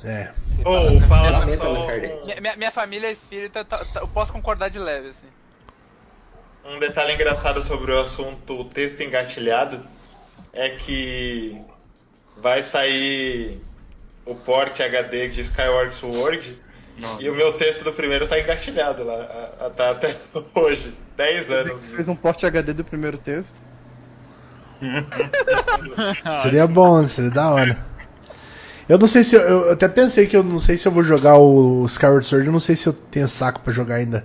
É. Ô, fala Lamento, só. Minha, minha- minha família é espírita, tá- tá- eu posso concordar de leve, assim. Um detalhe engraçado sobre o assunto texto engatilhado é que vai sair o port HD de Skyward Sword e o meu texto do primeiro tá engatilhado lá, a- a- tá até hoje, 10 Quer dizer que anos. você fez um porte HD do primeiro texto? Seria bom, seria da hora. Eu não sei se eu, eu até pensei que eu não sei se eu vou jogar o Skyward Sword, eu não sei se eu tenho saco pra jogar ainda.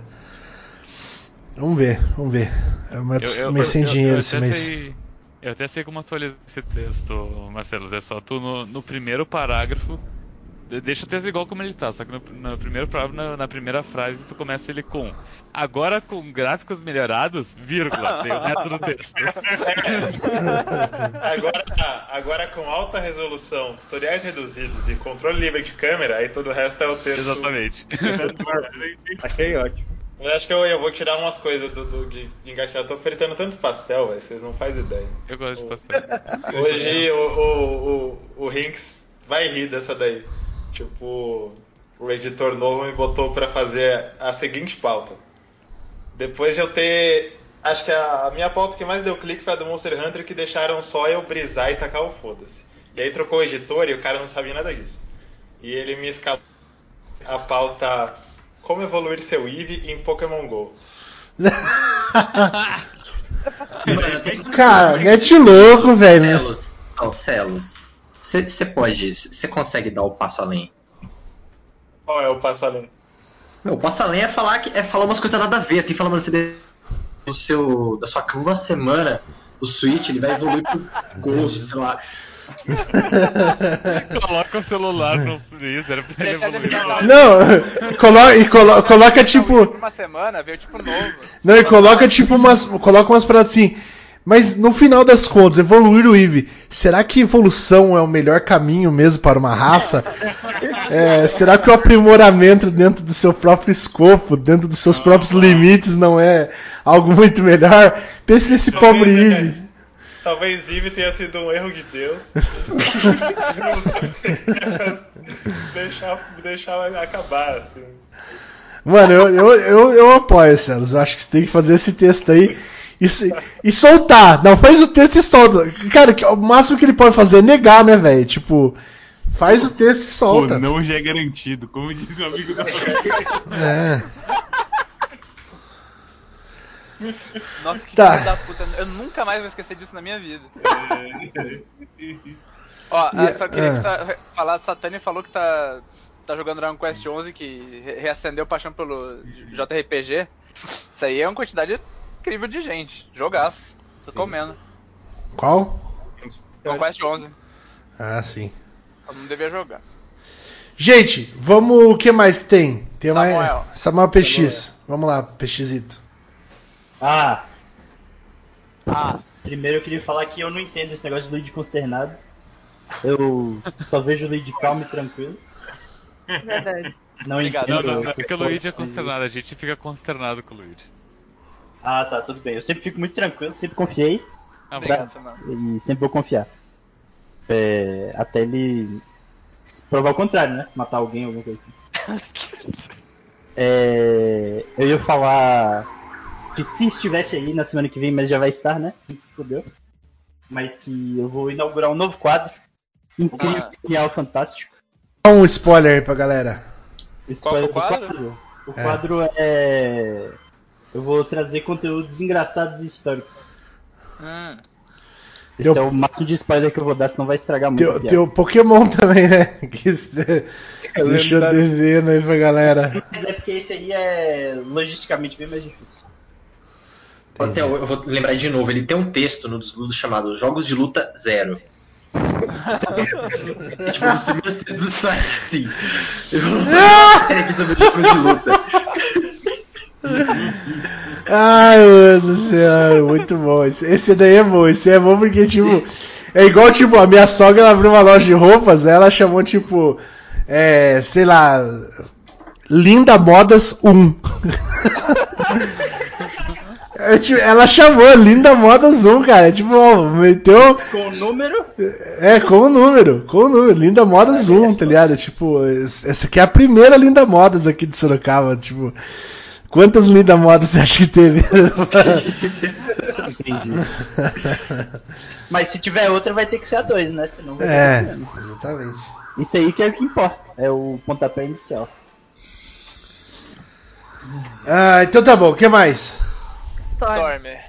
Vamos ver, vamos ver. Eu meio meio sem dinheiro esse mês. sei- eu até sei como atualizar esse texto, Marcelo. É só tu no, no primeiro parágrafo. de- Deixa o texto igual como ele tá, só que no, no primeiro parágrafo, na, na primeira frase, tu começa ele com Agora com gráficos melhorados, vírgula, tem o resto do texto. Agora, agora com alta resolução, tutoriais reduzidos e controle livre de câmera, aí todo o resto é o texto. Exatamente. Achei ótimo. Eu acho que eu, eu vou tirar umas coisas do, do- de, de engaixar. Eu tô fritando tanto pastel, velho, vocês não fazem ideia. Eu gosto de pastel. Hoje o, o, o, o Rinks vai rir dessa daí. Tipo, o editor novo me botou pra fazer a seguinte pauta. Depois de eu ter. Acho que a, a minha pauta que mais deu clique foi a do Monster Hunter, que deixaram só eu brisar e tacar o foda-se. E aí trocou o editor e o cara não sabia nada disso. E ele me escapou a pauta Como evoluir seu Eevee em Pokémon GO. Cara, mete louco, velho. né? Celos. Celos. Você pode. Você consegue dar o passo além. Qual é o passo além? Não, o passo além é falar, que, é falar umas coisas nada a ver, assim, falar, mano, você do seu, da sua uma semana, o Switch ele vai evoluir pro Ghost, sei lá. Coloca o celular no freezer pra ele evoluir. Não, colo e colo coloca tipo. Uma semana, veio tipo novo. Não, e coloca tipo umas. Coloca umas paradas assim. Mas no final das contas, evoluir o Eevee, será que evolução é o melhor caminho mesmo para uma raça? É, será que o aprimoramento dentro do seu próprio escopo, dentro dos seus próprios limites, não é algo muito melhor? Pense nesse pobre Eevee. Talvez Eve tenha sido um erro de Deus. deixar, deixar acabar, assim. Mano, eu, eu, eu, eu apoio, Celos. Eu acho que você tem que fazer esse texto aí e, e soltar. Não, faz o texto e solta. Cara, que- o máximo que ele pode fazer é negar, né, velho? Tipo, faz o texto e solta. O não já é garantido, como diz o amigo do É. Nossa, que Tá. filho da puta. Eu nunca mais vou esquecer disso na minha vida. Ó, E- ah, só queria que sa- falar, Satani falou que tá, tá jogando Dragon Quest 11, que re- reacendeu paixão pelo JRPG. Isso aí é uma quantidade incrível de gente. Jogaço. Recomendo. Qual? Dragon Quest 11. Ah, sim. Todo mundo devia jogar. Gente, vamos. O que mais que tem? Tem mais. Samuel. Samuel PX. Vamos lá, PXito. Ah. Ah, primeiro eu queria falar que eu não entendo esse negócio de Luigi consternado. Eu só vejo o Luigi calmo e tranquilo. Verdade. Não Obrigado. entendo. Não, não, não é esse que o Luigi é consternado, a gente fica consternado com o Luigi. Ah, tá, tudo bem. Eu sempre fico muito tranquilo, sempre confiei. Ah, Obrigado, Samuel. E sempre vou confiar. É, até ele provar o contrário, né? Matar alguém, alguma coisa assim. É, eu ia falar que se estivesse aí na semana que vem, mas já vai estar, né? A gente se fudeu. Mas que eu vou inaugurar um novo quadro. Incrível, Ah. genial, fantástico. Dá um spoiler aí pra galera. Spoiler Qual é o do quadro? O É. quadro é. Eu vou trazer conteúdos engraçados e históricos. Hum. Esse Deu- é o máximo de spoiler que eu vou dar, senão vai estragar muito. tem o Pokémon também, né? Que deixou da- devendo aí pra galera. Mas é porque esse aí é logisticamente bem mais difícil. Até eu eu vou lembrar de novo, ele tem um texto no Desludo chamado Jogos de Luta Zero. é tipo um dos primeiros textos do site, assim. Eu vou série aqui sobre jogos de luta. Ai, mano do céu, muito bom. Esse, esse daí é bom, esse é bom porque, tipo, é igual, tipo, a minha sogra ela abriu uma loja de roupas, ela chamou, tipo, é, sei lá, Linda Modas 1. É, tipo, ela chamou Linda Modas 1, cara. É, tipo, ó, meteu. Com o número? É, com o número, com o número. Linda Modas 1, tá ligado? Tipo, es- essa aqui é a primeira Linda Modas aqui de Sorocaba. Tipo, quantas Linda Modas você acha que teve? Entendi. Mas se tiver outra, vai ter que ser a 2, né? Senão vai É, ter que ser. exatamente. Isso aí que é o que importa. É o pontapé inicial. Ah, então tá bom, o que mais? Stormer.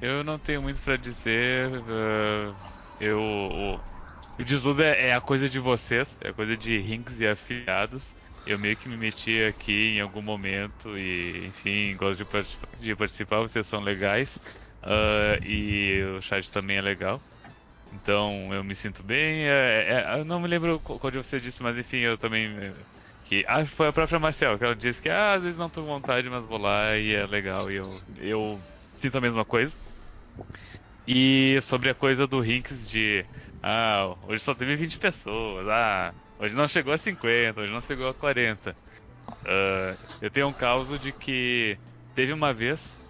Eu não tenho muito pra dizer. ah, eu. O, o Desludo é, é a coisa de vocês, é a coisa de Rinks e afiliados. Eu meio que me meti aqui em algum momento e, enfim, gosto de, participar, de participar, vocês são legais. ah, e o chat também é legal. Então eu me sinto bem. é- é- eu não me lembro qu- qual de vocês disse, mas enfim, eu também. Que, ah, foi a própria Marcel, que ela disse que ah, às vezes não tô com vontade, mas vou lá e é legal. E eu, eu sinto a mesma coisa. E sobre a coisa do Rinks de ah, hoje só teve 20 pessoas, ah, hoje não chegou a 50, hoje não chegou a 40. Ah, eu tenho um caso de que teve uma vez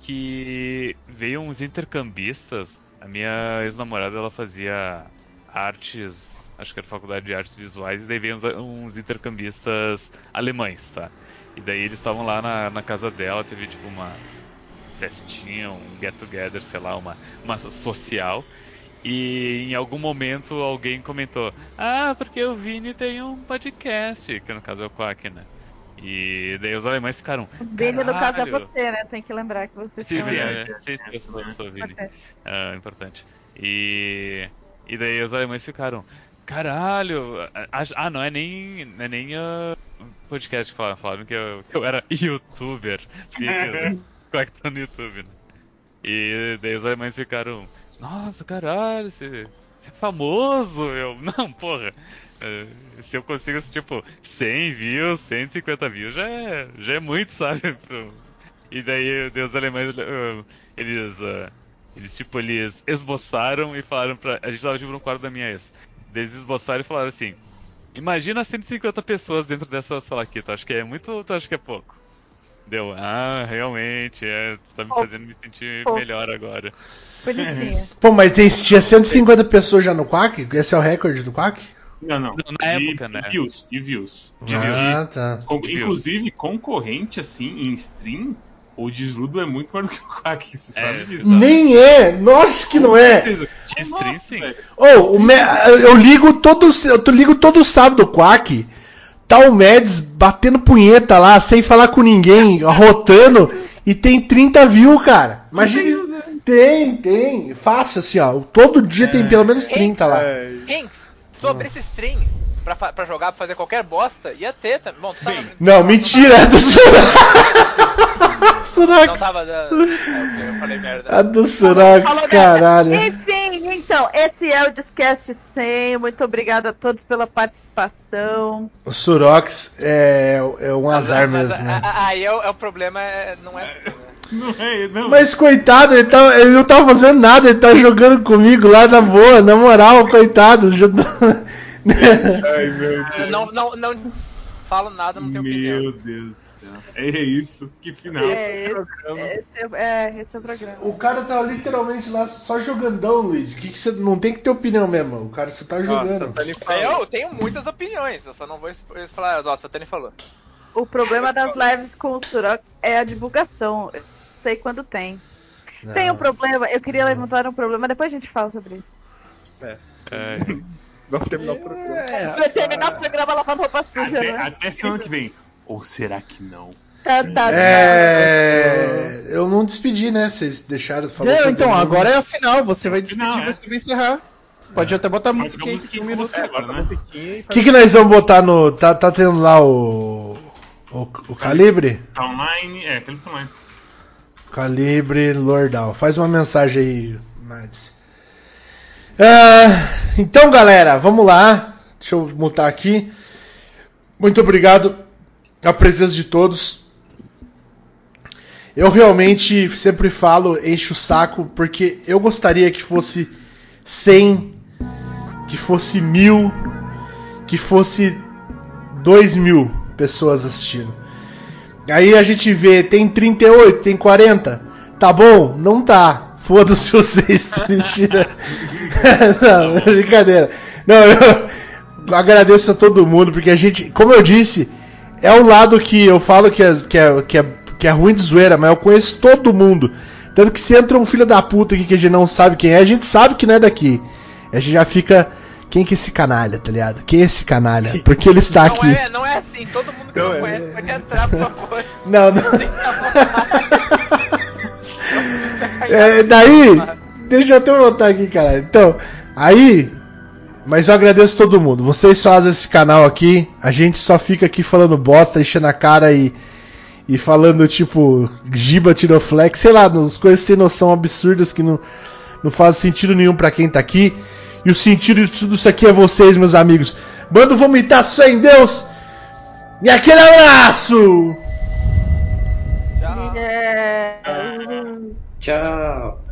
que veio uns intercambistas. A minha ex-namorada ela fazia artes, acho que era faculdade de artes visuais, e daí veio uns, uns intercambistas alemães, tá? E daí eles estavam lá na, na casa dela, teve tipo uma festinha, um get together, sei lá, uma, uma social. E em algum momento alguém comentou: Ah, porque o Vini tem um podcast, que no caso é o Quack, né? E daí os alemães ficaram. O Vini, no caso, é você, né? Tem que lembrar que você Sim, sim, é, sim, sim, eu sou, eu sou o Vini. Importante. Ah, importante. E, e daí os alemães ficaram, caralho, ah, não é nem, não é nem ah, podcast que falaram, que eu, que eu era youtuber. Tá no YouTube, né? E daí os alemães ficaram, nossa, caralho, você, você é famoso, eu, não, porra. eh, Se eu consigo, tipo, 100 views, 150 views, já é, já é muito, sabe? E daí, daí os alemães, eh, eles, ah, eles, tipo, eles esboçaram e falaram pra... A gente tava, tipo, no quarto da minha ex. Eles esboçaram e falaram assim, imagina 150 pessoas dentro dessa sala aqui, tu acha que é muito ou tu acha que é pouco? Deu, ah, realmente, é, tu tá me fazendo me sentir Fofo. melhor agora. Bonitinho. Pô, mas tem, tinha 150 pessoas já no Quack? Esse é o recorde do Quack? Não, não. Na de, época, né? De views, de views. De Ah, views. tá. Com- De views. inclusive, concorrente, assim, em stream, o Desludo é muito maior do que o Quack, você É, sabe disso. Nem é! Nossa, que não é! Sim. Ô, o Me- eu ligo todo, eu ligo todo sábado o Quack. Tá o Mads batendo punheta lá, sem falar com ninguém, rotando, e tem 30 views, cara. Imagina. Tem, tem. Fácil assim, ó. Todo dia tem pelo menos 30 lá. Quem? Se tu abrisse stream pra, pra jogar, pra fazer qualquer bosta, ia ter também. Bom, tu tava, Não, mentira, é do não Surax. tava dando. É, ok, eu falei merda. A do Surax, caralho. Enfim, então, esse é o Discast 100. Muito obrigada a todos pela participação. O Surox é, é um azar Mas, mesmo, né? Aí é, o- é o problema, é, não é. Não é, não. Mas coitado, ele, tá, ele não tava fazendo nada, ele tá jogando comigo lá na boa, na moral, coitado. Ai, meu Eu não, não, não falo nada, não tenho opinião. Meu Deus do céu. É isso, que final. É, esse, esse é, é, esse é o programa. O cara tá literalmente lá só jogandão, Luigi. Que que você não tem que ter opinião mesmo. O cara só tá jogando. Eu tenho muitas opiniões, eu só não vou falar, ó, Satani falou. O problema das lives com o Surox é a divulgação. Eu sei quando tem. Tem um problema, eu queria levantar um problema, depois a gente fala sobre isso. É. É, Vamos terminar o programa. Vai terminar o programa lavando roupa suja, Até, né? até semana que vem. Ou será que não? Tá, tá, É. Eu não despedi, né? Vocês deixaram falar. Não, todo então, mundo. agora é a final. Você vai despedir, Não, é. você vai encerrar. Pode até botar música aí, um minuto. agora, né? O que, que nós vamos botar no. Tá, tá tendo lá o. O, o calibre? Tá online, é, aquele tá online. Calibre Lordal. Faz uma mensagem aí, Mads. Ah, então, galera, vamos lá. Deixa eu mutar aqui. Muito obrigado a presença de todos. Eu realmente sempre falo, encho o saco, porque eu gostaria que fosse 100, que fosse mil, que fosse 2 mil pessoas assistindo. Aí a gente vê, tem 38, tem 40. Tá bom? Não tá. Foda-se vocês. Mentira. Não, brincadeira. Não, eu agradeço a todo mundo, porque a gente, como eu disse, é um lado que eu falo que é, que é, que é, que é ruim de zoeira, mas eu conheço todo mundo. Tanto que se entra um filho da puta aqui que a gente não sabe quem é, a gente sabe que não é daqui. A gente já fica. Quem que é esse canalha, tá ligado? Quem é esse canalha? Porque ele está não aqui. É, não é assim, todo mundo que não, conhece pode entrar, por favor. Não, não. É, daí, deixa eu até voltar aqui, cara. Então, aí, mas eu agradeço todo mundo. Vocês fazem esse canal aqui, a gente só fica aqui falando bosta, enchendo a cara e, e falando tipo giba, tiroflex, sei lá, as coisas sem noção absurdas que não, não fazem sentido nenhum pra quem tá aqui. E o sentido de tudo isso aqui é vocês, meus amigos. Mando vomitar só em Deus. E aquele abraço! É... Tchau.